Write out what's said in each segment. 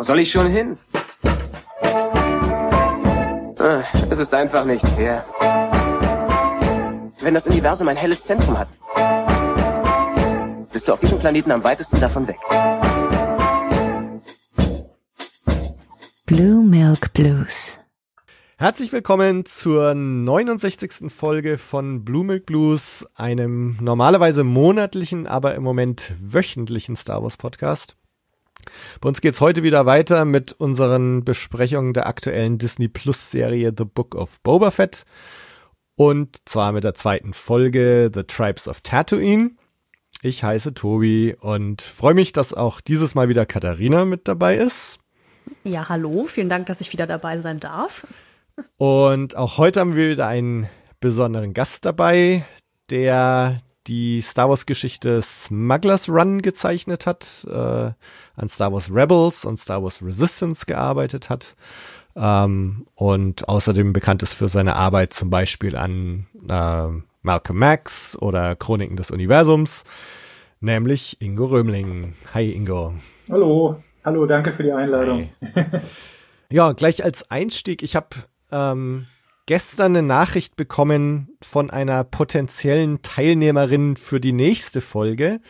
Wo soll ich schon hin? Ah, Es ist einfach nicht fair. Wenn das Universum ein helles Zentrum hat, bist du auf diesem Planeten am weitesten davon weg. Blue Milk Blues. Herzlich willkommen zur 69. Folge von Blue Milk Blues, einem normalerweise monatlichen, aber im Moment wöchentlichen Star Wars Podcast. Bei uns geht's heute wieder weiter mit unseren Besprechungen der aktuellen Disney Plus Serie The Book of Boba Fett und zwar mit der zweiten Folge The Tribes of Tatooine. Ich heiße Tobi und freue mich, dass auch dieses Mal wieder Katharina mit dabei ist. Ja, hallo, vielen Dank, dass ich wieder dabei sein darf. Und auch heute haben wir wieder einen besonderen Gast dabei, der die Star Wars Geschichte Smugglers Run gezeichnet hat, äh, an Star Wars Rebels und Star Wars Resistance gearbeitet hat ähm, und außerdem bekannt ist für seine Arbeit zum Beispiel an äh, Malcolm Max oder Chroniken des Universums, nämlich Ingo Römling. Hi Ingo. Hallo, hallo, danke für die Einladung. Ja, gleich als Einstieg, ich habe ähm, gestern eine Nachricht bekommen von einer potenziellen Teilnehmerin für die nächste Folge,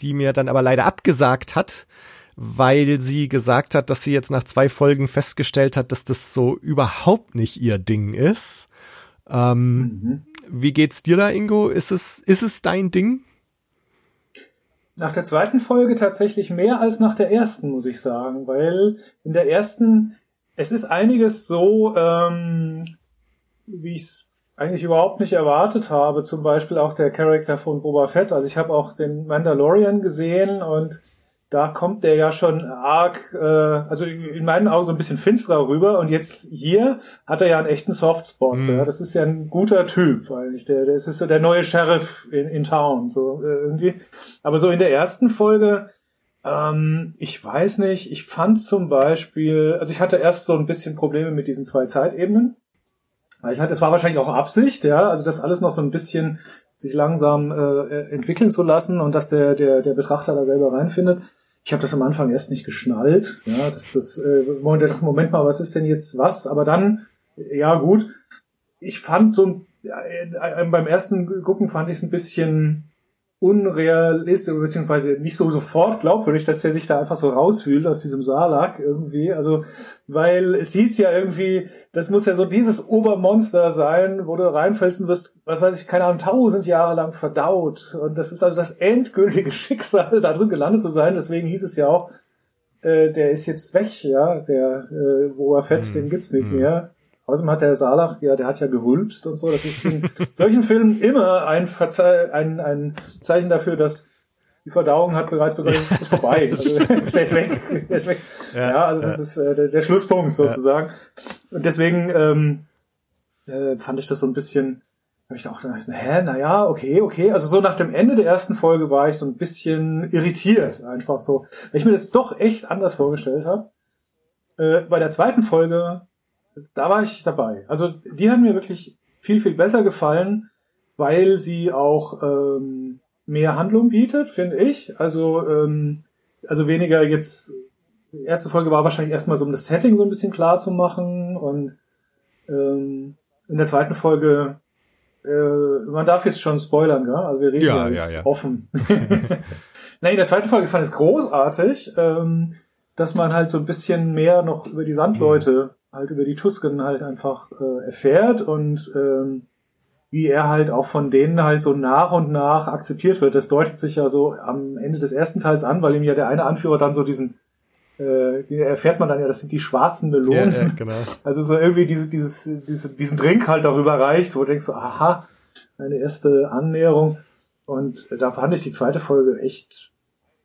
die mir dann aber leider abgesagt hat, weil sie gesagt hat, dass sie jetzt nach zwei Folgen festgestellt hat, dass das so überhaupt nicht ihr Ding ist. Ähm, Mhm. Wie geht's dir da, Ingo? Ist es, ist es dein Ding? Nach der zweiten Folge tatsächlich mehr als nach der ersten, muss ich sagen, weil in der ersten, es ist einiges so, ähm, wie ich es eigentlich überhaupt nicht erwartet habe. Zum Beispiel auch der Charakter von Boba Fett. Also ich habe auch den Mandalorian gesehen und da kommt der ja schon arg, äh, also in meinen Augen so ein bisschen finsterer rüber. Und jetzt hier hat er ja einen echten Softspot. Mhm. Ja. Das ist ja ein guter Typ eigentlich. Der, der ist so der neue Sheriff in, in Town, so äh, irgendwie. Aber so in der ersten Folge, ähm, ich weiß nicht, ich fand zum Beispiel, also ich hatte erst so ein bisschen Probleme mit diesen zwei Zeitebenen. Ich hatte, es war wahrscheinlich auch Absicht, ja, also das alles noch so ein bisschen sich langsam äh, entwickeln zu lassen und dass der, der, der Betrachter da selber reinfindet. Ich habe das am Anfang erst nicht geschnallt, ja, dass das äh, Moment, Moment mal, was ist denn jetzt was? Aber dann, ja gut, ich fand so ein, äh, beim ersten Gucken fand ich es ein bisschen unrealistisch, beziehungsweise nicht so sofort glaubwürdig, dass der sich da einfach so rausfühlt aus diesem Salak irgendwie. Also, weil es hieß ja irgendwie, das muss ja so dieses Obermonster sein, wo du reinfällst und wirst, was weiß ich, keine Ahnung, tausend Jahre lang verdaut. Und das ist also das endgültige Schicksal, da drin gelandet zu sein. Deswegen hieß es ja auch, äh, der ist jetzt weg, ja, der äh, Boba Fett, Hm. den gibt's nicht Hm. mehr. Außerdem hat der Salach, ja, der hat ja gerülpst und so. Das ist in solchen Filmen immer ein, Verze ein, ein Zeichen dafür, dass die Verdauung hat bereits begonnen, es ist vorbei. Also, der ist weg. Der ist weg. Ja, Ja, also das ja. ist äh, der, der Schlusspunkt sozusagen. Und deswegen ähm, äh, fand ich das so ein bisschen, habe ich da auch gedacht, hä, naja, okay, okay. Also so nach dem Ende der ersten Folge war ich so ein bisschen irritiert, einfach so. Weil ich mir das doch echt anders vorgestellt habe. Äh, bei der zweiten Folge, da war ich dabei. Also die hat mir wirklich viel, viel besser gefallen, weil sie auch ähm, mehr Handlung bietet, finde ich. Also, ähm, also weniger jetzt, die erste Folge war wahrscheinlich erstmal so, um das Setting so ein bisschen klar zu machen und ähm, in der zweiten Folge, äh, man darf jetzt schon spoilern, gell? Also wir reden Ja, ja, jetzt ja, ja. offen. Nein, in der zweiten Folge fand ich es großartig, ähm, dass man halt so ein bisschen mehr noch über die Sandleute, halt über die Tusken halt einfach äh, erfährt und ähm, wie er halt auch von denen halt so nach und nach akzeptiert wird. Das deutet sich ja so am Ende des ersten Teils an, weil ihm ja der eine Anführer dann so diesen, äh, erfährt man dann ja, das sind die schwarzen Ja, Melonen. ja, genau. Also so irgendwie dieses, dieses, diese, diesen Drink halt darüber reicht, wo du denkst, so, aha, eine erste Annäherung. Und da fand ich die zweite Folge echt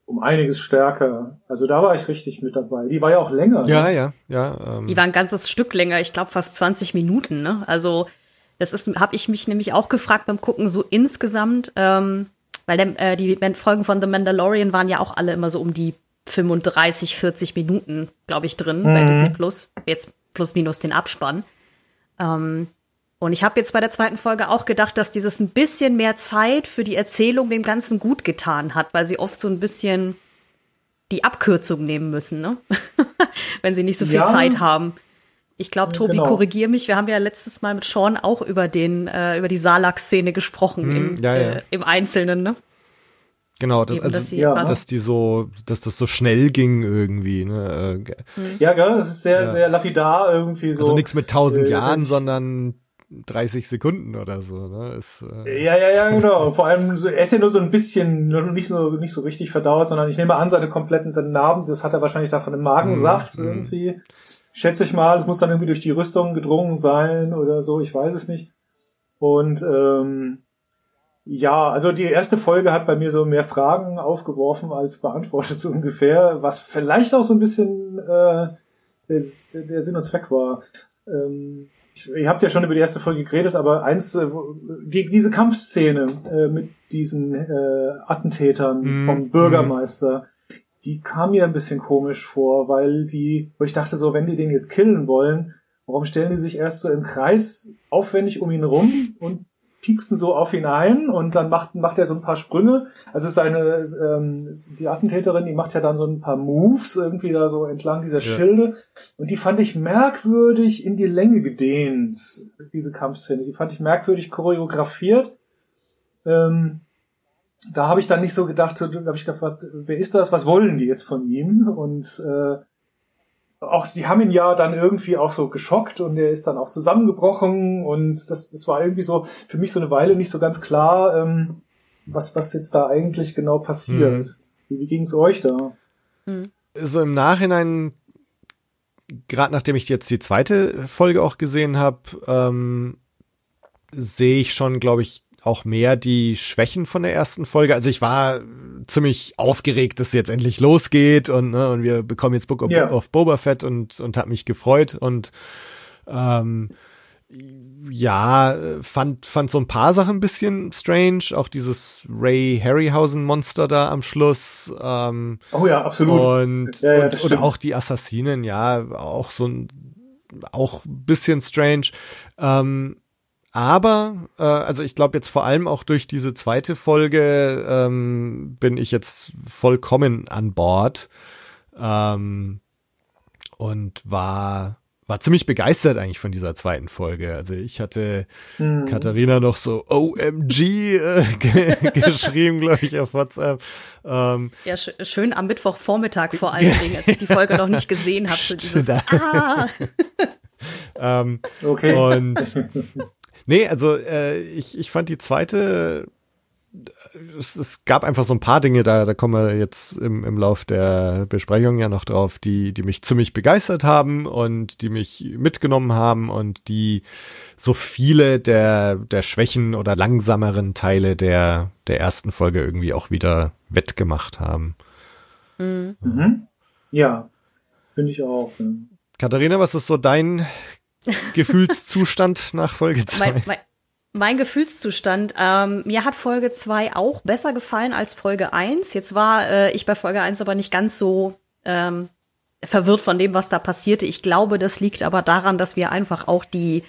um einiges stärker. Also da war ich richtig mit dabei. Die war ja auch länger. ne? Ja, ja, ja. Ähm, Die war ein ganzes Stück länger, ich glaube fast 20 Minuten. Ne? Also das ist, habe ich mich nämlich auch gefragt beim Gucken so insgesamt, ähm, weil der, äh, die Folgen von The Mandalorian waren ja auch alle immer so um die 35, 40 Minuten, glaube ich, drin bei Mhm. Disney Plus. Jetzt plus minus den Abspann. Ähm, und ich habe jetzt bei der zweiten Folge auch gedacht, dass dieses ein bisschen mehr Zeit für die Erzählung dem Ganzen gut getan hat, weil sie oft so ein bisschen die Abkürzung nehmen müssen, ne? wenn sie nicht so viel Ja. Zeit haben. Ich glaube, Tobi, Genau. korrigier mich. Wir haben ja letztes Mal mit Sean auch über den, äh, über die Salak-Szene gesprochen im, Hm, ja, ja. Äh, im Einzelnen, ne? Genau, das, Eben, also, dass ja, was- dass die so, dass das so schnell ging irgendwie. Ne? Äh, Ja, gell, das ist sehr, Ja. sehr lapidar irgendwie so. Also nichts mit tausend äh, Jahren, sondern 30 Sekunden oder so. Ne? Ist, äh, Ja, ja, ja, genau. Vor allem, so, er ist ja nur so ein bisschen, nur nicht so, nicht so richtig verdaut, sondern ich nehme an, seine kompletten, seine Narben, das hat er wahrscheinlich da von dem Magensaft Mhm, irgendwie. Schätze ich mal, es muss dann irgendwie durch die Rüstung gedrungen sein oder so, ich weiß es nicht. Und ähm, ja, also die erste Folge hat bei mir so mehr Fragen aufgeworfen als beantwortet, so ungefähr, was vielleicht auch so ein bisschen äh, des, der Sinn und Zweck war. Ähm, ihr habt ja schon über die erste Folge geredet, aber eins, äh, die, diese Kampfszene äh, mit diesen äh, Attentätern Mhm. vom Bürgermeister, die kam mir ein bisschen komisch vor, weil die, wo ich dachte so, wenn die den jetzt killen wollen, warum stellen die sich erst so im Kreis aufwendig um ihn rum und pieksten so auf ihn ein und dann macht, macht er so ein paar Sprünge. Also seine, ähm, die Attentäterin, die macht ja dann so ein paar Moves irgendwie da so entlang dieser Schilde. Und die fand ich merkwürdig in die Länge gedehnt, diese Kampfszene. Die fand ich merkwürdig choreografiert. Ähm, da habe ich dann nicht so gedacht, so, da habe ich gefragt, wer ist das? Was wollen die jetzt von ihm? Und äh, auch sie haben ihn ja dann irgendwie auch so geschockt und er ist dann auch zusammengebrochen und das, das war irgendwie so für mich so eine Weile nicht so ganz klar, ähm, was, was jetzt da eigentlich genau passiert. Wie, wie ging es euch da? so im Nachhinein, gerade nachdem ich jetzt die zweite Folge auch gesehen habe, ähm, sehe ich schon, glaube ich, auch mehr die Schwächen von der ersten Folge. Also ich war ziemlich aufgeregt, dass jetzt endlich losgeht und, ne, und wir bekommen jetzt Book of, Ja. of Boba Fett und, und habe mich gefreut und ähm, ja, fand, fand so ein paar Sachen ein bisschen strange. Auch dieses Ray Harryhausen Monster da am Schluss. Ähm, Oh ja, absolut. und, Ja, ja, und, und auch die Assassinen, ja, auch so ein, auch ein bisschen strange. Ähm, aber, äh, also ich glaube jetzt vor allem auch durch diese zweite Folge ähm, bin ich jetzt vollkommen an Bord ähm, und war war ziemlich begeistert eigentlich von dieser zweiten Folge. Also ich hatte Hm. Katharina noch so OMG äh, ge geschrieben, glaube ich, auf WhatsApp. Ähm, Ja, sch schön am Mittwochvormittag vor allen Dingen, als ich die Folge noch nicht gesehen habe. So dieses, ah, ähm, Okay. Und nee, also äh, ich, ich fand die zweite, äh, es, es gab einfach so ein paar Dinge, da, da kommen wir jetzt im, im Lauf der Besprechung ja noch drauf, die, die mich ziemlich begeistert haben und die mich mitgenommen haben und die so viele der, der Schwächen oder langsameren Teile der, der ersten Folge irgendwie auch wieder wettgemacht haben. Mhm. Ja, finde ich auch. ne. Katharina, was ist so dein Gefühlszustand nach Folge 2? mein, mein, mein Gefühlszustand, ähm, mir hat Folge 2 auch besser gefallen als Folge 1. Jetzt war äh, ich bei Folge 1 aber nicht ganz so ähm, verwirrt von dem, was da passierte. Ich glaube, das liegt aber daran, dass wir einfach auch die,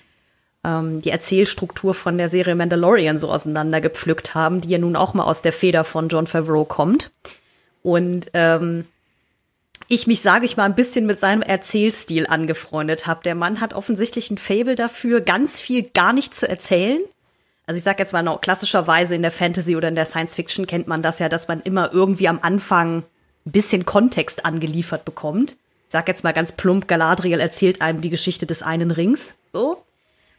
ähm, die Erzählstruktur von der Serie Mandalorian so auseinandergepflückt haben, die ja nun auch mal aus der Feder von John Favreau kommt. Und ähm, ich mich, sage ich mal, ein bisschen mit seinem Erzählstil angefreundet habe. Der Mann hat offensichtlich ein Fable dafür, ganz viel gar nicht zu erzählen. Also ich sage jetzt mal noch, klassischerweise in der Fantasy oder in der Science Fiction kennt man das ja, dass man immer irgendwie am Anfang ein bisschen Kontext angeliefert bekommt. Ich sag jetzt mal ganz plump, Galadriel erzählt einem die Geschichte des einen Rings, so.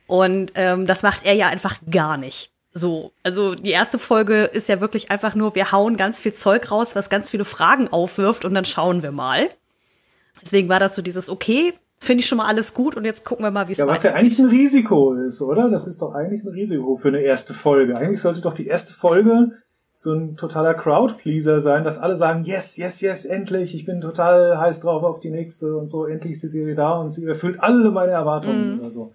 Und ähm, das macht er ja einfach gar nicht. So, also die erste Folge ist ja wirklich einfach nur, wir hauen ganz viel Zeug raus, was ganz viele Fragen aufwirft und dann schauen wir mal. Deswegen war das so dieses, okay, finde ich schon mal alles gut und jetzt gucken wir mal, wie es Ja, was ja weitergeht. eigentlich ein Risiko ist, oder? Das ist doch eigentlich ein Risiko für eine erste Folge. Eigentlich sollte doch die erste Folge so ein totaler Crowdpleaser sein, dass alle sagen, yes, yes, yes, endlich, ich bin total heiß drauf auf die nächste und so, endlich ist die Serie da und sie erfüllt alle meine Erwartungen oder so.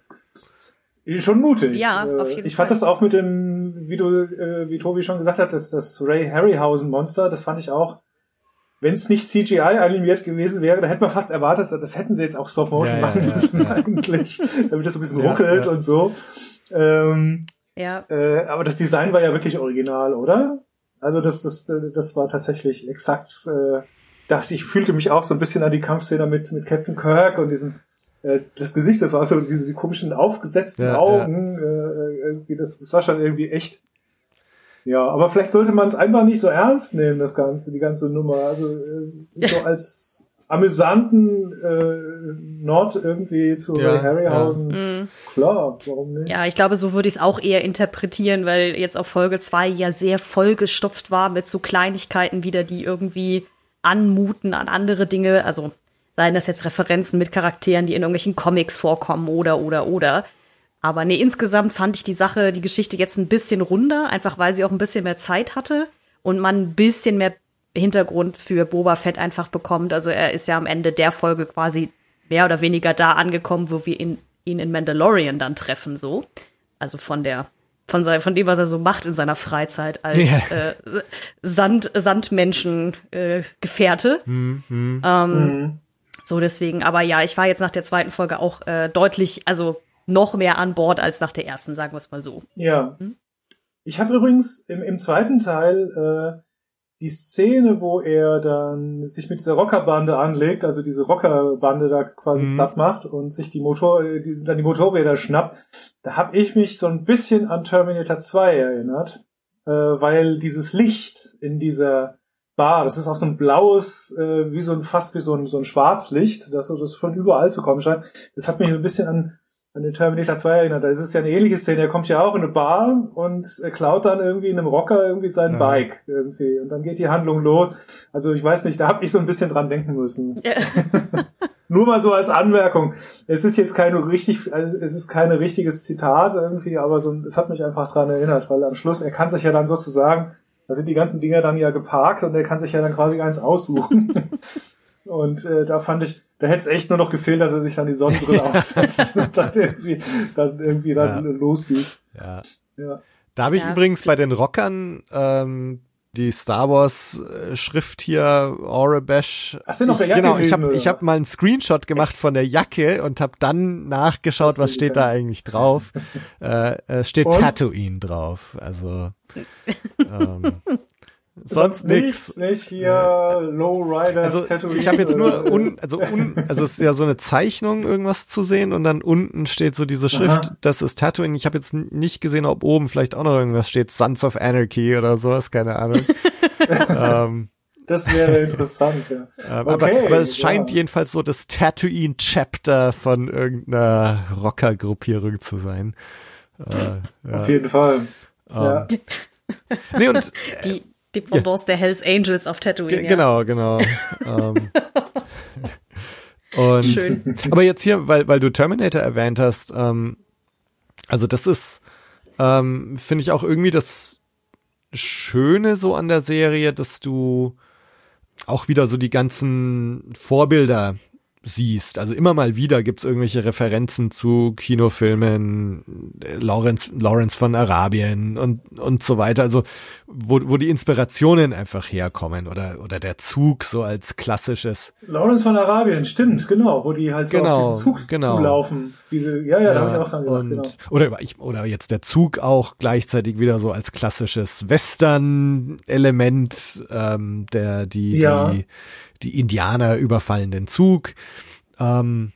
Schon mutig. Ja, Äh, auf jeden Ich fand Fall. das auch mit dem, wie du, äh, wie Tobi schon gesagt hat, das, das Ray Harryhausen Monster, das fand ich auch, wenn es nicht CGI animiert gewesen wäre, da hätte man fast erwartet, das hätten sie jetzt auch Stop Motion Ja, machen ja, müssen ja. eigentlich, damit das so ein bisschen Ja, ruckelt ja. und so. Ähm, Ja, äh, aber das Design war ja wirklich original, oder? Also das, das, das war tatsächlich exakt äh, dachte, ich fühlte mich auch so ein bisschen an die Kampfszene mit, mit Captain Kirk und diesem, äh, das Gesicht, das war so diese komischen aufgesetzten Ja, Augen, Äh, irgendwie, das, das war schon irgendwie echt. Ja, aber vielleicht sollte man es einfach nicht so ernst nehmen, das Ganze, die ganze Nummer. Also äh, so als amüsanten äh, Nord irgendwie zu Ja, Harryhausen. Klar, warum nicht? Ja, ich glaube, so würde ich es auch eher interpretieren, weil jetzt auch Folge 2 ja sehr vollgestopft war mit so Kleinigkeiten wieder, die irgendwie anmuten an andere Dinge. Also seien das jetzt Referenzen mit Charakteren, die in irgendwelchen Comics vorkommen oder, oder, oder. Aber nee, insgesamt fand ich die Sache, die Geschichte jetzt ein bisschen runder, einfach weil sie auch ein bisschen mehr Zeit hatte und man ein bisschen mehr Hintergrund für Boba Fett einfach bekommt. Also er ist ja am Ende der Folge quasi mehr oder weniger da angekommen, wo wir ihn, ihn in Mandalorian dann treffen, so. Also von der, von, sein, von dem, was er so macht in seiner Freizeit als Ja. äh, Sand, Sandmenschen äh, Gefährte. Ähm, So deswegen, aber ja, ich war jetzt nach der zweiten Folge auch äh, deutlich, also noch mehr an Bord als nach der ersten, sagen wir es mal so. Ja. Hm? Ich habe übrigens im, im zweiten Teil äh, die Szene, wo er dann sich mit dieser Rockerbande anlegt, also diese Rockerbande da quasi Mhm. platt macht und sich die Motor, äh, die, dann die Motorräder schnappt, da habe ich mich so ein bisschen an Terminator 2 erinnert, äh, weil dieses Licht in dieser Bar, das ist auch so ein blaues, äh, wie so ein fast wie so ein, so ein Schwarzlicht, das so das von überall zu kommen scheint. Das hat mich ein bisschen an an den Terminator 2 erinnert. Da ist es ja eine ähnliche Szene. Er kommt ja auch in eine Bar und äh, klaut dann irgendwie in einem Rocker irgendwie sein Ja. Bike irgendwie. Und dann geht die Handlung los. Also ich weiß nicht, da habe ich so ein bisschen dran denken müssen. Nur mal so als Anmerkung. Es ist jetzt keine richtig, also es ist keine richtiges Zitat irgendwie, aber so, es hat mich einfach dran erinnert, weil am Schluss, er kann sich ja dann sozusagen, da sind die ganzen Dinger dann ja geparkt und er kann sich ja dann quasi eins aussuchen. Und äh, da fand ich, da hätte es echt nur noch gefehlt, dass er sich dann die Sonnenbrille aufsetzt und dann irgendwie, dann irgendwie dann Ja. losgeht. Ja. Ja. Da habe ich Ja. übrigens bei den Rockern ähm, die Star Wars äh, Schrift hier Aurebesh. Ach, sind auf der ich, Jacke Genau, ich habe ich hab mal einen Screenshot gemacht von der Jacke und habe dann nachgeschaut, Hast du was steht da eigentlich drauf. äh, es steht Und? Tatooine drauf. Also ähm, Sonst nichts, nicht hier Lowriders Also Tatooine. ich habe jetzt nur äh, un, also un, also es ist ja so eine Zeichnung irgendwas zu sehen und dann unten steht so diese Schrift, Aha. das ist Tatooine. Ich habe jetzt nicht gesehen, ob oben vielleicht auch noch irgendwas steht, Sons of Anarchy oder sowas, keine Ahnung. ähm, Das wäre interessant, ja. ähm, Okay, aber, aber es scheint ja. jedenfalls so das Tatooine Chapter von irgendeiner Rocker-Gruppierung zu sein. Äh, ja. Auf jeden Fall. Ähm, Ja. Nee, und Die Dependance der Hells Angels auf Tatooine. Ja. Genau, genau. ähm, und, Schön. Aber jetzt hier, weil, weil du Terminator erwähnt hast, ähm, also das ist, ähm, finde ich auch irgendwie das Schöne so an der Serie, dass du auch wieder so die ganzen Vorbilder siehst. Also immer mal wieder gibt's irgendwelche Referenzen zu Kinofilmen, äh, Lawrence, Lawrence von Arabien und, und so weiter. Also wo, wo die Inspirationen einfach herkommen oder, oder der Zug so als klassisches. Lawrence von Arabien, stimmt, genau, wo die halt so Genau, auf diesen Zug genau. zulaufen. Diese, ja, ja, da habe ich auch dran gedacht, und, genau. oder, ich, oder jetzt der Zug auch gleichzeitig wieder so als klassisches Western-Element, ähm, der die, Ja. die, die Indianer überfallen den Zug. Ähm,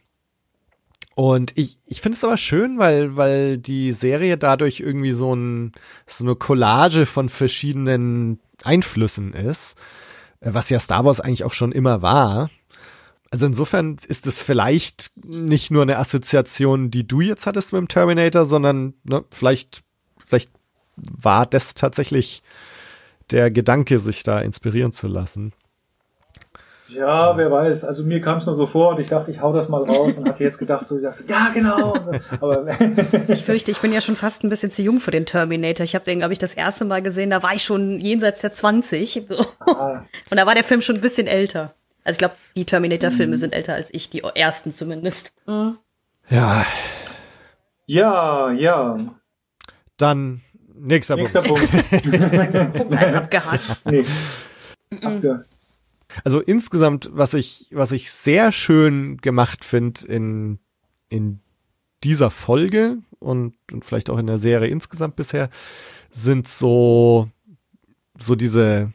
und ich, ich finde es aber schön, weil, weil die Serie dadurch irgendwie so, ein, so eine Collage von verschiedenen Einflüssen ist, äh, was ja Star Wars eigentlich auch schon immer war. Also insofern ist es vielleicht nicht nur eine Assoziation, die du jetzt hattest mit dem Terminator, sondern ne, vielleicht, vielleicht war das tatsächlich der Gedanke, sich da inspirieren zu lassen. Ja, wer weiß. Also mir kam es nur so vor und ich dachte, ich hau das mal raus und hatte jetzt gedacht, so ich dachte, ja genau. Aber Ich fürchte, ich bin ja schon fast ein bisschen zu jung für den Terminator. Ich habe den, glaube ich, das erste Mal gesehen, da war ich schon jenseits der 20. So. Ah. Und da war der Film schon ein bisschen älter. Also ich glaube, die Terminator-Filme sind älter als ich, die ersten zumindest. Ja, ja, ja. dann nächster, Nächster Punkt. Punkt. Punkt eins abgehakt. Nee. Abge Also insgesamt, was ich, was ich sehr schön gemacht finde in, in dieser Folge und, und vielleicht auch in der Serie insgesamt bisher, sind so, so diese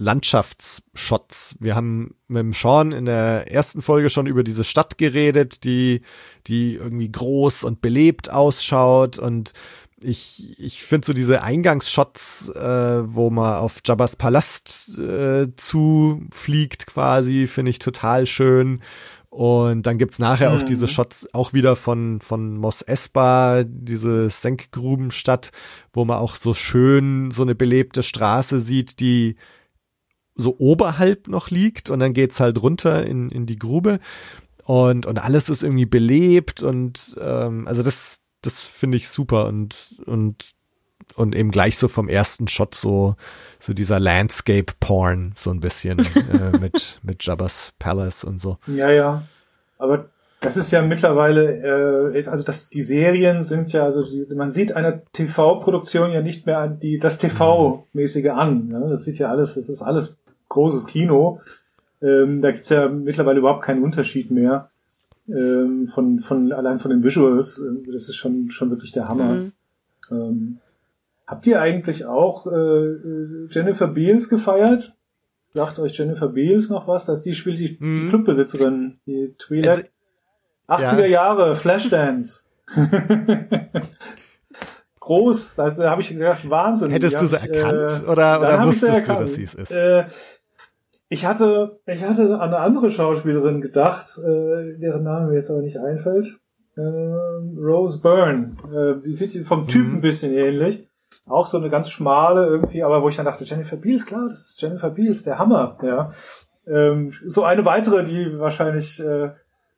Landschaftsshots. Wir haben mit dem Sean in der ersten Folge schon über diese Stadt geredet, die, die irgendwie groß und belebt ausschaut und ich, ich finde so diese Eingangsshots, äh, wo man auf Jabba's Palast äh, zufliegt quasi, finde ich total schön. Und dann gibt's nachher mhm. auch diese Shots auch wieder von, von Mos Espa, diese Senkgrubenstadt, wo man auch so schön so eine belebte Straße sieht, die so oberhalb noch liegt und dann geht's halt runter in, in die Grube und, und alles ist irgendwie belebt und ähm, also das, das finde ich super und, und, und eben gleich so vom ersten Shot so, so dieser Landscape-Porn, so ein bisschen äh, mit, mit Jabba's Palace und so. Ja, ja. Aber das ist ja mittlerweile, äh, also das, die Serien sind ja, also die, man sieht einer TV-Produktion ja nicht mehr die, das TV-mäßige an. Ne? Das sieht ja alles, das ist alles großes Kino. Ähm, da gibt's ja mittlerweile überhaupt keinen Unterschied mehr ähm, von, von allein von den Visuals. Äh, das ist schon, schon wirklich der Hammer. Mhm. Ähm, habt ihr eigentlich auch äh, äh, Jennifer Beals gefeiert? Sagt euch Jennifer Beals noch was? Dass die spielt die, mhm. die Clubbesitzerin, die Twi'lek. Also, 80er ja. Jahre, Flashdance. Groß, also, da habe ich gedacht, Wahnsinn. Hättest du sie erkannt äh, oder, oder wusstest du, dass sie es ist? Äh, ich hatte, ich hatte an eine andere Schauspielerin gedacht, äh, deren Name mir jetzt aber nicht einfällt. Äh, Rose Byrne. Äh, die sieht vom Typ mhm. ein bisschen ähnlich. Auch so eine ganz schmale irgendwie, aber wo ich dann dachte, Jennifer Beals, klar, das ist Jennifer Beals, der Hammer, ja. Ähm, so eine weitere, die wahrscheinlich, äh,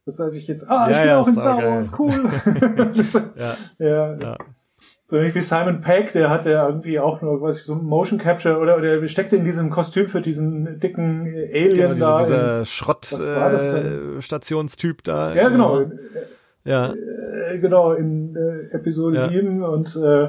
das weiß ich jetzt, ah, ich ja, bin ja, auch in Star Wars, cool. ja. ja. ja. So ähnlich wie Simon Peck, der hat ja irgendwie auch nur, was ich, so Motion Capture oder, oder der steckte in diesem Kostüm für diesen dicken Alien genau, da. Dieser Schrottstationstyp äh, da. Ja, genau. Ja. Äh, genau, in äh, Episode ja. 7 und äh,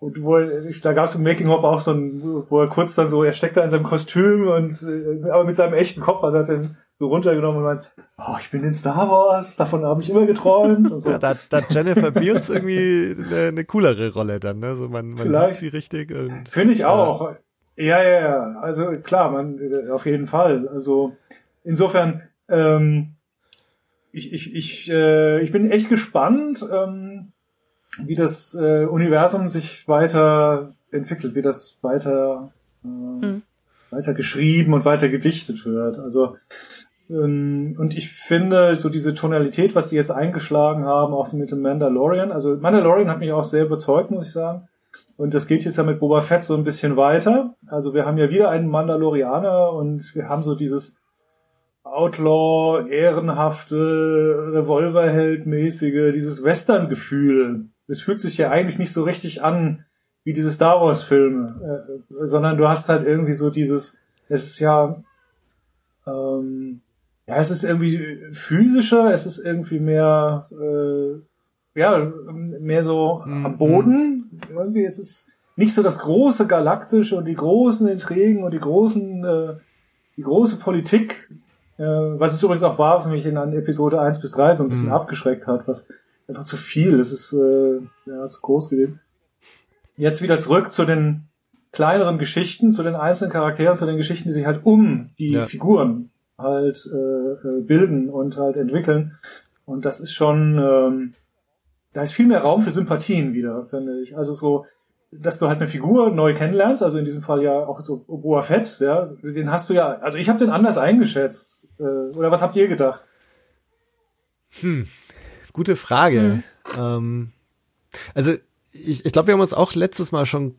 und wo er, da gab es im Making of auch so ein, wo er kurz dann so, er steckt da in seinem Kostüm und äh, aber mit seinem echten Kopf, also hat er so runtergenommen und meint, oh, ich bin in Star Wars, davon habe ich immer geträumt und so. ja, da, da hat Jennifer Beals irgendwie eine, eine coolere Rolle dann, ne? So man, man Vielleicht. sieht sie richtig. Finde ich auch. Ja, ja, ja. Also klar, man auf jeden Fall. Also insofern, ähm, ich, ich, ich, äh, ich bin echt gespannt. Ähm, wie das äh, Universum sich weiter entwickelt, wie das weiter, äh, mhm. weiter geschrieben und weiter gedichtet wird. Also und ich finde so diese Tonalität, was die jetzt eingeschlagen haben, auch so mit dem Mandalorian. Also Mandalorian hat mich auch sehr überzeugt, muss ich sagen. Und das geht jetzt ja mit Boba Fett so ein bisschen weiter. Also wir haben ja wieder einen Mandalorianer und wir haben so dieses Outlaw, ehrenhafte, Revolverheld-mäßige, dieses Western-Gefühl, es fühlt sich ja eigentlich nicht so richtig an wie diese Star Wars Filme, äh, sondern du hast halt irgendwie so dieses, es ist ja, ähm, ja, es ist irgendwie physischer, es ist irgendwie mehr, äh, ja, mehr so mhm. am Boden. Irgendwie ist es nicht so das große Galaktische und die großen Intrigen und die großen, äh, die große Politik, äh, was es übrigens auch war, was mich in Episode 1 bis 3 so ein bisschen mhm. abgeschreckt hat, was einfach zu viel. Es ist äh, ja, zu groß gewesen. Jetzt wieder zurück zu den kleineren Geschichten, zu den einzelnen Charakteren, zu den Geschichten, die sich halt um die ja. Figuren halt äh, äh, bilden und halt entwickeln. Und das ist schon, ähm, da ist viel mehr Raum für Sympathien wieder, finde ich. Also so, dass du halt eine Figur neu kennenlernst, also in diesem Fall ja auch so Boa Fett, ja, den hast du ja, also ich habe den anders eingeschätzt. Äh, oder was habt ihr gedacht? Hm, Gute Frage. Mhm. Ähm, also ich, ich glaube, wir haben uns auch letztes Mal schon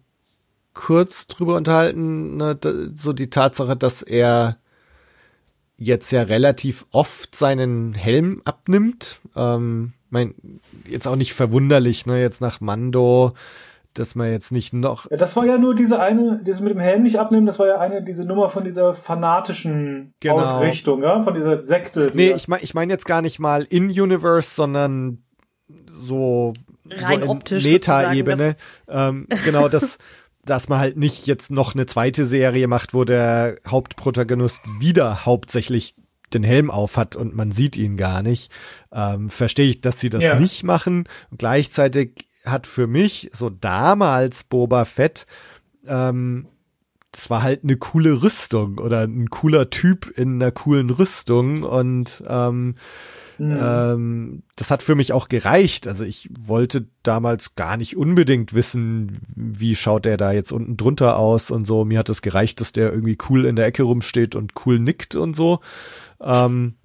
kurz drüber unterhalten, ne, so die Tatsache, dass er jetzt ja relativ oft seinen Helm abnimmt. Ähm, mein, jetzt auch nicht verwunderlich, ne, jetzt nach Mando dass man jetzt nicht noch. Ja, das war ja nur diese eine, das mit dem Helm nicht abnehmen, das war ja eine, diese Nummer von dieser fanatischen genau. Ausrichtung, ja, von dieser Sekte. Nee, ich meine ich mein jetzt gar nicht mal in Universe, sondern so, Rein so optisch Meta-Ebene. Ähm, genau, das, dass man halt nicht jetzt noch eine zweite Serie macht, wo der Hauptprotagonist wieder hauptsächlich den Helm auf hat und man sieht ihn gar nicht. Ähm, Verstehe ich, dass sie das ja. nicht machen. Und gleichzeitig hat für mich so damals Boba Fett ähm, das war halt eine coole Rüstung oder ein cooler Typ in einer coolen Rüstung und ähm, mhm. ähm, das hat für mich auch gereicht. Also ich wollte damals gar nicht unbedingt wissen, wie schaut der da jetzt unten drunter aus und so. Mir hat es gereicht, dass der irgendwie cool in der Ecke rumsteht und cool nickt und so. Ähm,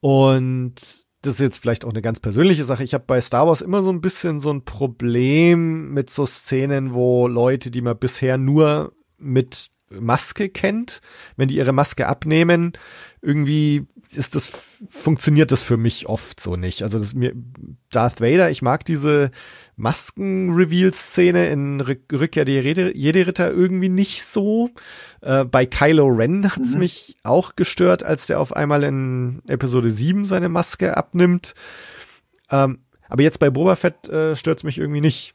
und das ist jetzt vielleicht auch eine ganz persönliche Sache. Ich habe bei Star Wars immer so ein bisschen so ein Problem mit so Szenen, wo Leute, die man bisher nur mit Maske kennt, wenn die ihre Maske abnehmen, irgendwie ist das funktioniert das für mich oft so nicht. Also das mir Darth Vader, ich mag diese Masken-Reveal-Szene in Rückkehr der Jedi-Ritter irgendwie nicht so. Äh, bei Kylo Ren hat's mhm. mich auch gestört, als der auf einmal in Episode 7 seine Maske abnimmt. Ähm, aber jetzt bei Boba Fett äh, stört's mich irgendwie nicht.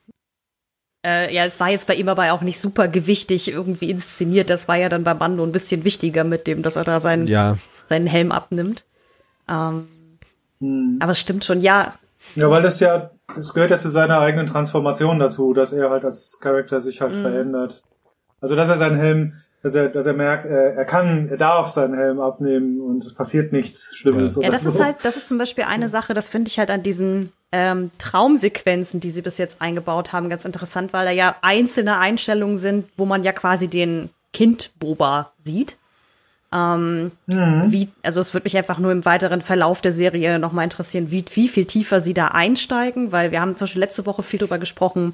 Äh, ja, es war jetzt bei ihm aber auch nicht super gewichtig irgendwie inszeniert. Das war ja dann bei Mando ein bisschen wichtiger mit dem, dass er da seinen, ja. Seinen Helm abnimmt. Ähm, hm. Aber es stimmt schon, ja. Ja, weil das ja, das gehört ja zu seiner eigenen Transformation dazu, dass er halt als Charakter sich halt hm. verändert. Also, dass er seinen Helm dass er, dass er merkt, er, er kann, er darf seinen Helm abnehmen und es passiert nichts Schlimmes. Ja, das so. ist halt, das ist zum Beispiel eine Sache, das finde ich halt an diesen ähm, Traumsequenzen, die sie bis jetzt eingebaut haben, ganz interessant, weil da ja einzelne Einstellungen sind, wo man ja quasi den Kind Boba sieht. Ähm, mhm. wie, also es würde mich einfach nur im weiteren Verlauf der Serie nochmal interessieren, wie, wie viel tiefer sie da einsteigen, weil wir haben zum Beispiel letzte Woche viel drüber gesprochen,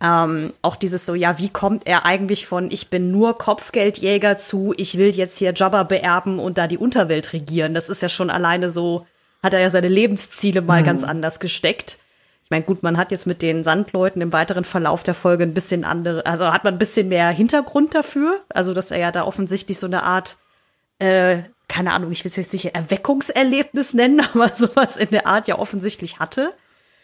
ähm, auch dieses so, ja, wie kommt er eigentlich von ich bin nur Kopfgeldjäger zu, ich will jetzt hier Jabba beerben und da die Unterwelt regieren. Das ist ja schon alleine so, hat er ja seine Lebensziele mal mhm. ganz anders gesteckt. Ich meine, gut, man hat jetzt mit den Sandleuten im weiteren Verlauf der Folge ein bisschen andere, also hat man ein bisschen mehr Hintergrund dafür. Also, dass er ja da offensichtlich so eine Art, äh, keine Ahnung, ich will es jetzt nicht Erweckungserlebnis nennen, aber sowas in der Art ja offensichtlich hatte.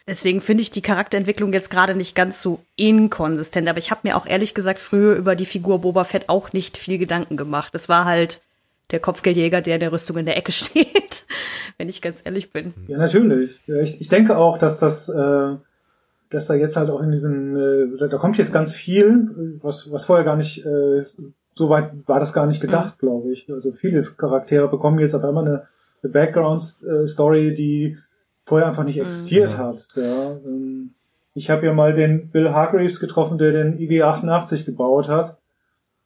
Deswegen finde ich die Charakterentwicklung jetzt gerade nicht ganz so inkonsistent. Aber ich habe mir auch ehrlich gesagt früher über die Figur Boba Fett auch nicht viel Gedanken gemacht. Es war halt der Kopfgeldjäger, der der Rüstung in der Ecke steht, wenn ich ganz ehrlich bin. Ja, natürlich. Ich, ich denke auch, dass das, äh, dass da jetzt halt auch in diesen, äh, da kommt jetzt ganz viel, was, was vorher gar nicht, äh, so weit war das gar nicht gedacht, mhm. glaube ich. Also viele Charaktere bekommen jetzt auf einmal eine, eine Background-Story, die vorher einfach nicht mhm. existiert ja. hat. Ja. Ähm, ich habe ja mal den Bill Hargreaves getroffen, der den IG-88 gebaut hat.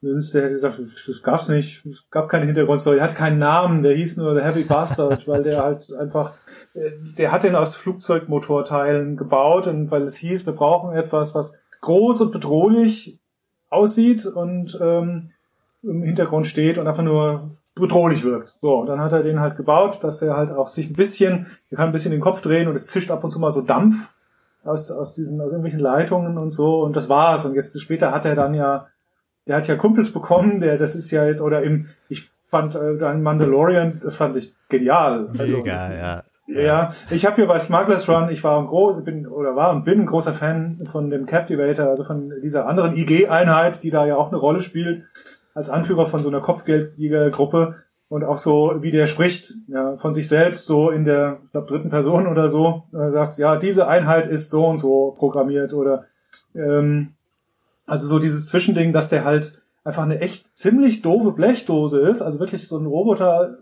Der hätte gesagt, das gab's nicht, es gab keine Hintergrundstory, er hat keinen Namen, der hieß nur The Heavy Bastard, weil der halt einfach, äh, der hat den aus Flugzeugmotorteilen gebaut und weil es hieß, wir brauchen etwas, was groß und bedrohlich aussieht und ähm, im Hintergrund steht und einfach nur bedrohlich wirkt. So, dann hat er den halt gebaut, dass er halt auch sich ein bisschen, er kann ein bisschen den Kopf drehen und es zischt ab und zu mal so Dampf aus, aus diesen, aus irgendwelchen Leitungen und so und das war's. Und jetzt später hat er dann ja, der hat ja Kumpels bekommen, der, das ist ja jetzt, oder im, ich fand äh, dann Mandalorian, das fand ich genial. Also, Mega, ja. Ja, ich habe hier bei Smugglers Run, ich war ein groß, bin oder war und bin ein großer Fan von dem Captivator, also von dieser anderen IG-Einheit, die da ja auch eine Rolle spielt als Anführer von so einer Kopfgeldjägergruppe und auch so, wie der spricht, ja, von sich selbst, so in der, ich glaube, dritten Person oder so, er sagt, ja, diese Einheit ist so und so programmiert oder ähm, also so dieses Zwischending, dass der halt einfach eine echt ziemlich doofe Blechdose ist, also wirklich so ein Roboter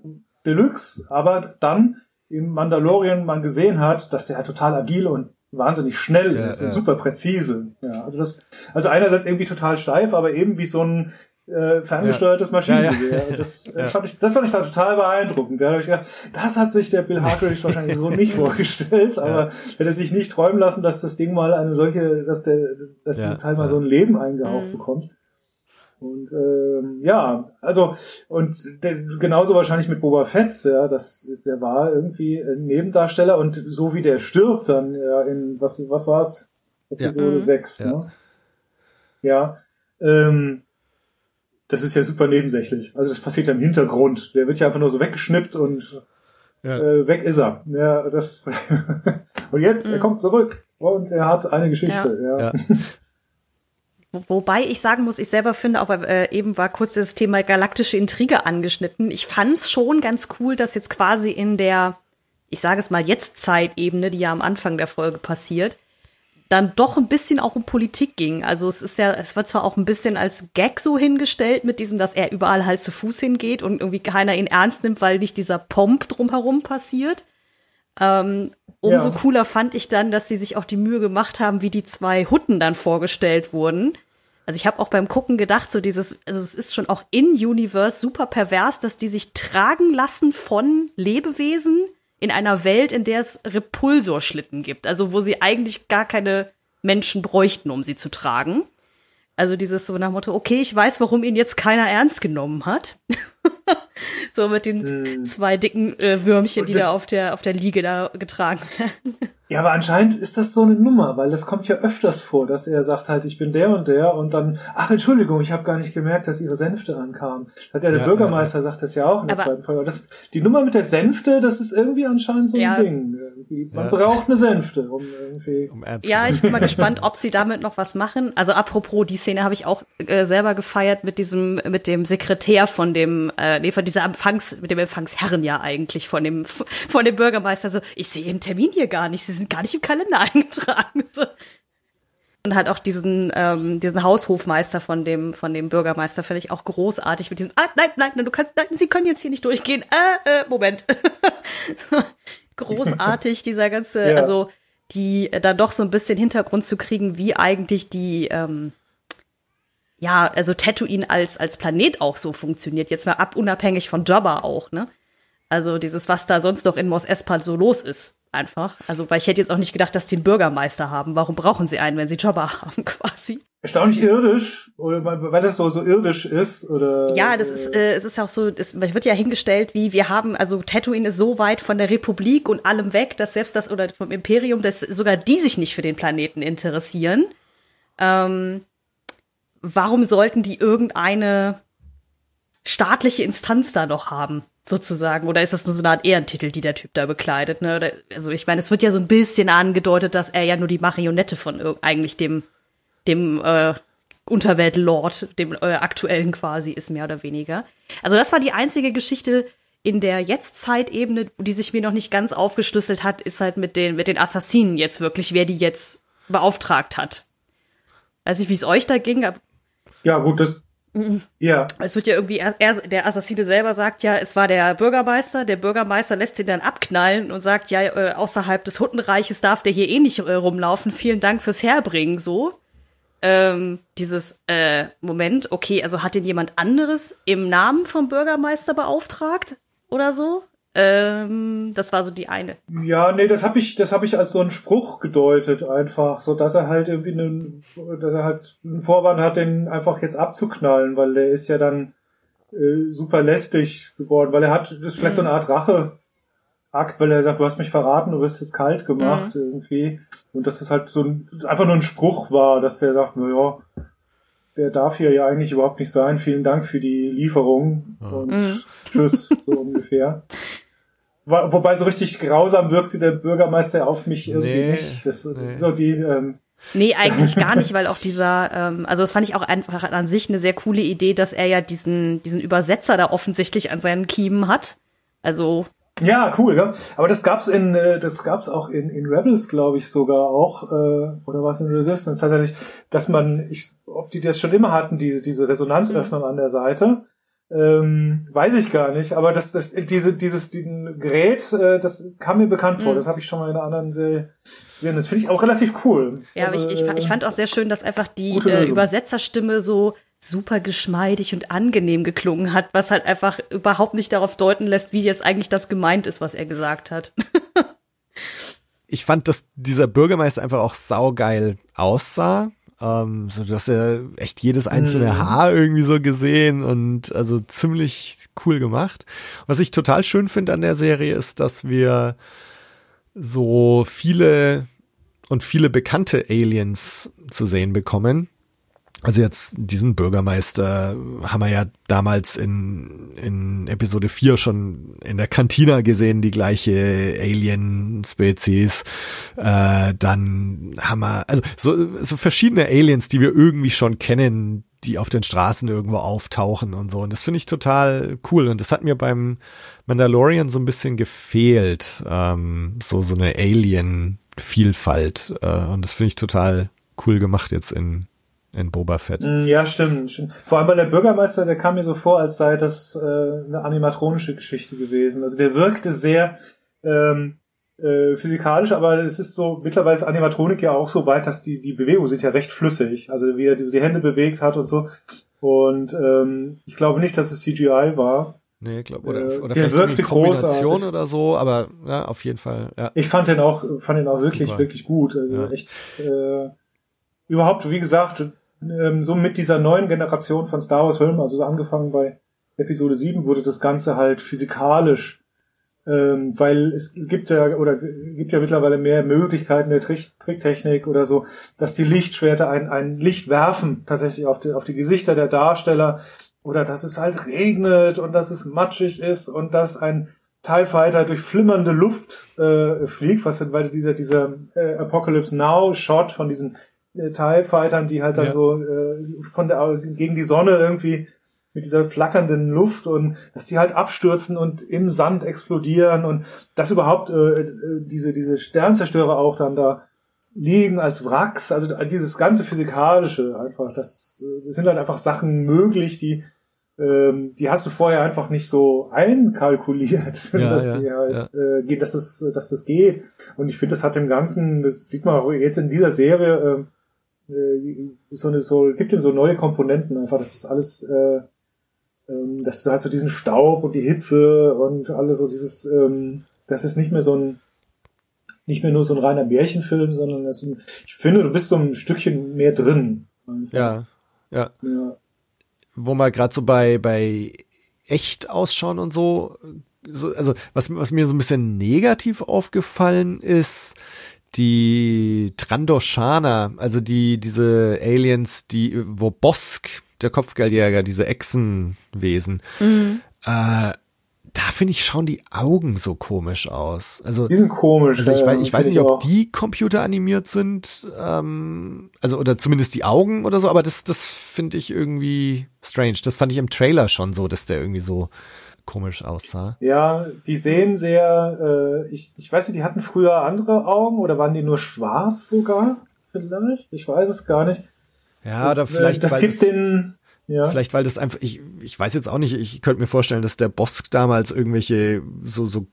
Deluxe, aber dann im Mandalorian man gesehen hat, dass der halt total agil und wahnsinnig schnell ja, ist und super präzise. Ja, also das, also einerseits irgendwie total steif, aber eben wie so ein äh, ferngesteuertes Maschinengewehr. Ja, ja. Das, äh, fand ich, das fand ich da total beeindruckend. Da ich gedacht, das hat sich der Bill Hargrave wahrscheinlich so nicht vorgestellt, aber hätte sich nicht träumen lassen, dass das Ding mal eine solche, dass der, dass dieses Teil mal so ein Leben eingehaucht mhm. bekommt. Und ähm, ja, also und der, genauso wahrscheinlich mit Boba Fett, ja, das der war irgendwie ein Nebendarsteller und so wie der stirbt dann ja, in was was war's Episode ja. 6, mhm. ne? Ja, ähm, das ist ja super nebensächlich. Also das passiert ja im Hintergrund. Der wird ja einfach nur so weggeschnippt und ja. äh, weg ist er. Ja, das und jetzt, mhm. er kommt zurück und er hat eine Geschichte. Ja. ja. Wobei ich sagen muss, ich selber finde, auch äh, eben war kurz das Thema galaktische Intrige angeschnitten. Ich fand's schon ganz cool, dass jetzt quasi in der, ich sage es mal jetzt Zeitebene, die ja am Anfang der Folge passiert, dann doch ein bisschen auch um Politik ging. Also es ist ja, es wird zwar auch ein bisschen als Gag so hingestellt mit diesem, dass er überall halt zu Fuß hingeht und irgendwie keiner ihn ernst nimmt, weil nicht dieser Pomp drumherum passiert. Ähm, umso ja. cooler fand ich dann, dass sie sich auch die Mühe gemacht haben, wie die zwei Hutten dann vorgestellt wurden. Also ich habe auch beim Gucken gedacht, so dieses, also es ist schon auch in Universe super pervers, dass die sich tragen lassen von Lebewesen in einer Welt, in der es Repulsorschlitten gibt. Also wo sie eigentlich gar keine Menschen bräuchten, um sie zu tragen. Also dieses so nach Motto, okay, ich weiß, warum ihn jetzt keiner ernst genommen hat. so mit den hm. zwei dicken äh, Würmchen, die da auf der, auf der Liege da getragen werden. Ja, aber anscheinend ist das so eine Nummer, weil das kommt ja öfters vor, dass er sagt halt, ich bin der und der und dann, ach Entschuldigung, ich habe gar nicht gemerkt, dass ihre Sänfte ankamen. Hat ja der ja, Bürgermeister ja. sagt das ja auch in der aber zweiten Folge. Das, die Nummer mit der Sänfte, das ist irgendwie anscheinend so ein ja. Ding. Man braucht eine Sänfte, um irgendwie. Um ja, ich bin mal gespannt, ob sie damit noch was machen. Also apropos, die Szene habe ich auch äh, selber gefeiert mit diesem, mit dem Sekretär von dem, äh, nee, von dieser Empfangs, mit dem Empfangsherren ja eigentlich, von dem, von dem Bürgermeister. So, ich sehe den Termin hier gar nicht. Sie sind gar nicht im Kalender eingetragen. So. Und halt auch diesen, ähm, diesen Haushofmeister von dem, von dem Bürgermeister finde ich auch großartig mit diesem, ah, nein, nein, nein, du kannst, nein, Sie können jetzt hier nicht durchgehen. Äh, äh, Moment. großartig, dieser ganze, ja. also die äh, da doch so ein bisschen Hintergrund zu kriegen, wie eigentlich die, ähm, ja, also Tatooine als, als Planet auch so funktioniert. Jetzt mal ab, unabhängig von Jabba auch, ne? Also dieses, was da sonst noch in Mos Espa so los ist einfach. Also, weil ich hätte jetzt auch nicht gedacht, dass die einen Bürgermeister haben. Warum brauchen sie einen, wenn sie Jobber haben, quasi? Erstaunlich irdisch, oder weil das so, so irdisch ist, oder? Ja, das ist, äh, es ist auch so, es wird ja hingestellt, wie wir haben, also Tatooine ist so weit von der Republik und allem weg, dass selbst das, oder vom Imperium, dass sogar die sich nicht für den Planeten interessieren. Ähm, warum sollten die irgendeine staatliche Instanz da noch haben? Sozusagen? Oder ist das nur so eine Art Ehrentitel, die der Typ da bekleidet? Ne? Oder, also ich meine, es wird ja so ein bisschen angedeutet, dass er ja nur die Marionette von eigentlich dem, dem äh, Unterweltlord, dem äh, aktuellen quasi ist, mehr oder weniger. Also das war die einzige Geschichte in der Jetzt-Zeitebene, die sich mir noch nicht ganz aufgeschlüsselt hat, ist halt mit den, mit den Assassinen jetzt wirklich, wer die jetzt beauftragt hat. Weiß nicht, wie es euch da ging. Ja, gut, das, ja. Es wird ja irgendwie, er, der Assassine selber sagt ja, es war der Bürgermeister. Der Bürgermeister lässt ihn dann abknallen und sagt, ja, äh, außerhalb des Huttenreiches darf der hier eh nicht äh, rumlaufen. Vielen Dank fürs Herbringen, so. Ähm, dieses äh, Moment, okay, also hat ihn jemand anderes im Namen vom Bürgermeister beauftragt oder so? Ähm, das war so die eine. Ja, nee, das habe ich, das habe ich als so einen Spruch gedeutet einfach, so dass er halt irgendwie einen, dass er halt einen Vorwand hat, den einfach jetzt abzuknallen, weil der ist ja dann äh, super lästig geworden, weil er hat, das ist vielleicht mhm. so eine Art Rache. Akt, weil er sagt, du hast mich verraten, du wirst jetzt kalt gemacht mhm. irgendwie. Und dass das halt so ein, einfach nur ein Spruch war, dass der sagt, na ja, der darf hier ja eigentlich überhaupt nicht sein. Vielen Dank für die Lieferung und mhm. tschüss, so ungefähr. Wobei so richtig grausam wirkte der Bürgermeister auf mich irgendwie nee, nicht. Das, nee. So die, ähm, Nee, eigentlich gar nicht, weil auch dieser, ähm, also das fand ich auch einfach an sich eine sehr coole Idee, dass er ja diesen, diesen Übersetzer da offensichtlich an seinen Kiemen hat. Also. Ja, cool, ja. Aber das gab's in, äh, das gab's auch in, in Rebels, glaube ich, sogar auch, äh, oder was in Resistance tatsächlich, dass man, ich, ob die das schon immer hatten, diese, diese Resonanzöffnung mhm. an der Seite ähm, weiß ich gar nicht, aber das, das, diese, dieses diesen Gerät, äh, das kam mir bekannt vor. Mhm. Das habe ich schon mal in einer anderen Serie gesehen. Das finde ich auch relativ cool. Ja, also, aber ich, ich, ich fand auch sehr schön, dass einfach die äh, Übersetzerstimme so super geschmeidig und angenehm geklungen hat, was halt einfach überhaupt nicht darauf deuten lässt, wie jetzt eigentlich das gemeint ist, was er gesagt hat. ich fand, dass dieser Bürgermeister einfach auch saugeil aussah. Ähm, so dass er echt jedes einzelne mhm. Haar irgendwie so gesehen und also ziemlich cool gemacht. Was ich total schön finde an der Serie ist, dass wir so viele und viele bekannte Aliens zu sehen bekommen. Also jetzt diesen Bürgermeister haben wir ja damals in, in Episode 4 schon in der Kantina gesehen, die gleiche Alien-Spezies. Äh, dann haben wir, also so, so verschiedene Aliens, die wir irgendwie schon kennen, die auf den Straßen irgendwo auftauchen und so. Und das finde ich total cool. Und das hat mir beim Mandalorian so ein bisschen gefehlt. Ähm, so, so eine Alien- Vielfalt. Äh, und das finde ich total cool gemacht jetzt in, in Boba Fett. Mm, ja, stimmt, stimmt. Vor allem weil der Bürgermeister, der kam mir so vor, als sei das äh, eine animatronische Geschichte gewesen. Also der wirkte sehr ähm, äh, physikalisch, aber es ist so, mittlerweile ist Animatronik ja auch so weit, dass die, die Bewegungen sind ja recht flüssig. Also wie er die, die Hände bewegt hat und so. Und ähm, ich glaube nicht, dass es CGI war. Nee, glaube oder, Äh, oder der vielleicht irgendwie Kombination großartig. oder so, aber ja, auf jeden Fall, ja. Ich fand den auch, fand den auch wirklich, Super. wirklich gut. Also Ja. echt äh, überhaupt, wie gesagt, ähm, so mit dieser neuen Generation von Star Wars Filmen, also so angefangen bei Episode 7, wurde das Ganze halt physikalisch, ähm, weil es gibt ja oder gibt ja mittlerweile mehr Möglichkeiten der Trick Tricktechnik oder so, dass die Lichtschwerter ein, ein Licht werfen tatsächlich auf die, auf die Gesichter der Darsteller oder dass es halt regnet und dass es matschig ist und dass ein TIE Fighter durch flimmernde Luft äh, fliegt, was denn, weil dieser, dieser äh, Apocalypse Now Shot von diesen äh, TIE Fightern, die halt dann Ja. so äh, von der gegen die Sonne irgendwie mit dieser flackernden Luft und dass die halt abstürzen und im Sand explodieren und dass überhaupt äh, äh, diese diese Sternzerstörer auch dann da liegen als Wracks, also dieses ganze physikalische einfach, das, äh, das sind halt einfach Sachen möglich, die ähm, die hast du vorher einfach nicht so einkalkuliert, Ja, dass ja, die halt äh, geht, dass es dass das geht. Und ich finde, das hat dem Ganzen, das sieht man auch jetzt in dieser Serie, äh, so eine so gibt ihm so neue Komponenten einfach, dass das alles äh, ähm, dass du hast so diesen Staub und die Hitze und alles so dieses, ähm, das ist nicht mehr so ein, nicht mehr nur so ein reiner Märchenfilm, sondern das, ich finde, du bist so ein Stückchen mehr drin. Ja, ja. ja. Wo man gerade so bei, bei echt ausschauen und so, so, also was, was mir so ein bisschen negativ aufgefallen ist, die Trandoshaner, also die, diese Aliens, die, wo Bosk, der Kopfgeldjäger, diese Echsenwesen, äh, da finde ich, schauen die Augen so komisch aus. Also, Die sind komisch. also ich, ja, weiß, ich weiß nicht, ob die computeranimiert sind, ähm, also oder zumindest die Augen oder so, aber das, das finde ich irgendwie strange. Das fand ich im Trailer schon so, dass der irgendwie so komisch aussah. Ja, die sehen sehr, äh, ich, ich weiß nicht, die hatten früher andere Augen oder waren die nur schwarz sogar? Vielleicht? Ich weiß es gar nicht. Ja, oder Äh, vielleicht, das gibt den, ja. vielleicht weil das einfach, ich, ich weiß jetzt auch nicht, ich könnte mir vorstellen, dass der Bosk damals irgendwelche so, so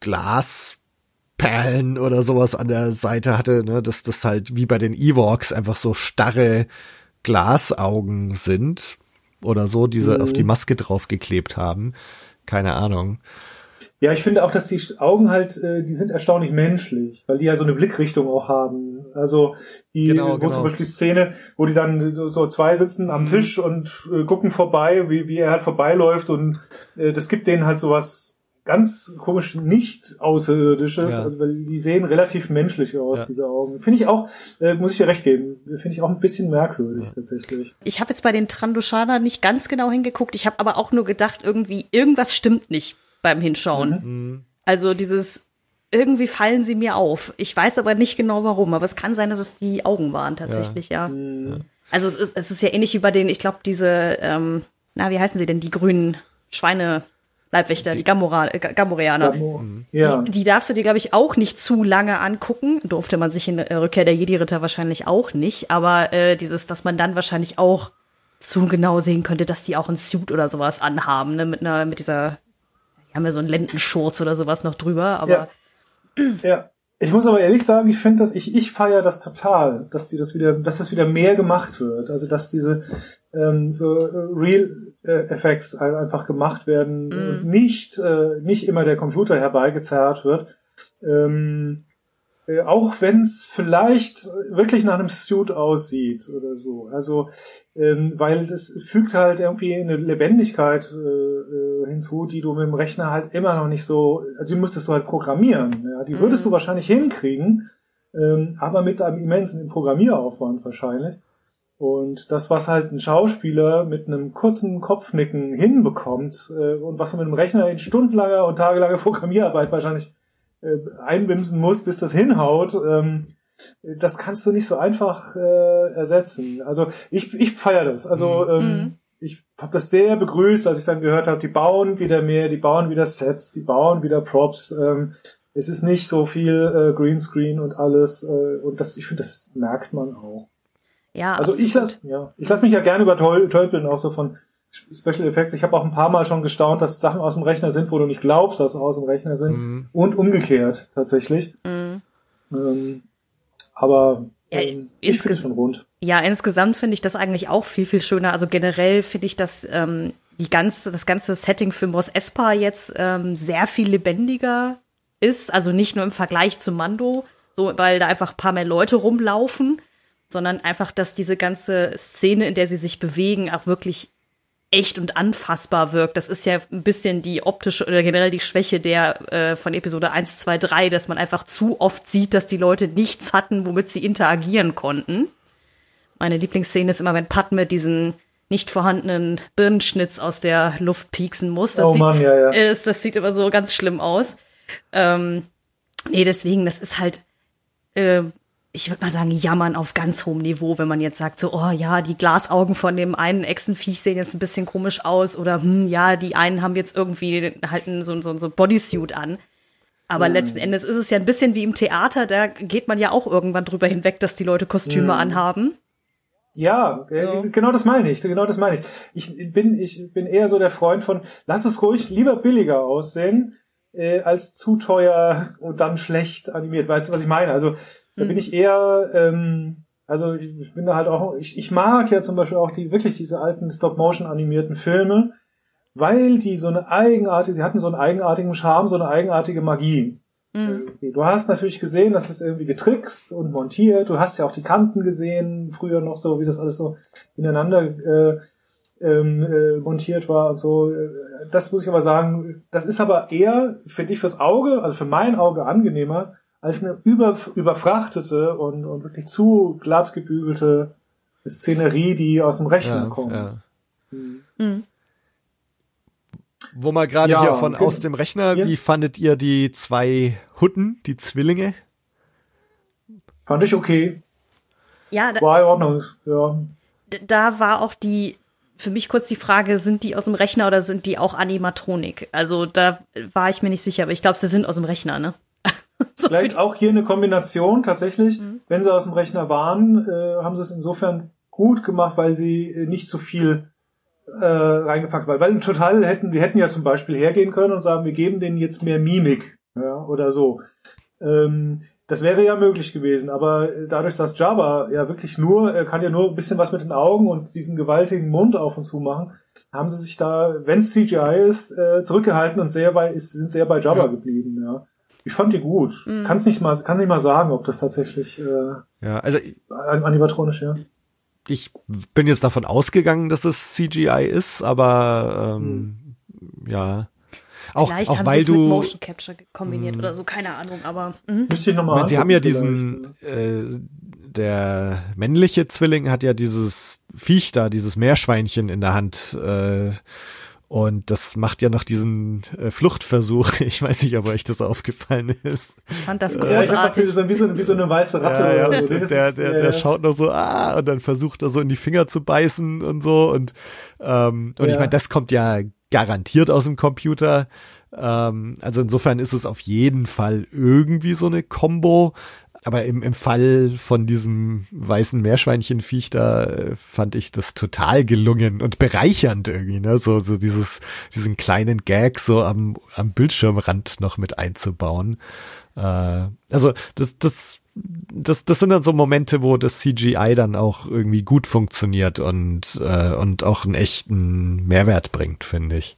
Glasperlen oder sowas an der Seite hatte, ne, dass das halt wie bei den Ewoks einfach so starre Glasaugen sind oder so, diese Mhm. auf die Maske draufgeklebt haben. Keine Ahnung. Ja, ich finde auch, dass die Augen halt, äh, die sind erstaunlich menschlich, weil die ja so eine Blickrichtung auch haben. Also die, Genau, wo genau. zum Beispiel die Szene, wo die dann so, so zwei sitzen am Tisch und äh, gucken vorbei, wie, wie er halt vorbeiläuft und äh, das gibt denen halt sowas ganz komisch nicht außerirdisches, Ja. also weil die sehen relativ menschlich aus, Ja. diese Augen. Finde ich auch, äh, muss ich dir recht geben, finde ich auch ein bisschen merkwürdig tatsächlich. Ich habe jetzt bei den Trandoshana nicht ganz genau hingeguckt. Ich habe aber auch nur gedacht, irgendwie, irgendwas stimmt nicht beim Hinschauen. Mhm. Also dieses, irgendwie fallen sie mir auf. Ich weiß aber nicht genau warum, aber es kann sein, dass es die Augen waren tatsächlich, ja. Also es ist, es ist ja ähnlich wie bei den, ich glaube, diese, ähm, na, wie heißen sie denn, die grünen Schweine. Leibwächter, die Gamora, äh, Gamoreaner. Ja. Die, die darfst du dir, glaube ich, auch nicht zu lange angucken. Durfte man sich in äh, Rückkehr der Jedi-Ritter wahrscheinlich auch nicht. Aber äh, dieses, dass man dann wahrscheinlich auch zu genau sehen könnte, dass die auch ein Suit oder sowas anhaben, ne? Mit einer, mit dieser, die haben ja so einen Lendenschurz oder sowas noch drüber, aber Ja. Ja. Ich muss aber ehrlich sagen, ich finde das, ich, ich feiere das total, dass die das wieder, dass das wieder mehr gemacht wird. Also dass diese ähm, so äh, Real äh, Effects ein- einfach gemacht werden und nicht, äh, nicht immer der Computer herbeigezerrt wird. Ähm, äh, auch wenn es vielleicht wirklich nach einem Suit aussieht oder so. Also, ähm, weil das fügt halt irgendwie eine Lebendigkeit äh, äh, hinzu, die du mit dem Rechner halt immer noch nicht so, also die müsstest du halt programmieren. Ja? Die würdest du wahrscheinlich hinkriegen, ähm, aber mit einem immensen Programmieraufwand wahrscheinlich. Und das, was halt ein Schauspieler mit einem kurzen Kopfnicken hinbekommt äh, und was du mit einem Rechner in stundenlanger und tagelanger Programmierarbeit wahrscheinlich einbimsen muss, bis das hinhaut, ähm, das kannst du nicht so einfach äh, ersetzen. Also ich, ich feiere das. Also ähm, ich habe das sehr begrüßt, als ich dann gehört habe, die bauen wieder mehr, die bauen wieder Sets, die bauen wieder Props. Ähm, es ist nicht so viel äh, Greenscreen und alles äh, und das, ich finde, das merkt man auch. Ja, Also ich absolut. lass, ja, ich lass mich ja gerne übertölpeln, auch so von Special Effects. Ich habe auch ein paar Mal schon gestaunt, dass Sachen aus dem Rechner sind, wo du nicht glaubst, dass sie aus dem Rechner sind. Mhm. Und umgekehrt, tatsächlich. Mhm. Ähm, aber Ja, ähm, ich finde schon rund. Ja, insgesamt finde ich das eigentlich auch viel, viel schöner. Also generell finde ich, dass ähm, die ganze, das ganze Setting für Mos Espa jetzt ähm, sehr viel lebendiger ist. Also nicht nur im Vergleich zu Mando, so, weil da einfach ein paar mehr Leute rumlaufen, sondern einfach, dass diese ganze Szene, in der sie sich bewegen, auch wirklich echt und anfassbar wirkt. Das ist ja ein bisschen die optische oder generell die Schwäche der äh, von Episode 1, 2, 3, dass man einfach zu oft sieht, dass die Leute nichts hatten, womit sie interagieren konnten. Meine Lieblingsszene ist immer, wenn Padme diesen nicht vorhandenen Birnenschnitz aus der Luft pieksen muss. Das Oh sieht, Mann, ja, ja. Ist, das sieht immer so ganz schlimm aus. Ähm, nee, deswegen, das ist halt, äh, ich würde mal sagen, jammern auf ganz hohem Niveau, wenn man jetzt sagt, so, oh ja, die Glasaugen von dem einen Echsenviech sehen jetzt ein bisschen komisch aus oder hm, ja, die einen haben jetzt irgendwie halt ein- so, so, so ein Bodysuit an. Aber letzten Endes ist es ja ein bisschen wie im Theater, da geht man ja auch irgendwann drüber hinweg, dass die Leute Kostüme anhaben. Ja, äh, Ja. genau das meine ich, genau das meine ich. Ich bin, ich bin eher so der Freund von, lass es ruhig lieber billiger aussehen, äh, als zu teuer und dann schlecht animiert. Weißt du, was ich meine? Also, da bin ich eher, ähm, also ich bin da halt auch, ich, ich mag ja zum Beispiel auch die, wirklich diese alten Stop-Motion animierten Filme, weil die so eine eigenartige, sie hatten so einen eigenartigen Charme, so eine eigenartige Magie. Irgendwie. Du hast natürlich gesehen, dass es irgendwie getrickst und montiert. Du hast ja auch die Kanten gesehen, früher noch so, wie das alles so ineinander äh, ähm, äh, montiert war und so. Das muss ich aber sagen, das ist aber eher, finde ich, fürs Auge, also für mein Auge angenehmer, als eine über, überfrachtete und, und wirklich zu glatt gebügelte Szenerie, die aus dem Rechner Ja, kommt. ja. Mhm. Wo mal gerade Ja, hier von okay. aus dem Rechner, wie fandet ihr die zwei Hutten, die Zwillinge? Fand ich okay. Ja, da, War in Ordnung. Ja. da war auch die, für mich kurz die Frage, sind die aus dem Rechner oder sind die auch Animatronik? Also da war ich mir nicht sicher, aber ich glaube, sie sind aus dem Rechner, ne? so Vielleicht auch hier eine Kombination tatsächlich. Mhm. Wenn sie aus dem Rechner waren, äh, haben sie es insofern gut gemacht, weil sie äh, nicht zu viel äh, reingepackt haben. Weil total hätten, wir hätten ja zum Beispiel hergehen können und sagen, wir geben denen jetzt mehr Mimik ja, oder so. Ähm, das wäre ja möglich gewesen, aber dadurch, dass Jabba ja wirklich nur, er kann ja nur ein bisschen was mit den Augen und diesen gewaltigen Mund auf und zu machen, haben sie sich da, wenn es CGI ist, äh, zurückgehalten und sehr bei, ist, sind sehr bei Jabba Ja. geblieben, ja. Ich fand die gut. Kann's nicht mal, kann nicht mal sagen, ob das tatsächlich äh, Ja, also an- animatronisch, ja. ich bin jetzt davon ausgegangen, dass es CGI ist, aber ähm, ja. Auch, Vielleicht auch haben weil es mit du, Motion Capture kombiniert oder so, keine Ahnung, aber mhm. Müsste ich nochmal sie haben ja diesen, äh, der männliche Zwilling hat ja dieses Viech da, dieses Meerschweinchen in der Hand, äh, und das macht ja noch diesen äh, Fluchtversuch. Ich weiß nicht, ob euch das aufgefallen ist. ich fand das Ja, ich das wie, großartig. so, wie, so, wie so eine weiße Ratte. Ja, ja, oder und so. der, der, der, äh, der schaut noch so, ah, und dann versucht er so in die Finger zu beißen und so. Und, ähm, und Ja. ich meine, das kommt ja garantiert aus dem Computer. Ähm, also insofern ist es auf jeden Fall irgendwie so eine Combo. Aber im, im Fall von diesem weißen Meerschweinchenviech, da äh, fand ich das total gelungen und bereichernd irgendwie, ne? So, so dieses, diesen kleinen Gag so am, am Bildschirmrand noch mit einzubauen. Äh, also das, das, das, das sind dann so Momente, wo das CGI dann auch irgendwie gut funktioniert und, äh, und auch einen echten Mehrwert bringt, finde ich.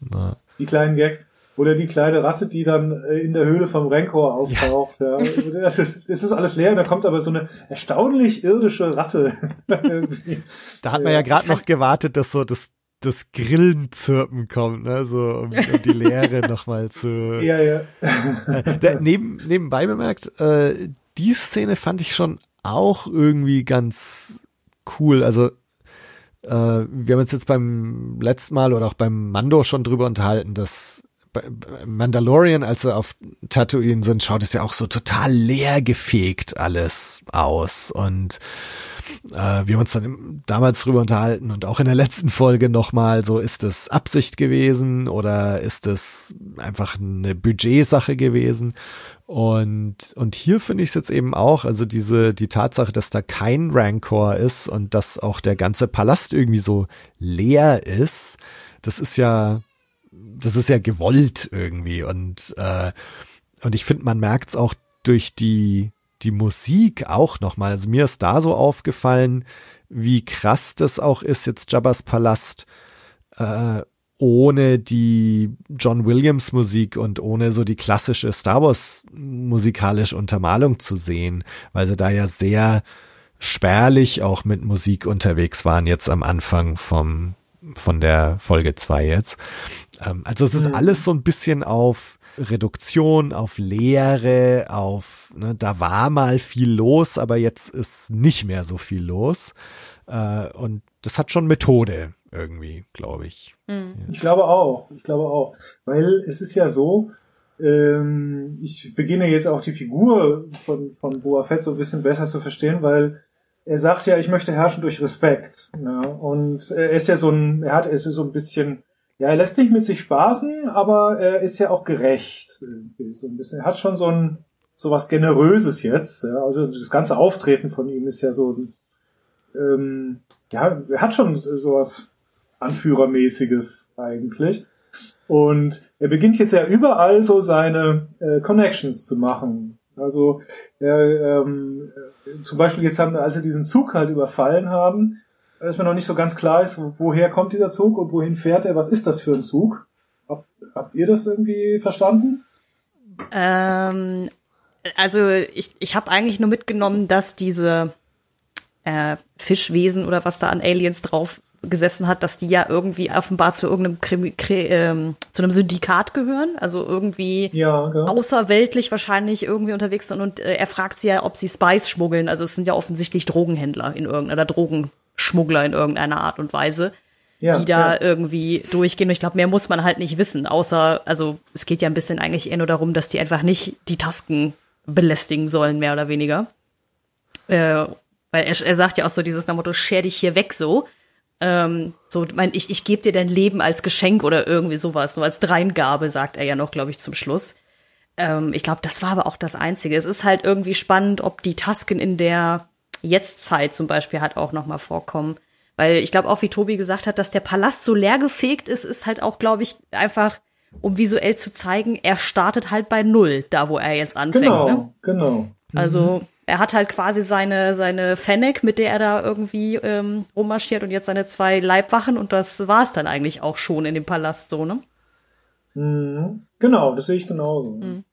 Na. die kleinen Gags. Oder die kleine Ratte, die dann äh, in der Höhle vom Renkor auftaucht. Ja. Das, ist, das ist alles leer, und da kommt aber so eine erstaunlich irdische Ratte. Da hat man ja gerade noch gewartet, dass so das, das Grillenzirpen kommt, ne? So um, um die Leere nochmal zu. ja, ja. Äh, da, neben, nebenbei bemerkt, äh, die Szene fand ich schon auch irgendwie ganz cool. Also äh, wir haben uns jetzt beim letzten Mal oder auch beim Mando schon drüber unterhalten, dass Mandalorian, als sie auf Tatooine sind, schaut es ja auch so total leer gefegt alles aus und äh, wir haben uns dann damals drüber unterhalten und auch in der letzten Folge nochmal so, ist es Absicht gewesen oder ist es einfach eine Budgetsache gewesen? Und, und hier finde ich es jetzt eben auch, also diese, die Tatsache, dass da kein Rancor ist und dass auch der ganze Palast irgendwie so leer ist, das ist ja, das ist ja gewollt irgendwie und, äh, und ich finde, man merkt es auch durch die, die Musik auch nochmal. Also mir ist da so aufgefallen, wie krass das auch ist, jetzt Jabba's Palast, äh, ohne die John Williams Musik und ohne so die klassische Star Wars musikalische Untermalung zu sehen, weil sie da ja sehr spärlich auch mit Musik unterwegs waren jetzt am Anfang vom, von der Folge zwei jetzt. Ähm, also es ist mhm. alles so ein bisschen auf Reduktion, auf Leere, auf, ne, da war mal viel los, aber jetzt ist nicht mehr so viel los. Äh, und das hat schon Methode irgendwie, glaube ich. Mhm. Ich glaube auch, ich glaube auch. Weil es ist ja so, ähm, ich beginne jetzt auch die Figur von, von Boa Fett so ein bisschen besser zu verstehen, weil er sagt ja, ich möchte herrschen durch Respekt. Ja, und er ist ja so ein, er hat, er ist so ein bisschen ja, er lässt nicht mit sich spaßen, aber er ist ja auch gerecht. So ein bisschen. Er hat schon so ein so was Generöses jetzt. Ja? Also das ganze Auftreten von ihm ist ja so ähm, ja, er hat schon sowas Anführermäßiges eigentlich. Und er beginnt jetzt ja überall so seine äh, Connections zu machen. Also er, ähm, zum Beispiel jetzt haben, als sie diesen Zug halt überfallen haben, dass mir noch nicht so ganz klar ist, woher kommt dieser Zug und wohin fährt er, was ist das für ein Zug? Hab, habt ihr das irgendwie verstanden? Ähm, also ich, ich habe eigentlich nur mitgenommen, dass diese äh, Fischwesen oder was da an Aliens drauf gesessen hat, dass die ja irgendwie offenbar zu irgendeinem Krimi, ähm, zu einem Syndikat gehören, also irgendwie ja, ja. außerweltlich wahrscheinlich irgendwie unterwegs sind und äh, er fragt sie ja, ob sie Spice schmuggeln. Also es sind ja offensichtlich Drogenhändler in irgendeiner Drogen Schmuggler in irgendeiner Art und Weise, ja, die da ja. irgendwie durchgehen. Und ich glaube, mehr muss man halt nicht wissen, außer, also es geht ja ein bisschen eigentlich eher nur darum, dass die einfach nicht die Tasken belästigen sollen, mehr oder weniger. Äh, weil er, er sagt ja auch so dieses nach Motto, scher dich hier weg so. Ähm, so, mein, ich, ich gebe dir dein Leben als Geschenk oder irgendwie sowas, nur als Dreingabe, sagt er ja noch, glaube ich, zum Schluss. Ähm, ich glaube, das war aber auch das Einzige. Es ist halt irgendwie spannend, ob die Tasken in der Jetztzeit zum Beispiel halt auch nochmal vorkommen. Weil ich glaube auch, wie Tobi gesagt hat, dass der Palast so leer gefegt ist, ist halt auch, glaube ich, einfach, um visuell zu zeigen, er startet halt bei Null, da wo er jetzt anfängt. Genau, ne? genau. Mhm. Also er hat halt quasi seine, seine Fennec, mit der er da irgendwie ähm, rummarschiert und jetzt seine zwei Leibwachen und das war es dann eigentlich auch schon in dem Palast so, ne? Mhm. Genau, das sehe ich genauso. Mhm.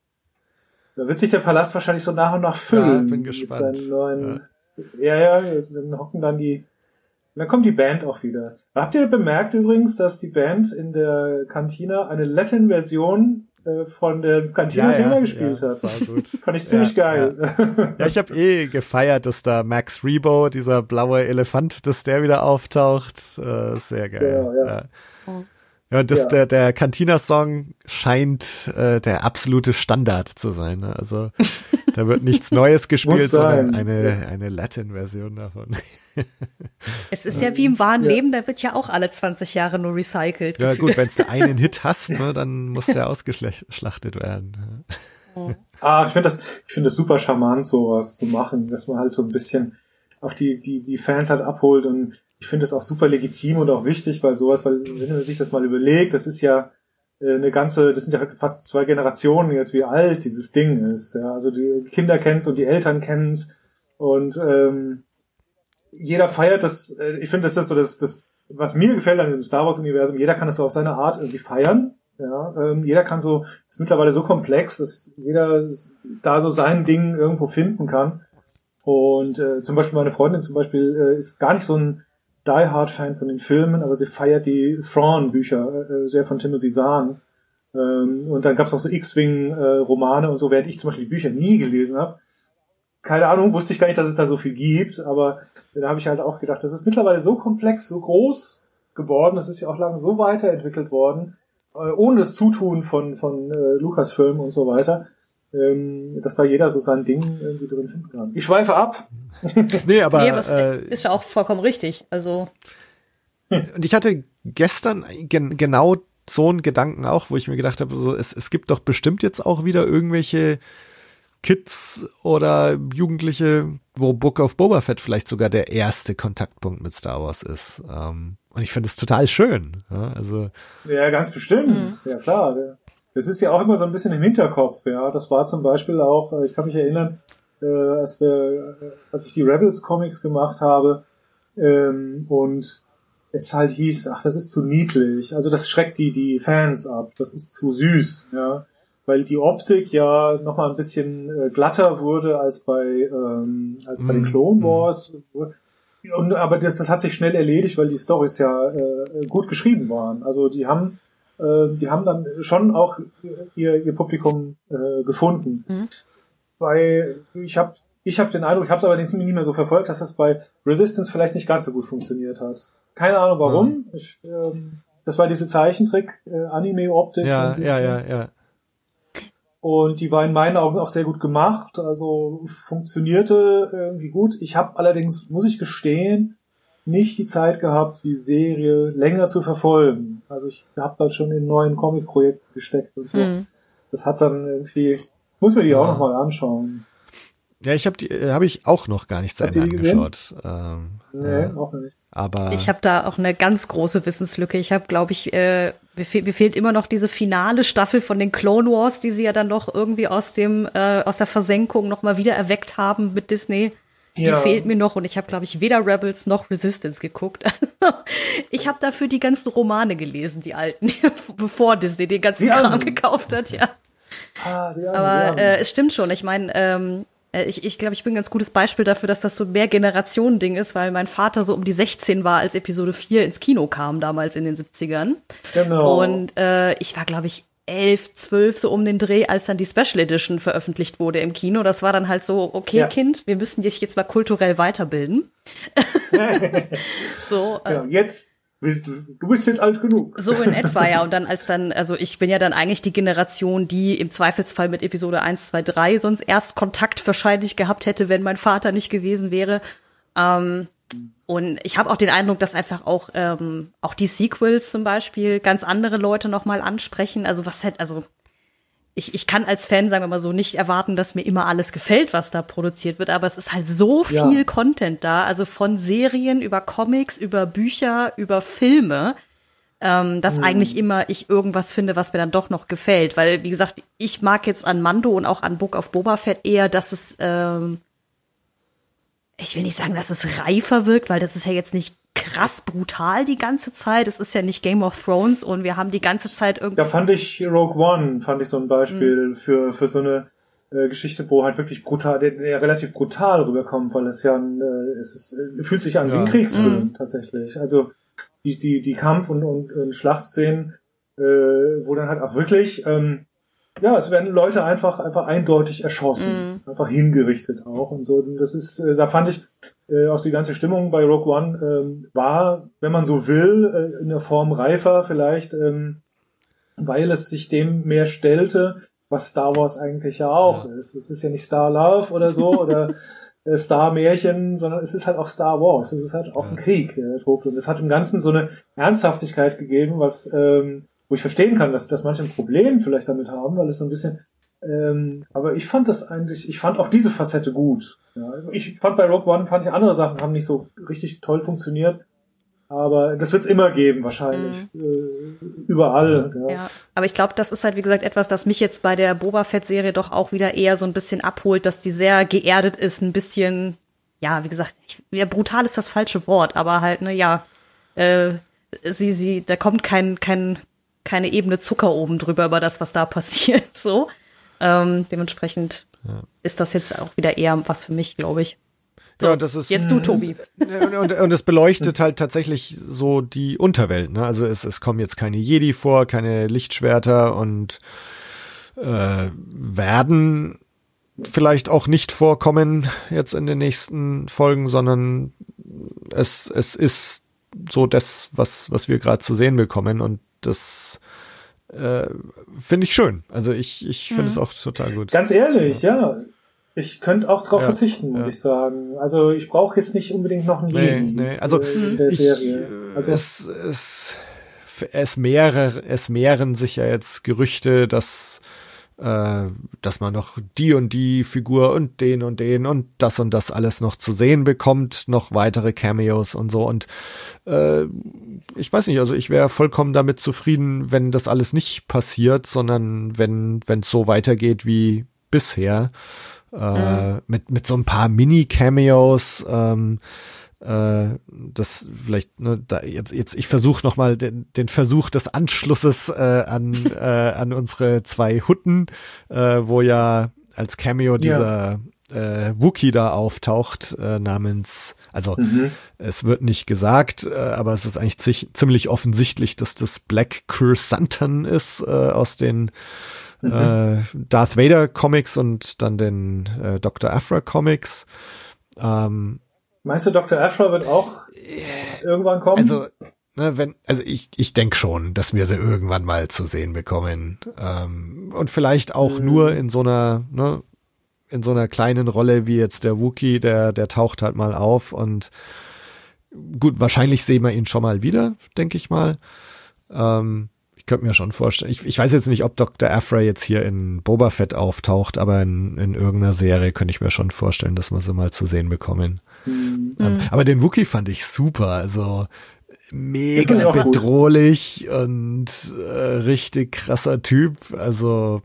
Da wird sich der Palast wahrscheinlich so nach und nach füllen. Ja, bin gespannt. Mit seinen neuen ja. Ja, ja, dann hocken dann die, dann kommt die Band auch wieder. Habt ihr bemerkt übrigens, dass die Band in der Kantina eine Latin-Version äh, von der Cantina-Thema ja, ja, gespielt ja, hat. Gut. Fand ich ziemlich geil. Ja, ja ich habe eh gefeiert, dass da Max Rebo, dieser blaue Elefant, dass der wieder auftaucht. Äh, sehr geil. Ja, ja. Ja, und das, ja. der, der Cantina-Song scheint äh, der absolute Standard zu sein. Ne? Also da wird nichts Neues gespielt, sondern eine, eine Latin-Version davon. es ist ja wie im wahren ja. Leben, da wird ja auch alle 20 Jahre nur recycelt. Ja gut, wenn du einen Hit hast, ne, dann muss der ausgeschlachtet werden. Ah, ich finde das, ich finde das super charmant, sowas zu machen, dass man halt so ein bisschen auch die, die, die Fans halt abholt und ich finde das auch super legitim und auch wichtig bei sowas, weil wenn man sich das mal überlegt, das ist ja eine ganze, das sind ja fast zwei Generationen jetzt, wie alt dieses Ding ist. Ja, also die Kinder kennen's und die Eltern kennen's und ähm, jeder feiert das. Äh, ich finde, das ist so das, das, was mir gefällt an dem Star Wars Universum. Jeder kann das so auf seine Art irgendwie feiern. Ja, ähm, jeder kann so, ist mittlerweile so komplex, dass jeder da so sein Ding irgendwo finden kann. Und äh, zum Beispiel meine Freundin zum Beispiel äh, ist gar nicht so ein Die Hard Fan von den Filmen, aber sie feiert die Thrawn-Bücher äh, sehr von Timothy Zahn. Ähm, und dann gab es auch so X-Wing-Romane äh, und so, während ich zum Beispiel die Bücher nie gelesen habe. Keine Ahnung, wusste ich gar nicht, dass es da so viel gibt, aber da habe ich halt auch gedacht, das ist mittlerweile so komplex, so groß geworden, das ist ja auch lange so weiterentwickelt worden, äh, ohne das Zutun von, von äh, Lucasfilm und so weiter, ähm, dass da jeder so sein Ding irgendwie drin finden kann. Ich schweife ab. nee, aber, nee, aber äh, ist ja auch vollkommen richtig. Also und ich hatte gestern gen genau so einen Gedanken auch, wo ich mir gedacht habe, so, es, es gibt doch bestimmt jetzt auch wieder irgendwelche Kids oder Jugendliche, wo Book of Boba Fett vielleicht sogar der erste Kontaktpunkt mit Star Wars ist. Ähm, und ich finde es total schön. Ja, also ja, ganz bestimmt. Mhm. Ja klar. Das ist ja auch immer so ein bisschen im Hinterkopf. Ja, das war zum Beispiel auch. äh, Ich kann mich erinnern, äh, als wir, äh, als ich die Rebels Comics gemacht habe ähm, und es halt hieß, ach, das ist zu niedlich. Also das schreckt die die Fans ab. Das ist zu süß. Ja weil die Optik ja noch mal ein bisschen äh, glatter wurde als bei ähm, als bei mm, den mhm. Clone Wars. Mm. Und, aber das, das hat sich schnell erledigt, weil die Stories ja äh, gut geschrieben waren. Also die haben die haben dann schon auch ihr, ihr Publikum äh, gefunden. Mhm. Weil ich habe ich habe den Eindruck, ich habe es aber nicht, nicht mehr so verfolgt, dass das bei Resistance vielleicht nicht ganz so gut funktioniert hat. Keine Ahnung warum. Mhm. Ich, ähm, das war diese Zeichentrick, äh, Anime-Optik. Ja, ja, ja, ja. Und die war in meinen Augen auch sehr gut gemacht, also funktionierte irgendwie gut. Ich habe allerdings, muss ich gestehen, nicht die Zeit gehabt, die Serie länger zu verfolgen. Also ich habe dann schon in neuen Comic-Projekten gesteckt und so. Mhm. Das hat dann irgendwie, muss mir die ja. auch nochmal anschauen. Ja, ich habe die, äh, habe ich auch noch gar nicht zu Ende angeschaut. Ähm, nee, äh, auch nicht. Aber ich habe da auch eine ganz große Wissenslücke. Ich habe, glaube ich, äh, mir, fehl, mir fehlt immer noch diese finale Staffel von den Clone Wars, die sie ja dann noch irgendwie aus dem äh, aus der Versenkung noch mal wieder erweckt haben mit Disney. Die ja. fehlt mir noch und ich habe, glaube ich, weder Rebels noch Resistance geguckt. ich habe dafür die ganzen Romane gelesen, die alten, bevor Disney den ganzen Kram gekauft hat, ja. Ah, sie haben, Aber äh, es stimmt schon. Ich meine, ähm, äh, ich, ich glaube, ich bin ein ganz gutes Beispiel dafür, dass das so ein mehr Generationen-Ding ist, weil mein Vater so um die 16 war, als Episode 4 ins Kino kam, damals in den 70ern. Genau. Und äh, ich war, glaube ich, elf, zwölf so um den Dreh, als dann die Special Edition veröffentlicht wurde im Kino. Das war dann halt so, okay, ja. Kind, wir müssen dich jetzt mal kulturell weiterbilden. so. Äh, ja, jetzt Du bist jetzt alt genug. So in etwa, ja. Und dann als dann, also ich bin ja dann eigentlich die Generation, die im Zweifelsfall mit Episode 1, 2, 3 sonst erst Kontakt wahrscheinlich gehabt hätte, wenn mein Vater nicht gewesen wäre. Ähm, und ich habe auch den Eindruck, dass einfach auch ähm, auch die Sequels zum Beispiel ganz andere Leute nochmal ansprechen. Also was hätte, also ich, ich kann als Fan, sagen wir mal so, nicht erwarten, dass mir immer alles gefällt, was da produziert wird, aber es ist halt so viel ja. Content da, also von Serien über Comics, über Bücher, über Filme, ähm, dass mhm. eigentlich immer ich irgendwas finde, was mir dann doch noch gefällt. Weil, wie gesagt, ich mag jetzt an Mando und auch an Book of Boba Fett eher, dass es, ähm, ich will nicht sagen, dass es reifer wirkt, weil das ist ja jetzt nicht krass brutal die ganze Zeit. Es ist ja nicht Game of Thrones und wir haben die ganze Zeit irgendwie. Da fand ich Rogue One, fand ich so ein Beispiel mhm. für, für so eine äh, Geschichte, wo halt wirklich brutal, der, der relativ brutal rüberkommt, weil es ja ein, äh, es ist, äh, fühlt sich an ja. wie ein Kriegsfilm mhm. tatsächlich. Also die, die, die Kampf- und, und, und Schlachtszenen, äh, wo dann halt auch wirklich, ähm, ja, es werden Leute einfach, einfach eindeutig erschossen, mm. einfach hingerichtet auch und so. Und das ist, äh, da fand ich äh, auch die ganze Stimmung bei Rogue One ähm, war, wenn man so will, äh, in der Form reifer vielleicht, ähm, weil es sich dem mehr stellte, was Star Wars eigentlich ja auch ja. ist. Es ist ja nicht Star Love oder so oder äh, Star Märchen, sondern es ist halt auch Star Wars. Es ist halt auch ja. ein Krieg, der tobt. Und es hat im Ganzen so eine Ernsthaftigkeit gegeben, was ähm, wo ich verstehen kann, dass, dass manche ein Problem vielleicht damit haben, weil es so ein bisschen, ähm, aber ich fand das eigentlich, ich fand auch diese Facette gut. Ja. Ich fand bei Rogue One, fand ich andere Sachen haben nicht so richtig toll funktioniert. Aber das wird es immer geben, wahrscheinlich. Mhm. Äh, überall. Ja. ja. Aber ich glaube, das ist halt, wie gesagt, etwas, das mich jetzt bei der Boba Fett-Serie doch auch wieder eher so ein bisschen abholt, dass die sehr geerdet ist, ein bisschen, ja, wie gesagt, ich, ja, brutal ist das falsche Wort, aber halt, ne, ja, äh, sie, sie, da kommt kein, kein keine Ebene Zucker oben drüber über das, was da passiert. So. Ähm, dementsprechend ja. ist das jetzt auch wieder eher was für mich, glaube ich. So, ja, das ist jetzt du, Tobi. Und, und, es beleuchtet halt tatsächlich so die Unterwelt. Ne? Also es, es kommen jetzt keine Jedi vor, keine Lichtschwerter und äh, werden vielleicht auch nicht vorkommen jetzt in den nächsten Folgen, sondern es, es ist so das, was, was wir gerade zu sehen bekommen und das äh, finde ich schön. Also ich, ich finde Mhm. es auch total gut. Ganz ehrlich, ja. Ich könnte auch drauf Ja, verzichten, muss ja. ich sagen. Also ich brauche jetzt nicht unbedingt noch einen Nee, nee, also äh, in der ich, Serie. Also es, es, es, mehrere, es mehren sich ja jetzt Gerüchte, dass, äh, dass man noch die und die Figur und den und den und das und das alles noch zu sehen bekommt, noch weitere Cameos und so. Und äh, ich weiß nicht, also ich wäre vollkommen damit zufrieden, wenn das alles nicht passiert, sondern wenn wenn es so weitergeht wie bisher. Äh, mit, mit so ein paar Mini-Cameos, ähm, äh, das vielleicht, ne, da jetzt, jetzt ich versuche nochmal den, den Versuch des Anschlusses äh, an, äh, an unsere zwei Hutten, äh, wo ja als Cameo dieser äh, Wookie da auftaucht, äh, namens, also Mhm. es wird nicht gesagt, äh, aber es ist eigentlich zich, ziemlich offensichtlich, dass das Black Chrysanthemum ist äh, aus den äh, Darth Vader Comics und dann den äh, Dr. Afra Comics. Ähm, Meinst du, Dr. Afra wird auch irgendwann kommen? also, ne, wenn, also ich, ich denke schon, dass wir sie irgendwann mal zu sehen bekommen. Ähm, und vielleicht auch Mhm. nur in so einer, ne, in so einer kleinen Rolle wie jetzt der Wookie, der, der taucht halt mal auf und gut, wahrscheinlich sehen wir ihn schon mal wieder, denke ich mal. Ähm, ich könnte mir schon vorstellen. Ich, ich weiß jetzt nicht, ob Dr. Afra jetzt hier in Boba Fett auftaucht, aber in, in irgendeiner Serie könnte ich mir schon vorstellen, dass wir sie mal zu sehen bekommen. Hm. Ähm, aber den Wookie fand ich super, also mega auch gut. bedrohlich und äh, richtig krasser Typ. Also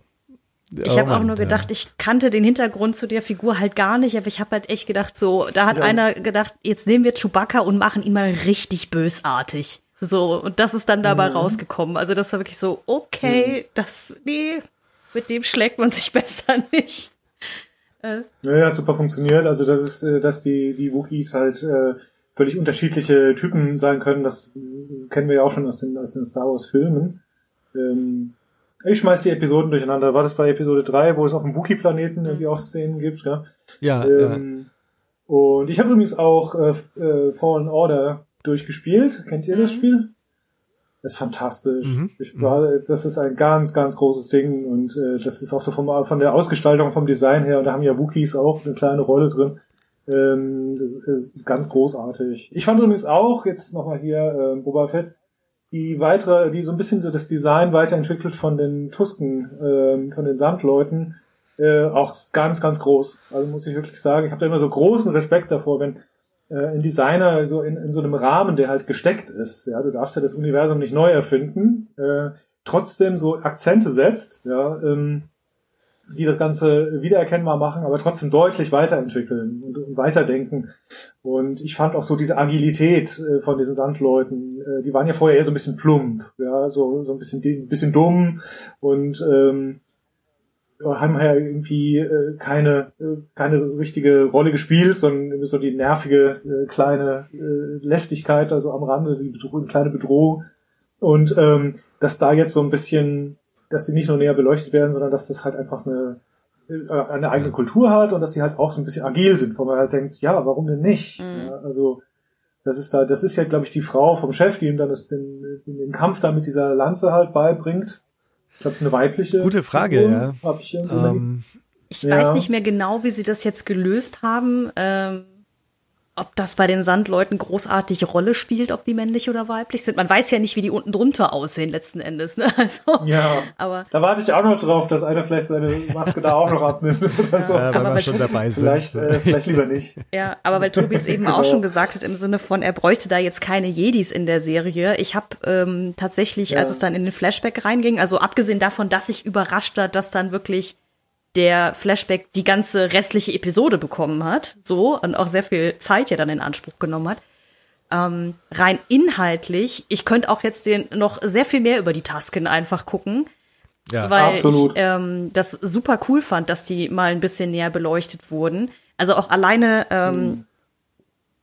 Ich oh habe auch Mann, nur gedacht, ich kannte den Hintergrund zu der Figur halt gar nicht, aber ich habe halt echt gedacht, so, da hat Ja. einer gedacht, jetzt nehmen wir Chewbacca und machen ihn mal richtig bösartig. So, und das ist dann dabei Mhm. rausgekommen. Also das war wirklich so, okay, das, nee, mit dem schlägt man sich besser nicht. Ja, hat super funktioniert. Also das ist, äh, dass die die Wookiees halt äh, völlig unterschiedliche Typen sein können. Das äh, kennen wir ja auch schon aus den aus den Star Wars Filmen. Ähm, ich schmeiß die Episoden durcheinander. War das bei Episode 3, wo es auf dem Wookie-Planeten irgendwie auch Szenen gibt? Ja. Ja, ja. Ähm, Und ich habe übrigens auch äh, äh, Fallen Order durchgespielt. Kennt ihr das Spiel? Das ist fantastisch. Mhm. Ich war, das ist ein ganz, ganz großes Ding und äh, das ist auch so vom, von der Ausgestaltung, vom Design her, und da haben ja Wookies auch eine kleine Rolle drin. Ähm, das ist ganz großartig. Ich fand übrigens auch, jetzt nochmal hier, ähm, Boba Fett, die weitere, die so ein bisschen so das Design weiterentwickelt von den Tusken, ähm, von den Sandleuten, äh, auch ganz, ganz groß. Also muss ich wirklich sagen, ich habe da immer so großen Respekt davor, wenn äh, ein Designer so in, in so einem Rahmen, der halt gesteckt ist. Ja, du darfst ja das Universum nicht neu erfinden, äh, trotzdem so Akzente setzt, ja, ähm, die das Ganze wiedererkennbar machen, aber trotzdem deutlich weiterentwickeln und, und weiterdenken. Und ich fand auch so diese Agilität äh, von diesen Sandleuten, äh, die waren ja vorher eher so ein bisschen plump, ja, so, so ein bisschen, ein bisschen dumm und ähm, haben ja irgendwie äh, keine äh, keine richtige Rolle gespielt, sondern so die nervige äh, kleine äh, Lästigkeit, also am Rande, die Bedro kleine Bedrohung. Und ähm, dass da jetzt so ein bisschen, dass sie nicht nur näher beleuchtet werden, sondern dass das halt einfach eine äh, eine eigene Kultur hat und dass sie halt auch so ein bisschen agil sind, wo man halt denkt, ja, warum denn nicht? Mhm. Ja, also das ist da, das ist ja, glaube ich, die Frau vom Chef, die ihm dann das, den, den Kampf da mit dieser Lanze halt beibringt. Ich glaube, es ist eine weibliche. Gute Frage, Figur, ja. Hab ich Ähm, Ich Ja. weiß nicht mehr genau, wie sie das jetzt gelöst haben. Ähm, ob das bei den Sandleuten großartig Rolle spielt, ob die männlich oder weiblich sind. Man weiß ja nicht, wie die unten drunter aussehen letzten Endes. Ne? Also, Ja, aber da warte ich auch noch drauf, dass einer vielleicht seine Maske da auch noch abnimmt oder so. wenn Aber schon Tobi- dabei sind. vielleicht, äh, vielleicht lieber nicht. Ja, aber weil Tobi es eben auch Genau. schon gesagt hat, im Sinne von, er bräuchte da jetzt keine Jedis in der Serie. Ich habe ähm, tatsächlich, Ja. als es dann in den Flashback reinging, also abgesehen davon, dass ich überrascht war, dass dann wirklich der Flashback die ganze restliche Episode bekommen hat, so, und auch sehr viel Zeit ja dann in Anspruch genommen hat. Ähm, rein inhaltlich, ich könnte auch jetzt den noch sehr viel mehr über die Tasken einfach gucken ja. weil absolut. ich ähm, das super cool fand, dass die mal ein bisschen näher beleuchtet wurden. Also auch alleine, ähm,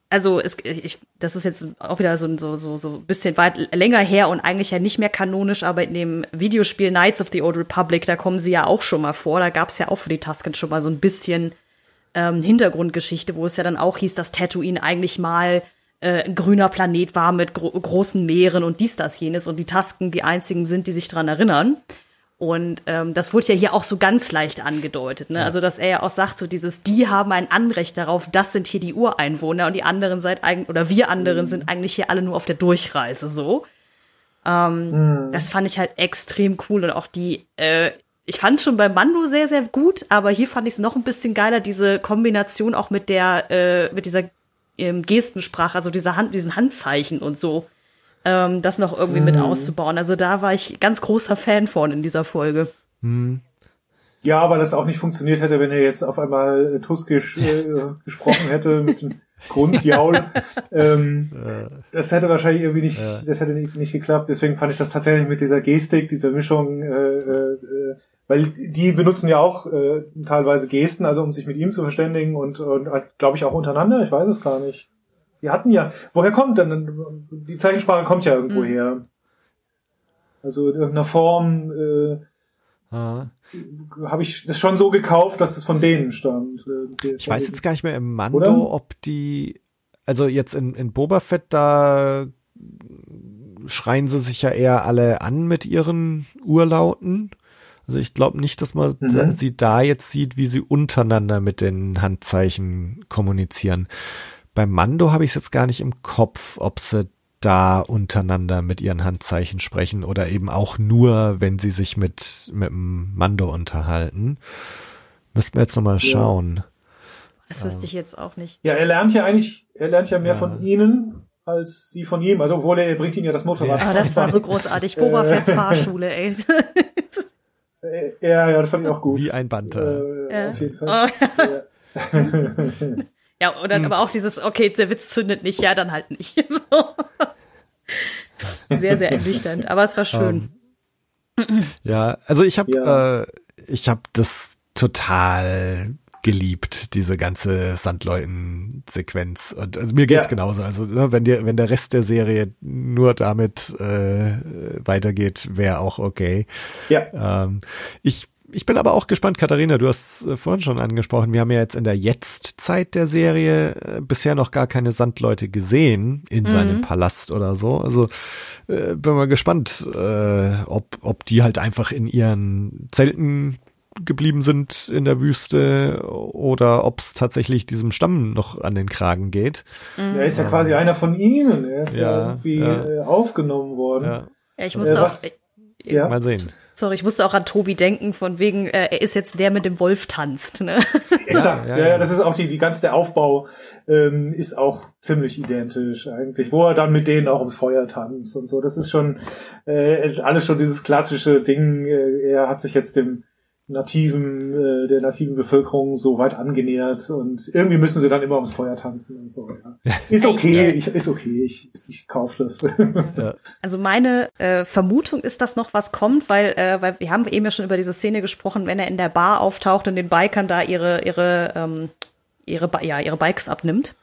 also es, ich, das ist jetzt auch wieder so so so so ein bisschen weit länger her und eigentlich ja nicht mehr kanonisch, aber in dem Videospiel Knights of the Old Republic, da kommen sie ja auch schon mal vor. Da gab es ja auch für die Tusken schon mal so ein bisschen ähm, Hintergrundgeschichte, wo es ja dann auch hieß, dass Tatooine eigentlich mal äh, ein grüner Planet war mit gro großen Meeren und dies, das, jenes und die Tasken die einzigen sind, die sich dran erinnern. Und ähm, das wurde ja hier auch so ganz leicht angedeutet. Ne? Ja. Also, dass er ja auch sagt, so dieses, die haben ein Anrecht darauf, das sind hier die Ureinwohner und die anderen seid eigentlich, oder wir anderen mhm. sind eigentlich hier alle nur auf der Durchreise so. Ähm, mhm. Das fand ich halt extrem cool und auch die, äh, ich fand es schon bei Mando sehr, sehr gut, aber hier fand ich es noch ein bisschen geiler, diese Kombination auch mit der, äh, mit dieser ähm, Gestensprache, also dieser Hand, diesen Handzeichen und so ähm, das noch irgendwie mhm. mit auszubauen. Also da war ich ganz großer Fan von in dieser Folge. Mhm. Ja, weil das auch nicht funktioniert hätte, wenn er jetzt auf einmal äh, Tuskisch äh, gesprochen hätte mit einem Grundjaul. ähm, das hätte wahrscheinlich irgendwie nicht, ja. das hätte nicht, nicht geklappt. Deswegen fand ich das tatsächlich mit dieser Gestik, dieser Mischung, äh, äh, weil die benutzen ja auch äh, teilweise Gesten, also um sich mit ihm zu verständigen und, und glaube ich auch untereinander. Ich weiß es gar nicht. Die hatten ja, woher kommt denn, die Zeichensprache kommt ja irgendwo mhm. her. Also in irgendeiner Form äh, habe ich das schon so gekauft, dass das von denen stammt. Äh, ich weiß jetzt gar nicht mehr im Mando, Oder? ob die, also jetzt in, in Boba Fett, da schreien sie sich ja eher alle an mit ihren Urlauten. Also ich glaube nicht, dass man mhm. sie da jetzt sieht, wie sie untereinander mit den Handzeichen kommunizieren. Beim Mando habe ich es jetzt gar nicht im Kopf, ob sie da untereinander mit ihren Handzeichen sprechen oder eben auch nur, wenn sie sich mit, mit dem Mando unterhalten. Müssten wir jetzt nochmal schauen. Ja. Das wüsste ich jetzt auch nicht. Ja, er lernt ja eigentlich, er lernt ja mehr ja. von ihnen als sie von ihm. Also obwohl er, er bringt ihn ja das Motorrad. Ah, das war so großartig. Boba Fett's Fahrschule, ey. ja, ja, das fand ich auch gut. Wie ein Banter. Äh, ja. Auf jeden Fall. Oh. Ja, und dann hm. aber auch dieses, okay, der Witz zündet nicht, ja, dann halt nicht. So. Sehr, sehr ernüchternd, aber es war schön. Um, ähm. ja, also ich habe ja. äh, ich habe das total geliebt, diese ganze Sandleuten-Sequenz. Und also mir geht's ja. genauso. Also ne, wenn der, wenn der Rest der Serie nur damit äh, weitergeht, wäre auch okay. Ja. Ähm, ich ich bin aber auch gespannt, Katharina, du hast äh, vorhin schon angesprochen, wir haben ja jetzt in der Jetzt-Zeit der Serie äh, bisher noch gar keine Sandleute gesehen in mhm. seinem Palast oder so. Also äh, bin mal gespannt, äh, ob, ob die halt einfach in ihren Zelten geblieben sind in der Wüste oder ob es tatsächlich diesem Stamm noch an den Kragen geht. Mhm. Er ist ja quasi einer von ihnen. Er ist ja, ja irgendwie ja. Äh, aufgenommen worden. Ja, ja ich musste äh, was, auch. Ja. Mal sehen. Sorry, ich musste auch an Tobi denken, von wegen, äh, er ist jetzt der mit dem Wolf tanzt. Ne? Exakt, ja, ja, ja, das ist auch die, die ganze der Aufbau ähm, ist auch ziemlich identisch eigentlich, wo er dann mit denen auch ums Feuer tanzt und so. Das ist schon äh, alles schon dieses klassische Ding. Äh, er hat sich jetzt dem nativen, äh, der nativen Bevölkerung so weit angenähert und irgendwie müssen sie dann immer ums Feuer tanzen und so. Ja. Ist okay, ich, ist okay, ich, ich kaufe das. Ja. Also meine äh, Vermutung ist, dass noch was kommt, weil, äh, weil wir haben eben ja schon über diese Szene gesprochen, wenn er in der Bar auftaucht und den Bikern da ihre ihre ähm, ihre ja ihre Bikes abnimmt.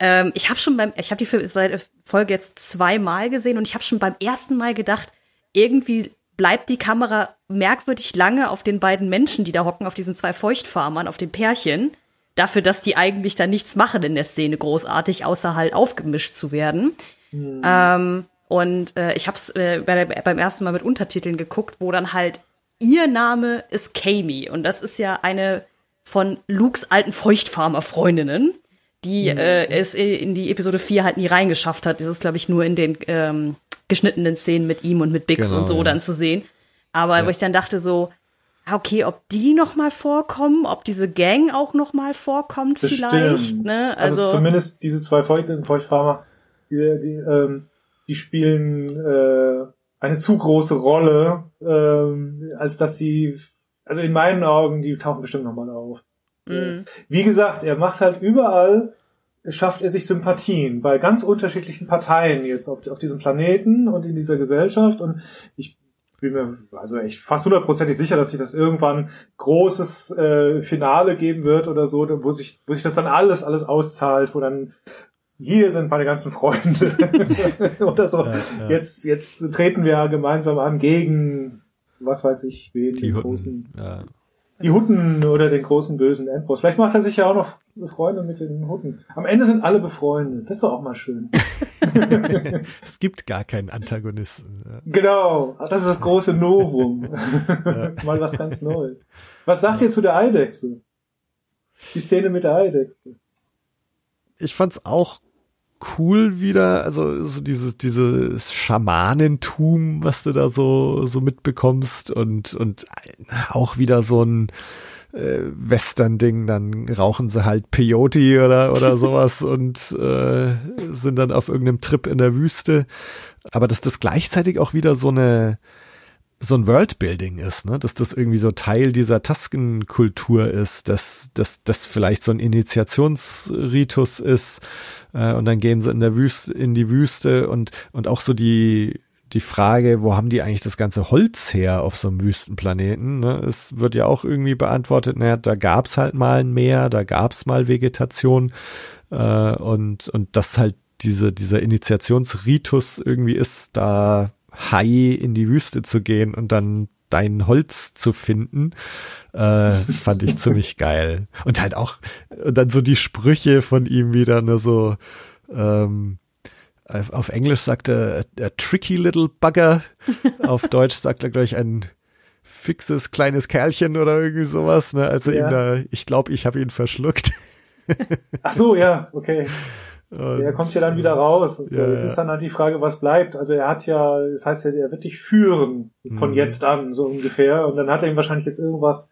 Ähm, ich habe schon beim, ich habe die Folge jetzt zweimal gesehen und ich habe schon beim ersten Mal gedacht, irgendwie bleibt die Kamera merkwürdig lange auf den beiden Menschen, die da hocken, auf diesen zwei Feuchtfarmern, auf dem Pärchen, dafür, dass die eigentlich da nichts machen in der Szene großartig, außer halt aufgemischt zu werden. Mhm. Ähm, und äh, ich habe es äh, bei beim ersten Mal mit Untertiteln geguckt, wo dann halt ihr Name ist Kami und das ist ja eine von Lukes alten Feuchtfarmer-Freundinnen, die mhm. äh, es in die Episode 4 halt nie reingeschafft hat. Das ist, glaube ich, nur in den ähm, geschnittenen Szenen mit ihm und mit Bix genau, und so ja. dann zu sehen. Aber ja. wo ich dann dachte so, okay, ob die noch mal vorkommen, ob diese Gang auch noch mal vorkommt Bestimmt. vielleicht, ne? Also, also zumindest diese zwei Feuchtfarmer, die, die, ähm, die spielen äh, eine zu große Rolle, ähm, als dass sie, also in meinen Augen, die tauchen bestimmt noch mal auf. Mhm. Wie gesagt, er macht halt überall schafft er sich Sympathien bei ganz unterschiedlichen Parteien jetzt auf, auf diesem Planeten und in dieser Gesellschaft. Und ich bin mir also echt fast hundertprozentig sicher, dass sich das irgendwann großes äh, Finale geben wird oder so, wo sich, wo sich das dann alles, alles auszahlt, wo dann hier sind meine ganzen Freunde oder so. Ja, ja. Jetzt, jetzt treten wir gemeinsam an gegen was weiß ich, wen, die großen. Ja. Die Hutten oder den großen bösen Endboss. Vielleicht macht er sich ja auch noch Freunde mit den Hutten. Am Ende sind alle befreundet. Das ist doch auch mal schön. es gibt gar keinen Antagonisten. Ja. Genau, das ist das große Novum. mal was ganz Neues. Was sagt ihr zu der Eidechse? Die Szene mit der Eidechse. Ich fand's auch cool wieder, also so dieses dieses Schamanentum, was du da so so mitbekommst und und auch wieder so ein äh, Western-Ding, dann rauchen sie halt Peyote oder oder sowas und äh, sind dann auf irgendeinem Trip in der Wüste. Aber dass das gleichzeitig auch wieder so eine so ein Worldbuilding ist, ne? dass das irgendwie so Teil dieser Taskenkultur ist, dass dass das vielleicht so ein Initiationsritus ist äh, und dann gehen sie in der Wüste in die Wüste und und auch so die die Frage, wo haben die eigentlich das ganze Holz her auf so einem Wüstenplaneten? Ne? Es wird ja auch irgendwie beantwortet, naja, da gab's halt mal ein Meer, da gab's mal Vegetation äh, und und das halt diese dieser Initiationsritus irgendwie ist, da Hai in die Wüste zu gehen und dann dein Holz zu finden, äh, fand ich ziemlich geil. Und halt auch, und dann so die Sprüche von ihm wieder, ne, so, ähm, auf Englisch sagt er a, a tricky little bugger, auf Deutsch sagt er gleich ein fixes kleines Kerlchen oder irgendwie sowas, ne, also ja. ihm da, ich glaube, ich habe ihn verschluckt. Ach so, ja, okay. Und, er kommt ja dann wieder raus. Und so. Ja, es ist dann halt die Frage, was bleibt. Also er hat ja, das heißt ja, er wird dich führen von mhm. jetzt an, so ungefähr. Und dann hat er ihm wahrscheinlich jetzt irgendwas,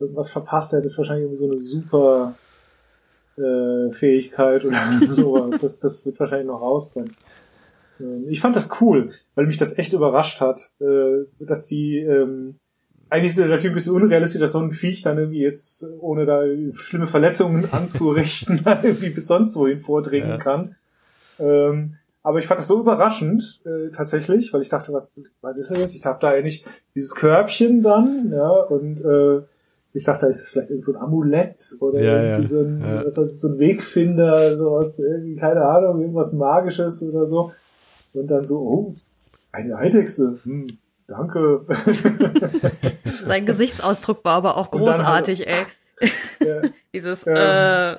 irgendwas verpasst. Er hat jetzt wahrscheinlich irgendwie so eine super äh, Fähigkeit oder sowas. Das, das wird wahrscheinlich noch rauskommen. Ähm, ich fand das cool, weil mich das echt überrascht hat, äh, dass sie ähm, eigentlich ist es natürlich ein bisschen unrealistisch, dass so ein Viech dann irgendwie jetzt, ohne da schlimme Verletzungen anzurichten, irgendwie bis sonst wohin vordringen ja. kann. Ähm, aber ich fand das so überraschend, äh, tatsächlich, weil ich dachte, was, was ist er jetzt? Ich habe da eigentlich dieses Körbchen dann, ja, und äh, ich dachte, da ist vielleicht irgend so ein Amulett oder ja, irgendwie so ein, ja. was heißt, so ein Wegfinder, sowas, irgendwie, keine Ahnung, irgendwas Magisches oder so. Und dann so, oh, eine Eidechse, hm, danke. Sein Gesichtsausdruck war aber auch großartig, ey. Ja, Dieses ähm, äh,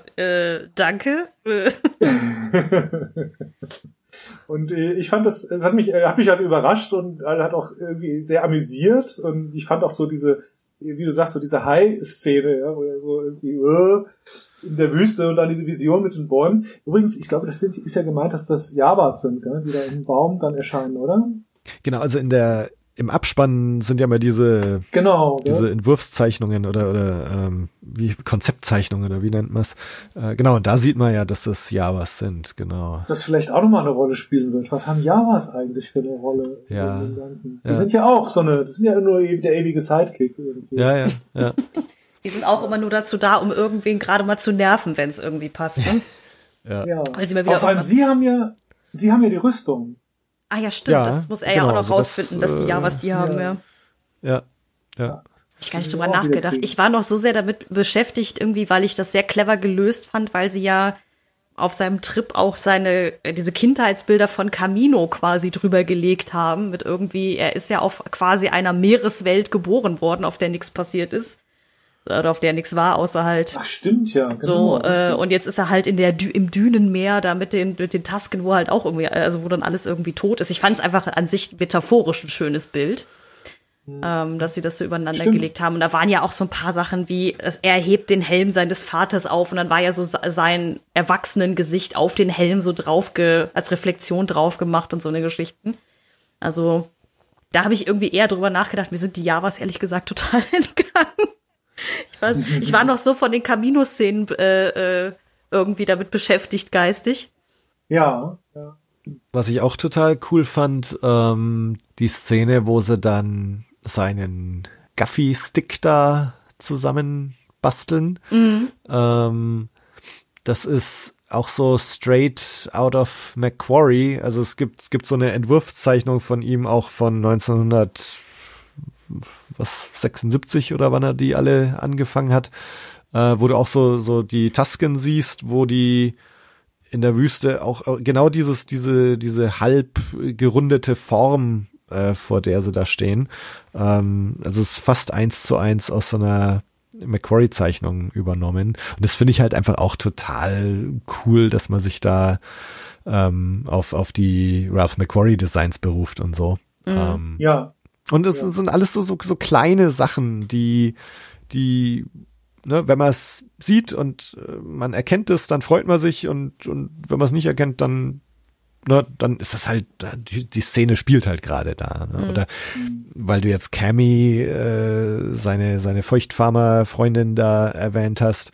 äh, Danke. und äh, ich fand das, es hat mich, äh, hat mich halt überrascht und äh, hat auch irgendwie sehr amüsiert und ich fand auch so diese, wie du sagst, so diese High-Szene, ja, wo er so irgendwie äh, in der Wüste und dann diese Vision mit den Bäumen. Übrigens, ich glaube, das sind, ist ja gemeint, dass das Javas sind, gell, die da im Baum dann erscheinen, oder? Genau, also in der im Abspann sind ja mal diese genau diese ja. Entwurfszeichnungen oder oder ähm, wie Konzeptzeichnungen oder wie nennt man es äh, genau und da sieht man ja dass das Javas sind genau das vielleicht auch nochmal eine Rolle spielen wird was haben Javas eigentlich für eine Rolle ja in dem Ganzen die ja. sind ja auch so eine das sind ja nur der ewige Sidekick irgendwie. ja ja ja die sind auch immer nur dazu da um irgendwen gerade mal zu nerven wenn es irgendwie passt ne? ja. ja Weil sie mal wieder vor allem sie haben ja sie haben ja die Rüstung Ah ja, stimmt. Ja, das muss er genau, ja auch noch also rausfinden, das, dass die ja was die haben, ja. Ja, ja. Ich gar nicht drüber nachgedacht. Ich war noch so sehr damit beschäftigt, irgendwie, weil ich das sehr clever gelöst fand, weil sie ja auf seinem Trip auch seine, äh, diese Kindheitsbilder von Camino quasi drüber gelegt haben, mit irgendwie, er ist ja auf quasi einer Meereswelt geboren worden, auf der nichts passiert ist auf der nichts war, außer halt. Ach, stimmt, ja. Genau, so, äh, und jetzt ist er halt in der Dü im Dünenmeer da mit den, mit den Tasken, wo halt auch irgendwie, also wo dann alles irgendwie tot ist. Ich fand es einfach an sich metaphorisch ein schönes Bild. Hm. Ähm, dass sie das so übereinander Stimmt. gelegt haben. Und da waren ja auch so ein paar Sachen wie, er hebt den Helm seines Vaters auf und dann war ja so sein Erwachsenengesicht auf den Helm so drauf, als Reflexion drauf gemacht und so eine Geschichten. Also, da habe ich irgendwie eher drüber nachgedacht. Mir sind die Javas ehrlich gesagt total entgangen. Ich weiß, ich war noch so von den Camino-Szenen äh, äh, irgendwie damit beschäftigt, geistig. Ja, ja. Was ich auch total cool fand, ähm, die Szene, wo sie dann seinen Gaffy-Stick da zusammen basteln. Mhm. Ähm, das ist auch so straight out of Macquarie. Also es gibt, es gibt so eine Entwurfszeichnung von ihm auch von 1900 was 76 oder wann er die alle angefangen hat, äh, wo du auch so so die Tasken siehst, wo die in der Wüste auch äh, genau dieses diese diese halb gerundete Form äh, vor der sie da stehen. Ähm, also es ist fast eins zu eins aus so einer Macquarie-Zeichnungen übernommen. Und das finde ich halt einfach auch total cool, dass man sich da ähm, auf, auf die Ralph McQuarrie-Designs beruft und so. Mhm. Ähm, Ja, und es Ja. sind alles so, so, so kleine Sachen, die, die, ne, wenn man es sieht und äh, man erkennt es, dann freut man sich und, und wenn man es nicht erkennt, dann, ne, dann ist das halt, die, die Szene spielt halt gerade da. Ne? Oder weil du jetzt Cammy, äh, seine, seine Feuchtfarmer-Freundin da erwähnt hast,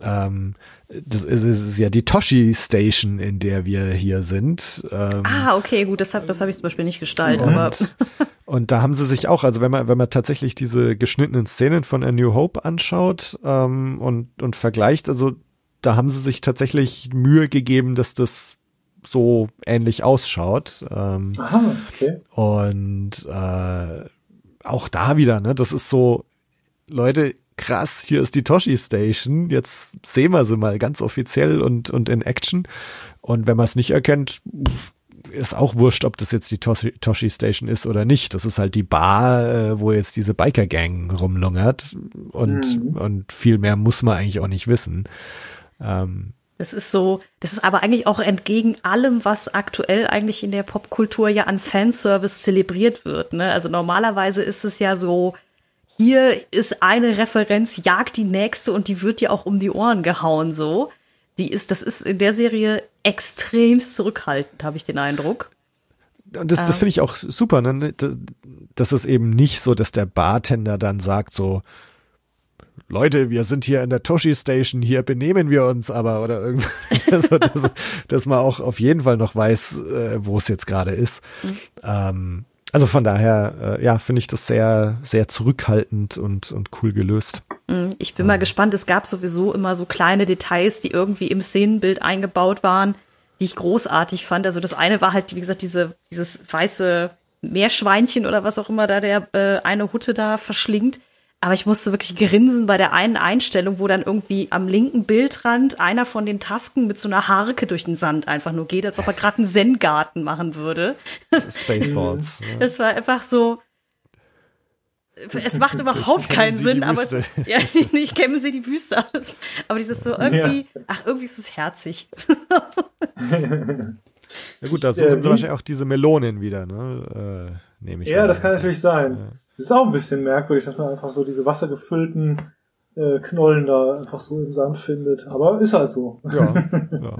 ähm, das ist, das ist ja die Toshi Station, in der wir hier sind. Ähm, Ah, okay, gut, das habe das hab ich zum Beispiel nicht gestaltet, aber und, da haben sie sich auch, also wenn man, wenn man tatsächlich diese geschnittenen Szenen von A New Hope anschaut ähm, und, und vergleicht, also da haben sie sich tatsächlich Mühe gegeben, dass das so ähnlich ausschaut. Ähm, aha, okay. und äh, auch da wieder, ne, das ist so, Leute, krass, hier ist die Toshi Station, jetzt sehen wir sie mal ganz offiziell und, und in Action. Und wenn man es nicht erkennt, pff, ist auch wurscht, ob das jetzt die Toshi, Toshi Station ist oder nicht. Das ist halt die Bar, äh, wo jetzt diese Biker-Gang rumlungert. Und, Mhm. und viel mehr muss man eigentlich auch nicht wissen. Ähm, Das ist so, das ist aber eigentlich auch entgegen allem, was aktuell eigentlich in der Popkultur ja an Fanservice zelebriert wird. Ne? Also normalerweise ist es ja so, hier ist eine Referenz, jagt die nächste und die wird dir auch um die Ohren gehauen so. Die ist, das ist in der Serie extremst zurückhaltend, habe ich den Eindruck. Und das, das finde ich auch super, ne? Das- Das ist eben nicht so, dass der Bartender dann sagt so, Leute, wir sind hier in der Toshi Station, hier benehmen wir uns aber oder irgend also, dass, dass man auch auf jeden Fall noch weiß, äh, wo es jetzt gerade ist. Ähm, also von daher, äh, ja, finde ich das sehr, sehr zurückhaltend und, und cool gelöst. Mm, Ich bin mal gespannt. Es gab sowieso immer so kleine Details, die irgendwie im Szenenbild eingebaut waren, die ich großartig fand. Also das eine war halt, wie gesagt, diese, dieses weiße Meerschweinchen oder was auch immer da der äh, eine Hutte da verschlingt. Aber ich musste wirklich grinsen bei der einen Einstellung, wo dann irgendwie am linken Bildrand einer von den Tasken mit so einer Harke durch den Sand einfach nur geht, als ob er gerade einen Zen-Garten machen würde. Spaceballs. ja. Es war einfach so. Es macht überhaupt keinen Sie Sinn, aber es, ja, ich kenne sie die Wüste alles. Aber dieses so irgendwie, ach, irgendwie ist es herzig. Ja gut, da Äh, suchen sie wie- wahrscheinlich auch diese Melonen wieder, ne? Äh, nehme ich Ja, mal das kann an. Ja. natürlich sein. Es ist auch ein bisschen merkwürdig, dass man einfach so diese wassergefüllten äh, Knollen da einfach so im Sand findet. Aber ist halt so. Ja, ja.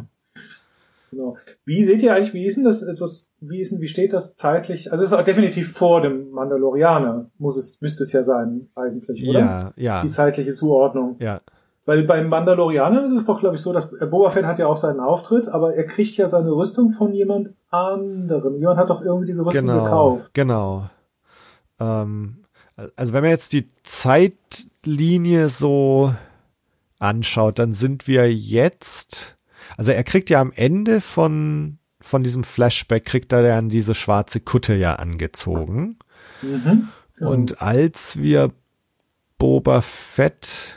Genau. Wie seht ihr eigentlich, wie ist denn das, also, wie ist denn, wie steht das zeitlich? Also es ist auch definitiv vor dem Mandalorianer, muss es, müsste es ja sein, eigentlich, oder? Ja, ja, Die zeitliche Zuordnung. ja. Weil beim Mandalorianer ist es doch, glaube ich, so, dass äh, Boba Fett hat ja auch seinen Auftritt, aber er kriegt ja seine Rüstung von jemand anderem. Jemand hat doch irgendwie diese Rüstung Genau, gekauft. genau. Ähm, also wenn man jetzt die Zeitlinie so anschaut, dann sind wir jetzt, also er kriegt ja am Ende von, von diesem Flashback, kriegt er dann diese schwarze Kutte ja angezogen. Mhm. Und als wir Boba Fett,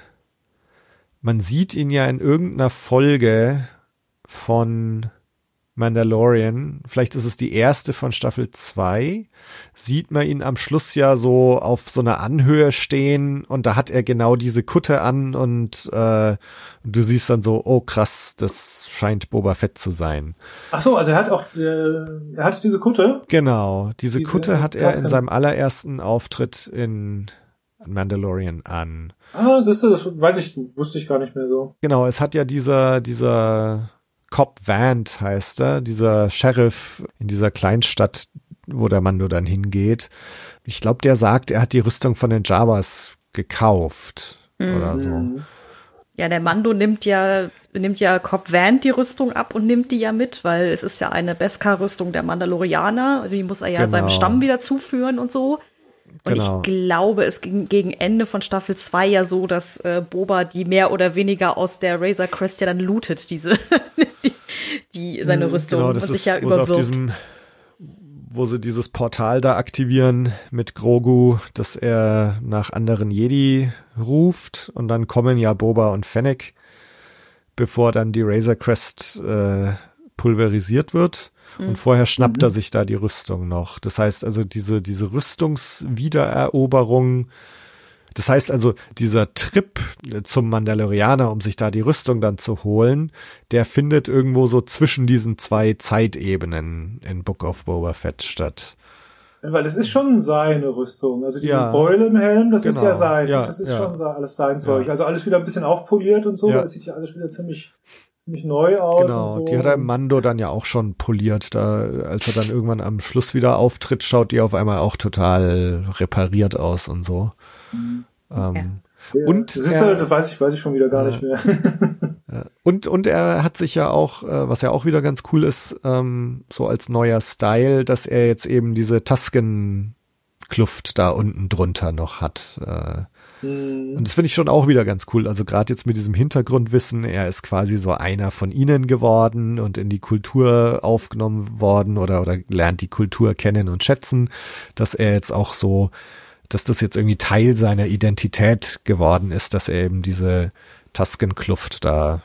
man sieht ihn ja in irgendeiner Folge von Mandalorian, vielleicht ist es die erste von Staffel 2, sieht man ihn am Schluss ja so auf so einer Anhöhe stehen und da hat er genau diese Kutte an und äh, du siehst dann so, oh krass, das scheint Boba Fett zu sein. Ach so, also er hat auch, äh, er hatte diese Kutte. Genau, diese, Diese Kutte hat er in seinem allerersten Auftritt in Mandalorian an. Ah, siehst du, das weiß ich, wusste ich gar nicht mehr so. Genau, es hat ja dieser, dieser Cop Vant heißt er, dieser Sheriff in dieser Kleinstadt, wo der Mando dann hingeht. Ich glaube, der sagt, er hat die Rüstung von den Javas gekauft oder so. Mhm. Ja, der Mando nimmt ja, nimmt ja Cobb Van die Rüstung ab und nimmt die ja mit, weil es ist ja eine Beskar-Rüstung der Mandalorianer. Die muss er ja Genau. seinem Stamm wieder zuführen und so. Und Genau. ich glaube, es ging gegen Ende von Staffel 2 ja so, dass äh, Boba die mehr oder weniger aus der Razor Crest ja dann lootet, diese, die, die, seine Rüstung Genau, und das sich ist, ja überwirft. diesem, wo sie dieses Portal da aktivieren mit Grogu, dass er nach anderen Jedi ruft und dann kommen ja Boba und Fennec, bevor dann die Razor Crest äh, pulverisiert wird. Und vorher schnappt er sich da die Rüstung noch. Das heißt also, diese, diese Rüstungswiedereroberung, Das heißt also, dieser Trip zum Mandalorianer, um sich da die Rüstung dann zu holen, der findet irgendwo so zwischen diesen zwei Zeitebenen in Book of Boba Fett statt. Weil es ist schon seine Rüstung. Also diese Ja. Beule im Helm, das ist Genau. ja sein. Ja, das ist ja. schon alles sein Zeug. Ja. Also alles wieder ein bisschen aufpoliert und so. Ja. Das sieht ja alles wieder ziemlich, ziemlich neu aus. Genau, und so. die hat er im Mando dann ja auch schon poliert. Da, als er dann irgendwann am Schluss wieder auftritt, schaut die auf einmal auch total repariert aus und so. Ähm, Ja. und das ist er- halt, das weiß ich, weiß ich schon wieder gar Ja. nicht mehr. Und, und er hat sich ja auch, äh, was ja auch wieder ganz cool ist, ähm, so als neuer Style, dass er jetzt eben diese Tusken-Kluft da unten drunter noch hat. Äh, Hm. und das finde ich schon auch wieder ganz cool. Also gerade jetzt mit diesem Hintergrundwissen, er ist quasi so einer von ihnen geworden und in die Kultur aufgenommen worden oder, oder lernt die Kultur kennen und schätzen, dass er jetzt auch so, dass das jetzt irgendwie Teil seiner Identität geworden ist, dass er eben diese Tusken-Kluft da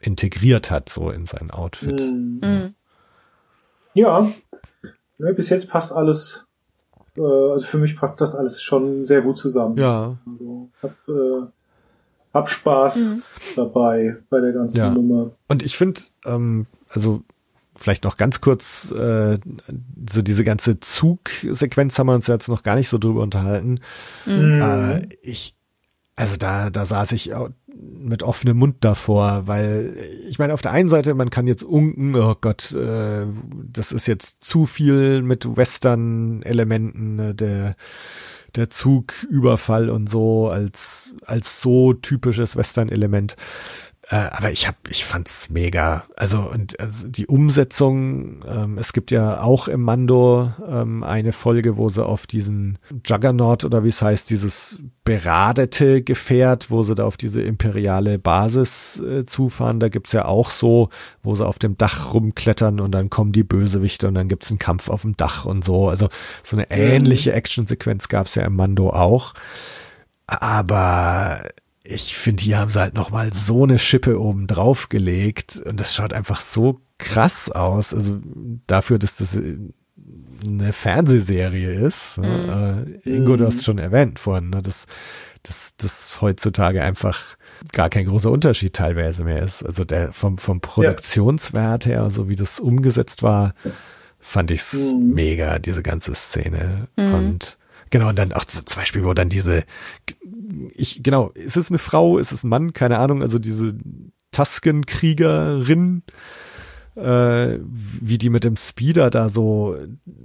integriert hat, so in sein Outfit. Hm. Mhm. Ja, ne, bis jetzt passt alles, äh, also für mich passt das alles schon sehr gut zusammen. Ja, Also, hab, äh, hab Spaß dabei bei der ganzen Ja. Nummer. Und ich finde, ähm, also vielleicht noch ganz kurz, äh, so diese ganze Zugsequenz haben wir uns jetzt noch gar nicht so drüber unterhalten. Mhm. Äh, ich, also da, da saß ich auch mit offenem Mund davor, weil ich meine, auf der einen Seite, man kann jetzt unken, oh Gott, äh, das ist jetzt zu viel mit Western-Elementen, ne, der, der Zugüberfall und so als, als so typisches Western-Element. Äh, aber ich hab, ich fand's mega. Also und also die Umsetzung. Ähm, es gibt ja auch im Mando ähm, eine Folge, wo sie auf diesen Juggernaut oder wie es heißt, dieses beradete Gefährt, wo sie da auf diese imperiale Basis äh, zufahren. Da gibt's ja auch so, wo sie auf dem Dach rumklettern und dann kommen die Bösewichte und dann gibt's einen Kampf auf dem Dach und so. Also so eine ähnliche Actionsequenz gab's ja im Mando auch. Aber ich finde, hier haben sie halt noch mal so eine Schippe oben drauf gelegt und das schaut einfach so krass aus. Also dafür, dass das äh, eine Fernsehserie ist. Ne? Äh, Ingo, du hast schon erwähnt vorhin, ne? dass, dass das heutzutage einfach gar kein großer Unterschied teilweise mehr ist. Also der vom, vom Produktionswert her, so wie das umgesetzt war, fand ich's Mhm. mega, diese ganze Szene. Und genau, und dann auch zum Beispiel, wo dann diese, ich, genau, ist es eine Frau, ist es ein Mann, keine Ahnung, also diese Tusken-Kriegerin, äh, wie die mit dem Speeder da so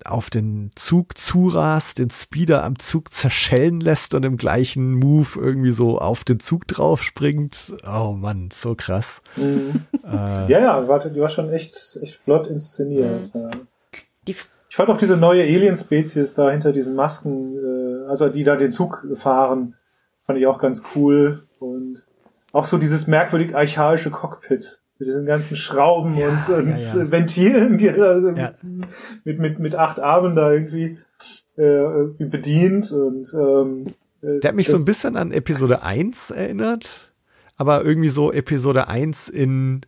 auf den Zug zurast, den Speeder am Zug zerschellen lässt und im gleichen Move irgendwie so auf den Zug drauf springt. Oh Mann, so krass. Mhm. Äh, Ja, ja, warte, die war schon echt, echt flott inszeniert. Ja. Die, Ich fand auch diese neue Alien-Spezies da hinter diesen Masken, äh, also die da den Zug fahren, fand ich auch ganz cool. Und auch so dieses merkwürdig archaische Cockpit mit diesen ganzen Schrauben Ja, und, und ja, ja. Ventilen, die er da mit, mit, mit acht Armen da irgendwie, äh, irgendwie bedient. Und ähm, äh, Der hat mich so ein bisschen an Episode 1 erinnert, aber irgendwie so Episode 1 in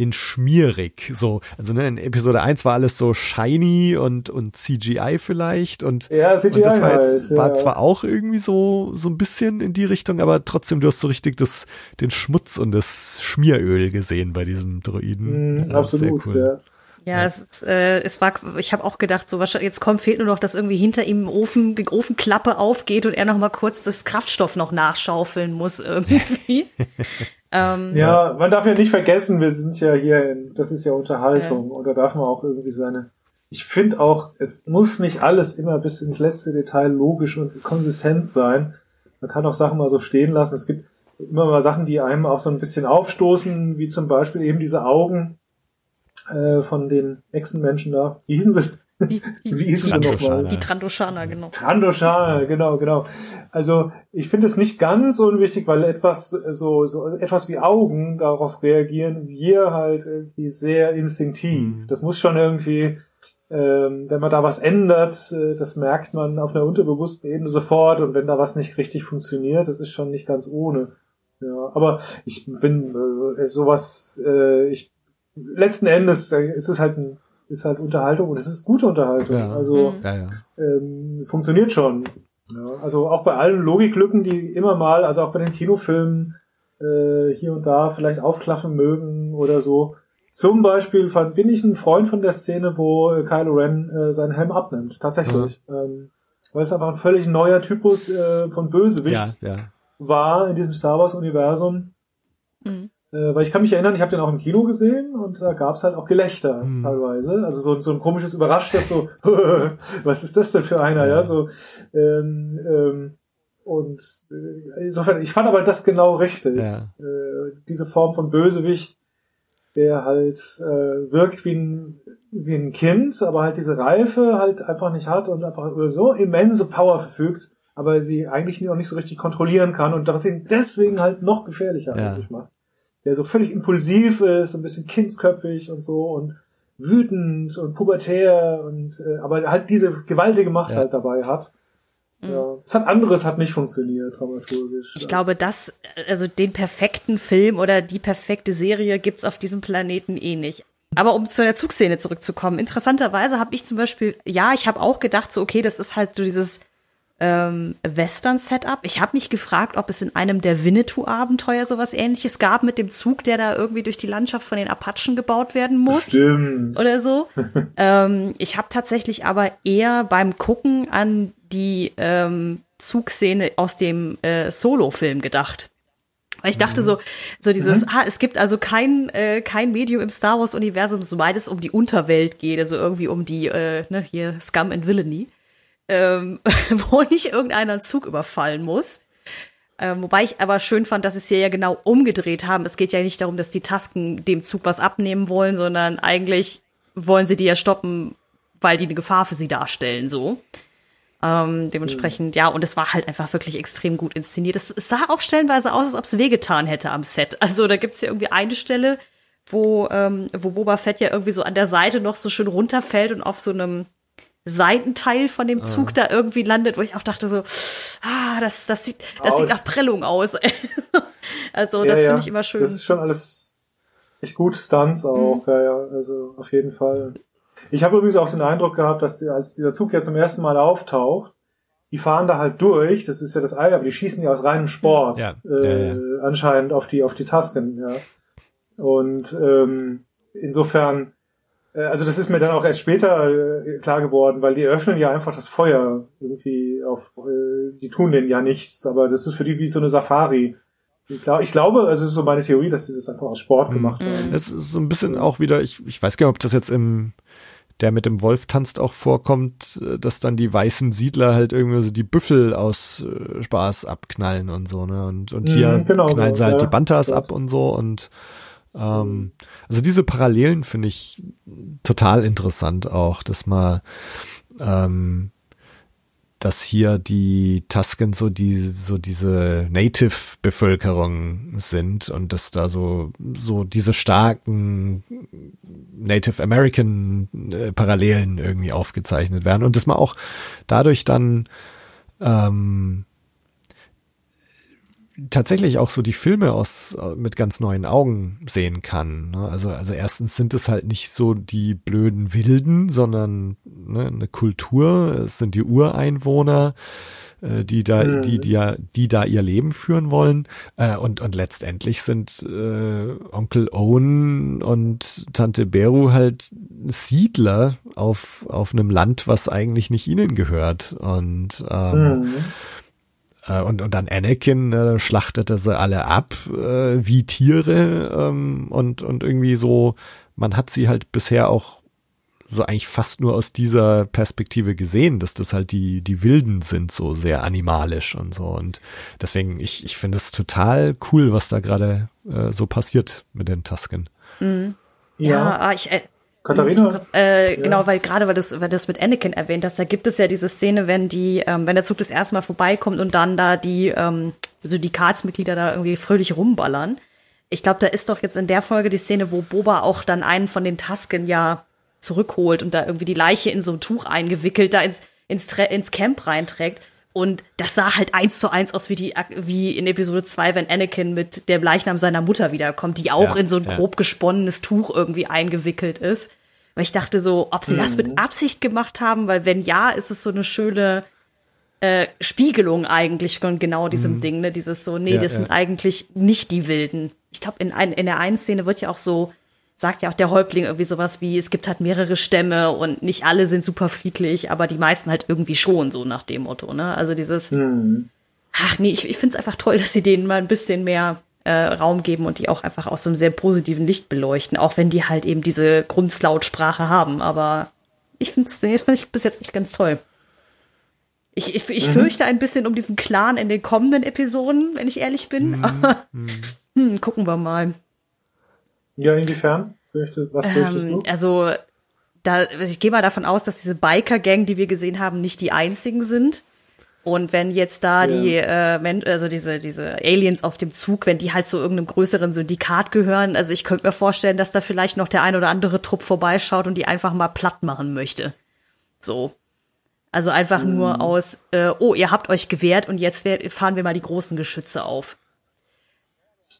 in schmierig, so, also ne, in Episode 1 war alles so shiny und, und CGI vielleicht und, Ja, und CGI das war halt, jetzt, war ja. zwar auch irgendwie so, so ein bisschen in die Richtung, aber trotzdem, du hast so richtig das, den Schmutz und das Schmieröl gesehen bei diesem Droiden. Mhm, Ja, absolut, Sehr cool. ja. ja, es, ist, äh, es war, ich habe auch gedacht, so wahrscheinlich, jetzt kommt, fehlt nur noch, dass irgendwie hinter ihm im Ofen, die Ofenklappe aufgeht und er noch mal kurz das Kraftstoff noch nachschaufeln muss irgendwie. Ähm, Ja, man darf ja nicht vergessen, wir sind ja hier, in, das ist ja Unterhaltung und da darf man auch irgendwie seine. Ich finde auch, es muss nicht alles immer bis ins letzte Detail logisch und konsistent sein. Man kann auch Sachen mal so stehen lassen. Es gibt immer mal Sachen, die einem auch so ein bisschen aufstoßen, wie zum Beispiel eben diese Augen äh, von den Echsenmenschen da. Wie hießen sie? Die, Wie die, hießen sie Trandoshana. nochmal? die Trandoshaner, genau. Trandoshana, genau, genau. Also ich finde es nicht ganz unwichtig, weil etwas äh, so, so etwas wie Augen darauf reagieren wir halt irgendwie sehr instinktiv. Mhm. Das muss schon irgendwie, ähm, wenn man da was ändert, äh, das merkt man auf einer unterbewussten Ebene sofort und wenn da was nicht richtig funktioniert, das ist schon nicht ganz ohne. Ja, aber ich bin äh, sowas, äh, ich letzten Endes äh, ist es halt ein, ist halt Unterhaltung und es ist gute Unterhaltung. Ja. Also Mhm. Ja, ja. ähm, funktioniert schon. Ja, also auch bei allen Logiklücken, die immer mal, also auch bei den Kinofilmen äh, hier und da vielleicht aufklaffen mögen oder so. Zum Beispiel fand, bin ich ein Freund von der Szene, wo äh, Kylo Ren äh, seinen Helm abnimmt. Tatsächlich. Mhm. Ähm, weil es einfach ein völlig neuer Typus äh, von Bösewicht ja, ja. war in diesem Star Wars-Universum. Mhm. Äh, weil ich kann mich erinnern, ich habe den auch im Kino gesehen und da gab's halt auch Gelächter mhm. teilweise. Also so, so ein komisches Überraschtes, so, was ist das denn für einer, ja? so, ähm, ähm, und äh, insofern, ich fand aber das genau richtig. Ja. Äh, diese Form von Bösewicht, der halt äh, wirkt wie ein, wie ein Kind, aber halt diese Reife halt einfach nicht hat und einfach über so immense Power verfügt, aber sie eigentlich auch nicht so richtig kontrollieren kann und was ihn deswegen halt noch gefährlicher ja. eigentlich macht der so völlig impulsiv ist, ein bisschen kindsköpfig und so und wütend und pubertär und äh, aber halt diese gewaltige Macht ja. halt dabei hat. Mhm. Ja, es hat anderes hat nicht funktioniert dramaturgisch. Ich ja. glaube, das also den perfekten Film oder die perfekte Serie gibt's auf diesem Planeten eh nicht. Aber um zu der Zugszene zurückzukommen, interessanterweise habe ich zum Beispiel, ja, ich habe auch gedacht, so okay, das ist halt so dieses ähm, Western-Setup. Ich habe mich gefragt, ob es in einem der Winnetou-Abenteuer sowas ähnliches gab mit dem Zug, der da irgendwie durch die Landschaft von den Apachen gebaut werden muss. Stimmt. Oder so. ähm, ich habe tatsächlich aber eher beim Gucken an die ähm, Zugszene aus dem äh, Solo-Film gedacht. Weil ich dachte so, so dieses, mhm. ah, es gibt also kein, äh, kein Medium im Star Wars-Universum, soweit es um die Unterwelt geht, also irgendwie um die, äh, ne, hier Scum and Villainy ähm, wo nicht irgendeiner Zug überfallen muss. Ähm, wobei ich aber schön fand, dass sie es hier ja genau umgedreht haben. Es geht ja nicht darum, dass die Tasken dem Zug was abnehmen wollen, sondern eigentlich wollen sie die ja stoppen, weil die eine Gefahr für sie darstellen, so. Ähm, dementsprechend, ja, und es war halt einfach wirklich extrem gut inszeniert. Es, es sah auch stellenweise aus, als ob es wehgetan hätte am Set. Also da gibt's ja irgendwie eine Stelle, wo, ähm, wo Boba Fett ja irgendwie so an der Seite noch so schön runterfällt und auf so einem Seitenteil von dem Zug ah. da irgendwie landet, wo ich auch dachte so, ah, das, das sieht, das sieht nach Prellung aus. also, das ja, finde ich immer schön. Das ist schon alles echt gut, Stunts auch, mhm. ja, ja, also auf jeden Fall. Ich habe übrigens auch den Eindruck gehabt, dass die, als dieser Zug ja zum ersten Mal auftaucht, die fahren da halt durch, das ist ja das Ei, aber die schießen ja aus reinem Sport ja. Äh, ja, ja. anscheinend auf die auf die Tasken, ja. Und ähm, insofern also das ist mir dann auch erst später äh, klar geworden, weil die öffnen ja einfach das Feuer irgendwie auf, äh, die tun denen ja nichts, aber das ist für die wie so eine Safari. Ich, glaub, ich glaube, also es ist so meine Theorie, dass die das einfach aus Sport mhm. gemacht haben. Es ist so ein bisschen auch wieder, ich, ich weiß gar nicht, ob das jetzt im der mit dem Wolf tanzt auch vorkommt, dass dann die weißen Siedler halt irgendwie so die Büffel aus Spaß abknallen und so, ne? Und, und hier mhm, genau, knallen sie halt ja, die Bantas ab und so und ähm, also diese Parallelen finde ich total interessant auch, dass man ähm, dass hier die Tusken so die so diese Native Bevölkerung sind und dass da so so diese starken Native American äh, Parallelen irgendwie aufgezeichnet werden und dass man auch dadurch dann ähm, tatsächlich auch so die Filme aus mit ganz neuen Augen sehen kann. Ne? Also also erstens sind es halt nicht so die blöden Wilden, sondern ne, eine Kultur. Es sind die Ureinwohner, äh, die da mhm. die die die da ihr Leben führen wollen. Äh, und und letztendlich sind äh, Onkel Owen und Tante Beru halt Siedler auf auf einem Land, was eigentlich nicht ihnen gehört. Und ähm, mhm äh, und, und dann Anakin äh, schlachtete sie alle ab äh, wie Tiere ähm, und, und irgendwie so, man hat sie halt bisher auch so eigentlich fast nur aus dieser Perspektive gesehen, dass das halt die, die Wilden sind, so sehr animalisch und so. Und deswegen, ich, ich finde es total cool, was da gerade äh, so passiert mit den Tusken. Mhm. Ja, ja ah, ich, äh, Katharina? Äh, ja. Genau, weil gerade weil du weil das mit Anakin erwähnt hast, da gibt es ja diese Szene, wenn die, ähm, wenn der Zug das erste Mal vorbeikommt und dann da die, ähm, so die Katsmitglieder da irgendwie fröhlich rumballern. Ich glaube, da ist doch jetzt in der Folge die Szene, wo Boba auch dann einen von den Tasken ja zurückholt und da irgendwie die Leiche in so ein Tuch eingewickelt da ins, ins, ins Camp reinträgt. Und das sah halt eins zu eins aus wie die, wie in Episode 2, wenn Anakin mit dem Leichnam seiner Mutter wiederkommt, die auch ja, in so ein ja. grob gesponnenes Tuch irgendwie eingewickelt ist. Weil ich dachte so, ob sie mhm. das mit mhm. Absicht gemacht haben, weil wenn ja, ist es so eine schöne, äh, Spiegelung eigentlich von genau diesem Mhm. Ding, ne? Dieses so, nee, Ja, das sind eigentlich nicht die Wilden. Ich glaube, in, ein, in der einen Szene wird ja auch so, sagt ja auch der Häuptling irgendwie sowas wie, es gibt halt mehrere Stämme und nicht alle sind super friedlich, aber die meisten halt irgendwie schon, so nach dem Motto, ne? Also dieses, Hm. ach nee, ich, ich finde es einfach toll, dass sie denen mal ein bisschen mehr äh, Raum geben und die auch einfach aus so einem sehr positiven Licht beleuchten, auch wenn die halt eben diese Grundslautsprache haben. Aber ich finde es find ich bis jetzt echt ganz toll. Ich, ich, ich fürchte ein bisschen um diesen Clan in den kommenden Episoden, wenn ich ehrlich bin. Aber hm, gucken wir mal. Ja, inwiefern? Was fürchtest Ähm, du? also, da, ich gehe mal davon aus, dass diese Biker-Gang, die wir gesehen haben, nicht die einzigen sind. Und wenn jetzt da Ja. die, äh, also diese, diese Aliens auf dem Zug, wenn die halt zu irgendeinem größeren Syndikat gehören, also ich könnte mir vorstellen, dass da vielleicht noch der ein oder andere Trupp vorbeischaut und die einfach mal platt machen möchte. So. Also einfach Mhm. nur aus, äh, oh, ihr habt euch gewehrt und jetzt fahren wir mal die großen Geschütze auf.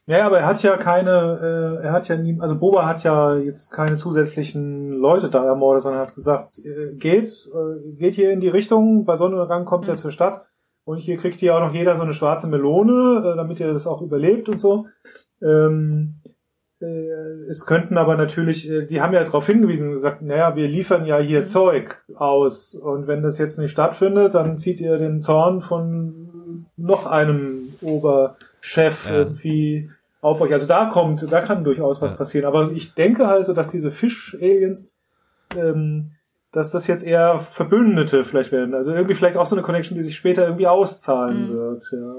Ja, aber er hat ja keine, äh, er hat ja nie, also Boba hat ja jetzt keine zusätzlichen Leute da ermordet, sondern hat gesagt, äh, geht, äh, geht hier in die Richtung, bei Sonnenuntergang kommt Mhm. er zur Stadt und hier kriegt hier auch noch jeder so eine schwarze Melone, äh, damit ihr das auch überlebt und so. Ähm, äh, es könnten aber natürlich, äh, die haben ja darauf hingewiesen und gesagt, naja, wir liefern ja hier Mhm. Zeug aus und wenn das jetzt nicht stattfindet, dann zieht ihr den Zorn von noch einem Oberchef Ja. irgendwie auf euch. Also da kommt, da kann durchaus was Ja. passieren. Aber ich denke also, dass diese Fisch-Aliens, ähm, dass das jetzt eher Verbündete vielleicht werden. Also irgendwie vielleicht auch so eine Connection, die sich später irgendwie auszahlen Mhm. wird. Ja.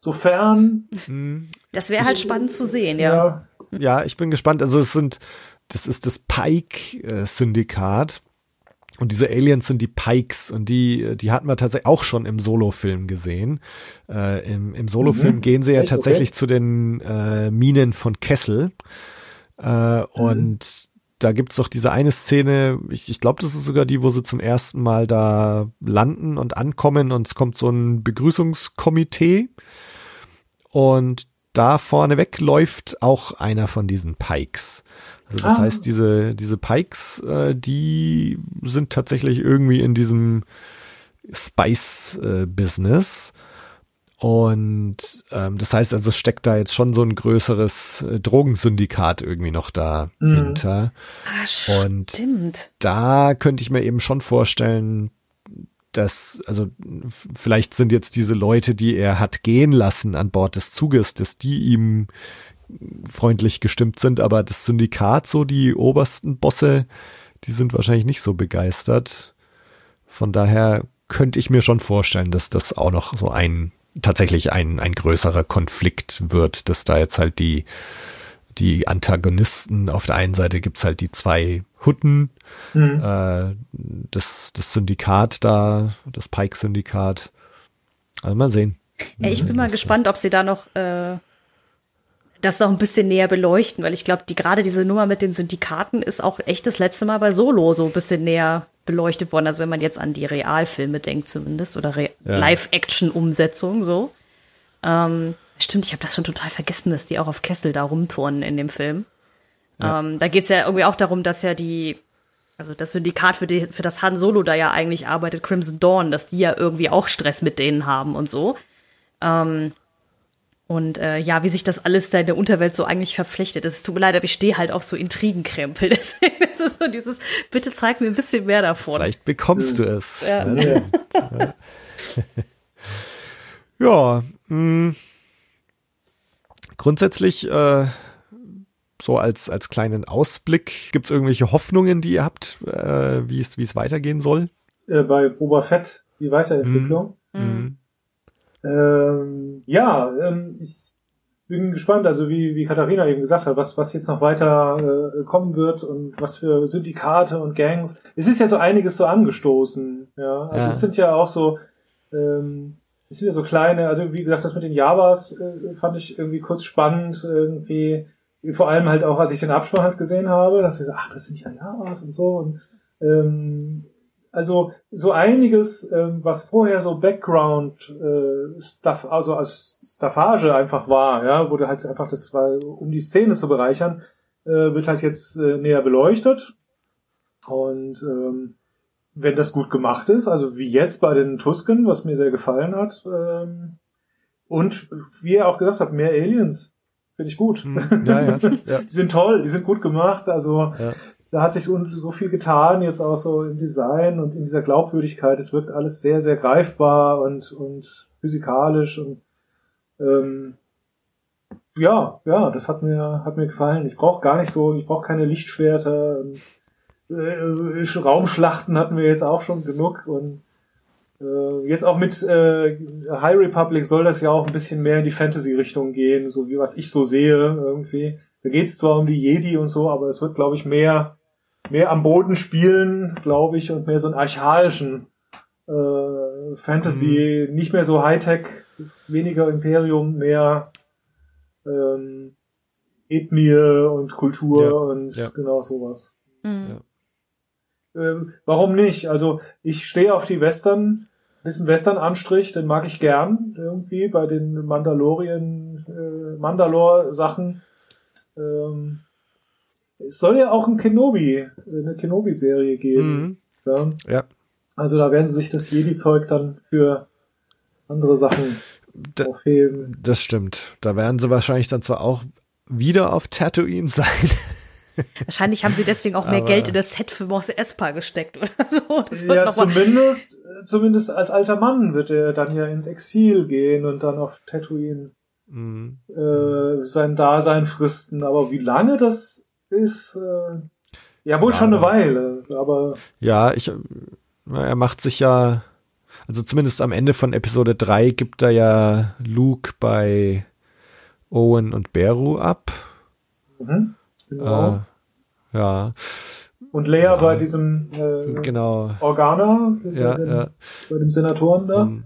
Sofern, Hm, Das wäre halt spannend zu sehen, ja. ja, Ja, ich bin gespannt. Also es sind, das ist das Pike-Syndikat. Und diese Aliens sind die Pikes und die, die hatten wir tatsächlich auch schon im Solo-Film gesehen. Äh, Im im Solo-Film Mhm. gehen sie ja Echt? tatsächlich Okay. zu den äh, Minen von Kessel. Äh, Und da gibt's doch diese eine Szene, ich, ich glaube, das ist sogar die, wo sie zum ersten Mal da landen und ankommen und es kommt so ein Begrüßungskomitee. Und da vorneweg läuft auch einer von diesen Pikes. Also das Ah. heißt, diese, diese Pikes, äh, die sind tatsächlich irgendwie in diesem Spice-Business. Und ähm, das heißt also, steckt da jetzt schon so ein größeres äh, Drogensyndikat irgendwie noch dahinter. Ah, Und stimmt. da könnte ich mir eben schon vorstellen, dass, also vielleicht sind jetzt diese Leute, die er hat gehen lassen an Bord des Zuges, dass die ihm freundlich gestimmt sind, aber das Syndikat, so die obersten Bosse, die sind wahrscheinlich nicht so begeistert. Von daher könnte ich mir schon vorstellen, dass das auch noch so ein, tatsächlich ein, ein größerer Konflikt wird, dass da jetzt halt die, die Antagonisten, auf der einen Seite gibt's halt die zwei Hutten, Mhm. äh, das, das Syndikat da, das Pike-Syndikat. Also mal sehen. Ja, ich bin mal gespannt, ob sie da noch äh, das noch ein bisschen näher beleuchten, weil ich glaube, die gerade diese Nummer mit den Syndikaten ist auch echt das letzte Mal bei Solo so ein bisschen näher beleuchtet worden. Also wenn man jetzt an die Realfilme denkt zumindest oder Re Ja. Live-Action-Umsetzung so. Ähm, stimmt, ich habe das schon total vergessen, dass die auch auf Kessel da rumturnen in dem Film. Ähm, da geht's ja irgendwie auch darum, dass ja die, also das Syndikat, für, die, für das Han Solo da ja eigentlich arbeitet, Crimson Dawn, dass die ja irgendwie auch Stress mit denen haben und so. Ähm, und äh, ja, wie sich das alles da in der Unterwelt so eigentlich verpflichtet. Es tut mir leid, aber ich stehe halt auf so Intrigenkrempel. Deswegen ist es so dieses, bitte zeig mir ein bisschen mehr davon. Vielleicht bekommst du es. Ja. Ja, ja mh. grundsätzlich äh, so als, als kleinen Ausblick, gibt's irgendwelche Hoffnungen, die ihr habt, äh, wie es wie es weitergehen soll? äh, bei Boba Fett, die Weiterentwicklung. Mhm. Ähm, ja, ähm, ich bin gespannt, also wie, wie Katharina eben gesagt hat, was, was jetzt noch weiter äh, kommen wird und was für Syndikate und Gangs. Es ist ja so einiges so angestoßen, ja. Also Ja. es sind ja auch so, ähm, es sind ja so kleine, also wie gesagt, das mit den Javas äh, fand ich irgendwie kurz spannend, irgendwie, vor allem halt auch, als ich den Abspann halt gesehen habe, dass ich so, ach, das sind ja Javas und so und ähm, also so einiges, ähm, was vorher so Background äh, Stuff, also als Staffage einfach war, ja, wurde halt einfach das war, um die Szene zu bereichern, äh, wird halt jetzt äh, näher beleuchtet. Und ähm, wenn das gut gemacht ist, also wie jetzt bei den Tusken, was mir sehr gefallen hat, ähm, und wie ihr auch gesagt habt, mehr Aliens. Finde ich gut. Hm, ja, ja, ja. die sind toll, die sind gut gemacht. Also Ja. Da hat sich so, so viel getan, jetzt auch so im Design und in dieser Glaubwürdigkeit. Es wirkt alles sehr, sehr greifbar und, und physikalisch und ähm, ja, ja, das hat mir, hat mir gefallen. Ich brauche gar nicht so, ich brauche keine Lichtschwerter. Äh, Raumschlachten hatten wir jetzt auch schon genug und äh, jetzt auch mit äh, High Republic soll das ja auch ein bisschen mehr in die Fantasy-Richtung gehen, so wie was ich so sehe irgendwie. Da geht's zwar um die Jedi und so, aber es wird, glaube ich, mehr mehr am Boden spielen, glaube ich, und mehr so einen archaischen äh, Fantasy, nicht mehr so Hightech, weniger Imperium, mehr ähm, Ethnie und Kultur Ja, und ja. genau sowas. Mhm. Ähm, warum nicht? Also ich stehe auf die Western, diesen Western-Anstrich, den mag ich gern irgendwie bei den Mandalorien, äh, Mandalore-Sachen. Ähm, es soll ja auch ein Kenobi, eine Kenobi-Serie geben. Mhm. Ja? Ja. Also da werden sie sich das Jedi-Zeug dann für andere Sachen Da- aufheben. Das stimmt. Da werden sie wahrscheinlich dann zwar auch wieder auf Tatooine sein. Wahrscheinlich haben sie deswegen auch mehr Aber- Geld in das Set für Morse Espa gesteckt oder so. Das wird Ja, zumindest, zumindest als alter Mann wird er dann ja ins Exil gehen und dann auf Tatooine Mhm. äh, sein Dasein fristen. Aber wie lange das ist, äh, ja wohl Ja, schon eine Weile. Aber Ja, ich, na, er macht sich ja, also zumindest am Ende von Episode 3 gibt er ja Luke bei Owen und Beru ab. mhm, genau. Äh, ja, und Leia bei diesem äh, genau. Organer, Ja, bei, dem, ja. bei dem Senatoren da. Ähm,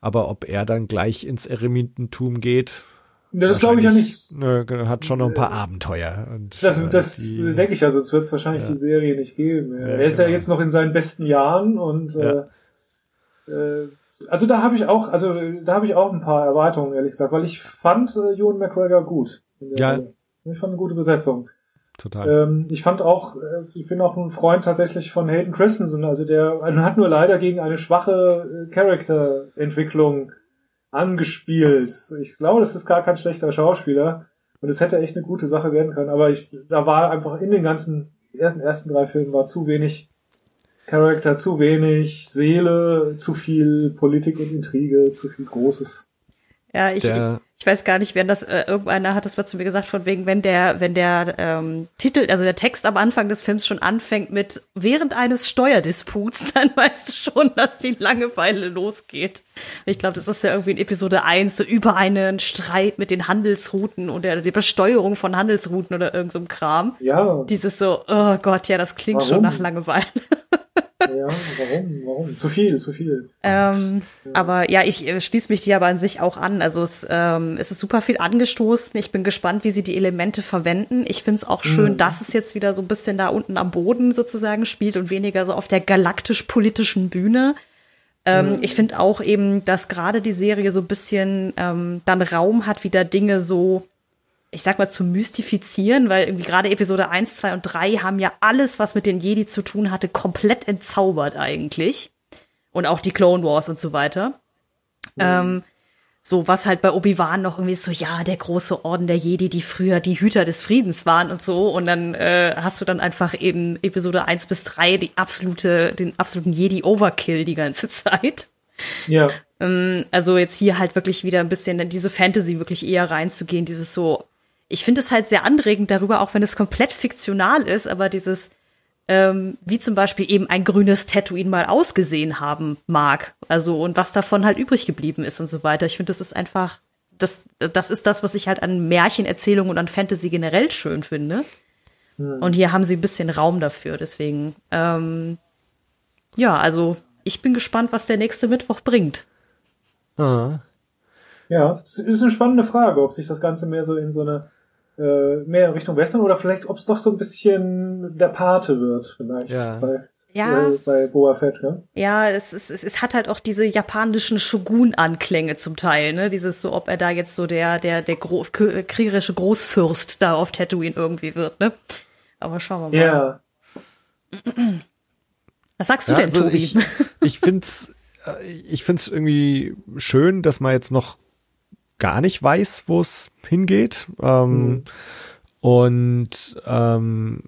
Aber ob er dann gleich ins Eremitentum geht, ja, das glaube ich ja nicht. wahrscheinlich, Nö, hat schon noch ein paar Abenteuer. Und, Das, äh, das die- denke ich ja, sonst wird es wahrscheinlich Ja. die Serie nicht geben. Ja, er ist ja genau. jetzt noch in seinen besten Jahren und Ja. äh, äh, also da habe ich auch, also da habe ich auch ein paar Erwartungen, ehrlich gesagt, weil ich fand äh, Ewan McGregor gut. Ja. Rolle. Ich fand eine gute Besetzung. total. Ähm, ich fand auch, äh, ich bin auch ein Freund tatsächlich von Hayden Christensen, also der also hat nur leider gegen eine schwache äh, Charakterentwicklung angespielt. Ich glaube, das ist gar kein schlechter Schauspieler und es hätte echt eine gute Sache werden können, aber ich, da war einfach in den ganzen ersten, ersten drei Filmen war zu wenig Charakter, zu wenig Seele, zu viel Politik und Intrige, zu viel Großes. Ja, ich, Der- ich weiß gar nicht, wenn das äh, irgendeiner hat das mal zu mir gesagt, von wegen, wenn der, wenn der ähm, Titel, also der Text am Anfang des Films schon anfängt mit während eines Steuerdisputs, dann weißt du schon, dass die Langeweile losgeht. Ich glaube, das ist ja irgendwie in Episode 1 so über einen Streit mit den Handelsrouten oder die Besteuerung von Handelsrouten oder irgend so Kram. Ja, Dieses so, oh Gott, ja, das klingt schon Warum? nach Langeweile. Ja, warum, warum? Zu viel, zu viel. Ähm, aber ja, ich äh, schließe mich dir aber an sich auch an. Also es, ähm, es ist super viel angestoßen. Ich bin gespannt, wie sie die Elemente verwenden. Ich finde es auch schön, dass es jetzt wieder so ein bisschen da unten am Boden sozusagen spielt und weniger so auf der galaktisch-politischen Bühne. Ähm, Ich finde auch eben, dass gerade die Serie so ein bisschen ähm, dann Raum hat, wieder Dinge so, ich sag mal, zu mystifizieren, weil irgendwie gerade Episode 1, 2 und 3 haben ja alles, was mit den Jedi zu tun hatte, komplett entzaubert eigentlich. Und auch die Clone Wars und so weiter. Ähm, so, was halt bei Obi-Wan noch irgendwie so, ja, der große Orden der Jedi, die früher die Hüter des Friedens waren und so. Und dann äh, hast du dann einfach eben Episode 1 bis 3 die absolute, den absoluten Jedi-Overkill die ganze Zeit. Ja. Ähm, also jetzt hier halt wirklich wieder ein bisschen in diese Fantasy wirklich eher reinzugehen, dieses so, ich finde es halt sehr anregend darüber, auch wenn es komplett fiktional ist, aber dieses, ähm, wie zum Beispiel eben ein grünes Tatooine mal ausgesehen haben mag, also und was davon halt übrig geblieben ist und so weiter. Ich finde, das ist einfach, das, das ist das, was ich halt an Märchenerzählungen und an Fantasy generell schön finde. Und hier haben sie ein bisschen Raum dafür, deswegen, ähm, ja, also ich bin gespannt, was der nächste Mittwoch bringt. Ah. Ja, es ist eine spannende Frage, ob sich das Ganze mehr so in so eine äh, mehr in Richtung Western oder vielleicht ob es doch so ein bisschen der Pate wird, vielleicht Ja. bei, Ja. bei, bei Boa Fett, ne? Ja, es, es, es, es hat halt auch diese japanischen Shogun-Anklänge zum Teil, ne? Dieses so, ob er da jetzt so der, der, der Gro kriegerische Großfürst da auf Tatooine irgendwie wird, ne? Aber schauen wir mal. Ja. Was sagst du Ja, denn, also Tobi? ich, ich find's, äh, ich find's irgendwie schön, dass man jetzt noch gar nicht weiß, wo es hingeht. Ähm, Und ähm,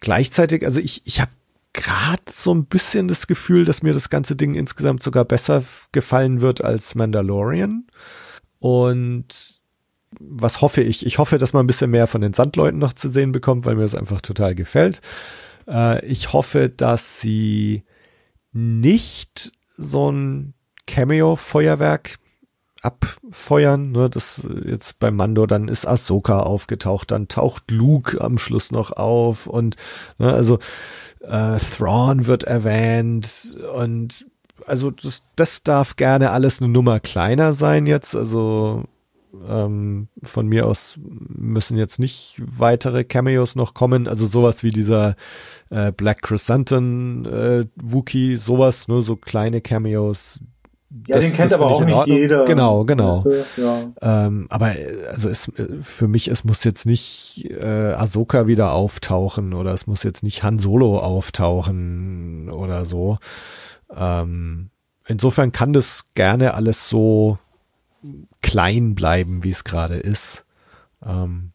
gleichzeitig, also ich, ich habe gerade so ein bisschen das Gefühl, dass mir das ganze Ding insgesamt sogar besser gefallen wird als Mandalorian. Und was hoffe ich? Ich hoffe, dass man ein bisschen mehr von den Sandleuten noch zu sehen bekommt, weil mir das einfach total gefällt. Äh, ich hoffe, dass sie nicht so ein Cameo-Feuerwerk abfeuern, ne, das äh, jetzt bei Mando, dann ist Ahsoka aufgetaucht, dann taucht Luke am Schluss noch auf und ne, also äh, Thrawn wird erwähnt und also das, das darf gerne alles eine Nummer kleiner sein jetzt, also ähm, von mir aus müssen jetzt nicht weitere Cameos noch kommen, also sowas wie dieser äh, Black Chrysanthemum äh, Wookie, sowas, nur so kleine Cameos. Ja, Das- den kennt aber auch nicht jeder. Genau, genau. Weißt du? Ja. Ähm, aber also es äh, für mich, es muss jetzt nicht äh, Ahsoka wieder auftauchen oder es muss jetzt nicht Han Solo auftauchen oder so. Ähm, insofern kann das gerne alles so klein bleiben, wie es gerade ist. Ähm,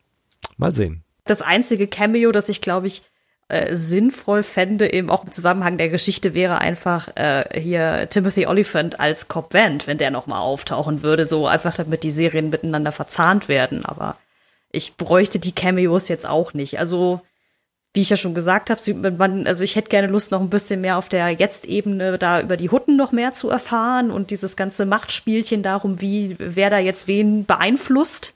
mal sehen. Das einzige Cameo, das ich, glaube ich, äh, sinnvoll fände, eben auch im Zusammenhang der Geschichte, wäre einfach äh, hier Timothy Oliphant als Cobb Vant, wenn der noch mal auftauchen würde, so einfach damit die Serien miteinander verzahnt werden. Aber ich bräuchte die Cameos jetzt auch nicht. Also wie ich ja schon gesagt habe, man, also ich hätte gerne Lust, noch ein bisschen mehr auf der Jetzt-Ebene da über die Hutten noch mehr zu erfahren und dieses ganze Machtspielchen darum, wie wer da jetzt wen beeinflusst.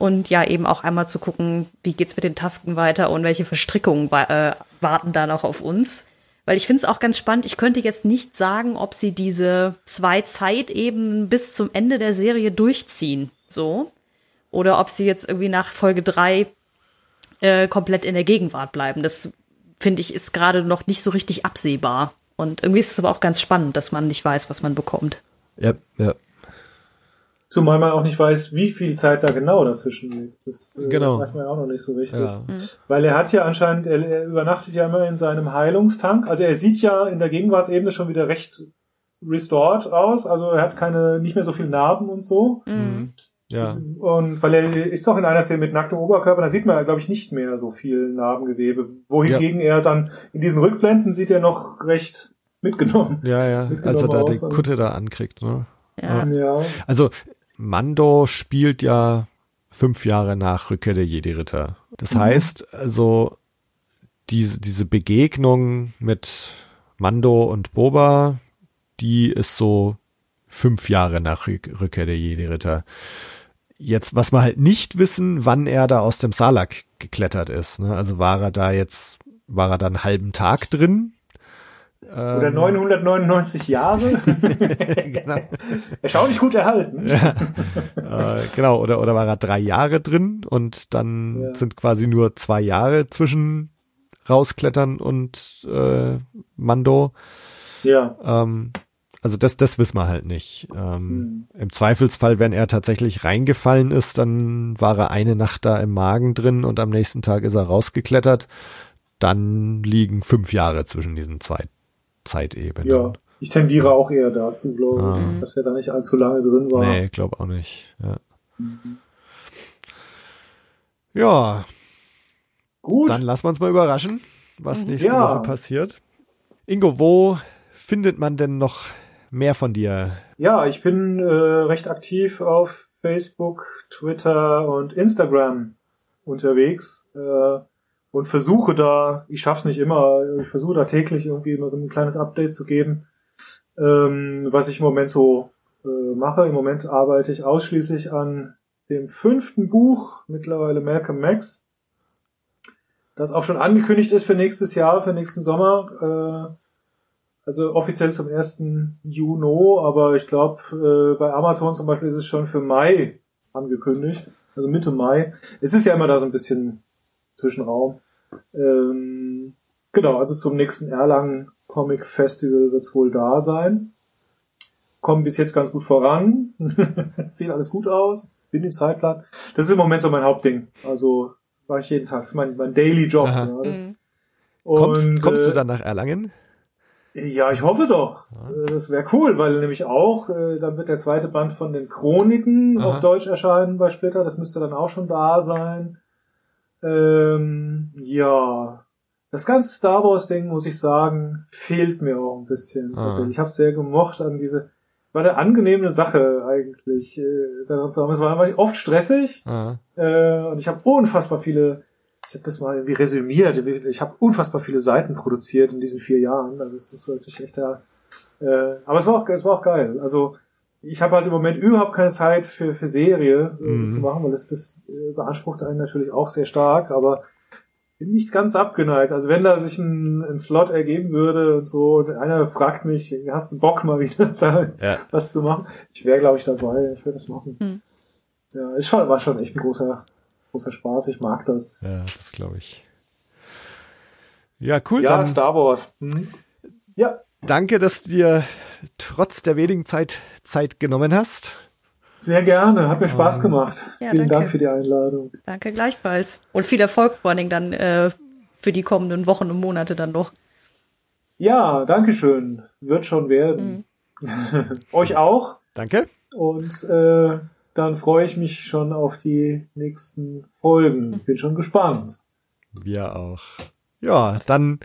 Und ja, eben auch einmal zu gucken, wie geht's mit den Tasken weiter und welche Verstrickungen äh, warten da noch auf uns. Weil ich finde es auch ganz spannend. Ich könnte jetzt nicht sagen, ob sie diese zwei Zeitebenen bis zum Ende der Serie durchziehen. So. Oder ob sie jetzt irgendwie nach Folge drei äh, komplett in der Gegenwart bleiben. Das finde ich ist gerade noch nicht so richtig absehbar. Und irgendwie ist es aber auch ganz spannend, dass man nicht weiß, was man bekommt. Ja, ja. Zumal man auch nicht weiß, wie viel Zeit da genau dazwischen liegt. Das äh, Genau. weiß man ja auch noch nicht so richtig. ja. Weil er hat ja anscheinend, er, er übernachtet ja immer in seinem Heilungstank. Also er sieht ja in der Gegenwartsebene schon wieder recht restored aus. Also er hat keine, nicht mehr so viel Narben und so. ja. Und weil er ist doch in einer Szene mit nacktem Oberkörper, da sieht man, glaube ich, nicht mehr so viel Narbengewebe. Wohingegen er dann in diesen Rückblenden sieht er noch recht mitgenommen. Ja, ja, Mitgenommen als er da die Kutte da ankriegt, ne? Ja. Ja. Also Mando spielt ja fünf Jahre nach Rückkehr der Jedi-Ritter. Das heißt, also diese, diese Begegnung mit Mando und Boba, die ist so fünf Jahre nach Rück- Rückkehr der Jedi-Ritter. Jetzt, was wir halt nicht wissen, wann er da aus dem Salak geklettert ist. Ne? Also war er da jetzt, war er da einen halben Tag drin? Oder Ähm, 999 Jahre. genau. Erstaunlich gut erhalten. äh, genau, oder, oder war er drei Jahre drin und dann Ja. sind quasi nur zwei Jahre zwischen rausklettern und äh, Mando. Ja. Ähm, also das, das wissen wir halt nicht. Ähm, Im Zweifelsfall, wenn er tatsächlich reingefallen ist, dann war er eine Nacht da im Magen drin und am nächsten Tag ist er rausgeklettert. Dann liegen fünf Jahre zwischen diesen zwei Zeitebenen. Ja. Ich tendiere auch eher dazu, glaube Ah. ich, dass er da nicht allzu lange drin war. Nee, glaube auch nicht. Ja. ja, Gut. Dann lassen wir uns mal überraschen, was nächste Ja. Woche passiert. Ingo, wo findet man denn noch mehr von dir? Ja, ich bin äh, recht aktiv auf Facebook, Twitter und Instagram unterwegs äh, und versuche da, ich schaff's nicht immer, ich versuche da täglich irgendwie immer so ein kleines Update zu geben, ähm, was ich im Moment so äh, mache. Im Moment arbeite ich ausschließlich an dem fünften Buch, mittlerweile Malcolm Max, das auch schon angekündigt ist für nächstes Jahr, für nächsten Sommer. Äh, also offiziell zum 1. Juni, aber ich glaube, äh, bei Amazon zum Beispiel ist es schon für Mai angekündigt. Also Mitte Mai. Es ist ja immer da so ein bisschen Zwischenraum. Ähm, genau, also zum nächsten Erlangen Comic Festival wird es wohl da sein. Kommen bis jetzt ganz gut voran. Sieht alles gut aus. Bin im Zeitplan. Das ist im Moment so mein Hauptding. Also war ich jeden Tag. Das ist mein, mein Daily Job. Mhm. Kommst, Und, kommst du äh, dann nach Erlangen? Ja, ich hoffe doch. Das wäre cool, weil nämlich auch, äh, dann wird der zweite Band von den Chroniken Aha. auf Deutsch erscheinen bei Splitter. Das müsste dann auch schon da sein. Ähm, ja. Das ganze Star Wars-Ding, muss ich sagen, fehlt mir auch ein bisschen. Ah. Also ich habe sehr gemocht an diese. War eine angenehme Sache eigentlich, äh, daran zu haben. Es war nämlich oft stressig Ah, äh, und ich habe unfassbar viele, ich habe das mal irgendwie resümiert, ich habe unfassbar viele Seiten produziert in diesen vier Jahren. Also es ist wirklich echt da. Äh, aber es war auch, es war auch geil. Also ich habe halt im Moment überhaupt keine Zeit für, für Serie äh, Mhm. zu machen, weil das, das äh, beansprucht einen natürlich auch sehr stark, aber bin nicht ganz abgeneigt. Also wenn da sich ein, ein Slot ergeben würde und so, und einer fragt mich, hast du Bock mal wieder da ja. was zu machen? Ich wäre, glaube ich, dabei. Ich würde das machen. Hm. Ja, es war war schon echt ein großer, großer Spaß. Ich mag das. ja, das glaube ich. Ja, cool. ja, dann Star Wars. Hm. Ja, danke, dass du dir trotz der wenigen Zeit Zeit genommen hast. sehr gerne. Hat mir Spaß gemacht. Ja, Vielen danke. Dank für die Einladung. Danke gleichfalls. Und viel Erfolg vor allen Dingen dann äh, für die kommenden Wochen und Monate dann noch. Ja, Dankeschön. Wird schon werden. Euch auch. Danke. Und äh, dann freue ich mich schon auf die nächsten Folgen. Bin schon gespannt. Wir auch. Ja, dann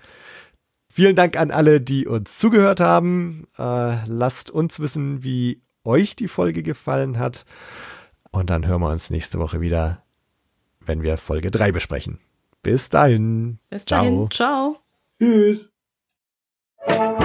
vielen Dank an alle, die uns zugehört haben. Äh, lasst uns wissen, wie euch die Folge gefallen hat. Und dann hören wir uns nächste Woche wieder, wenn wir Folge 3 besprechen. Bis dahin. Bis Ciao. dahin. Ciao. Tschüss. Thank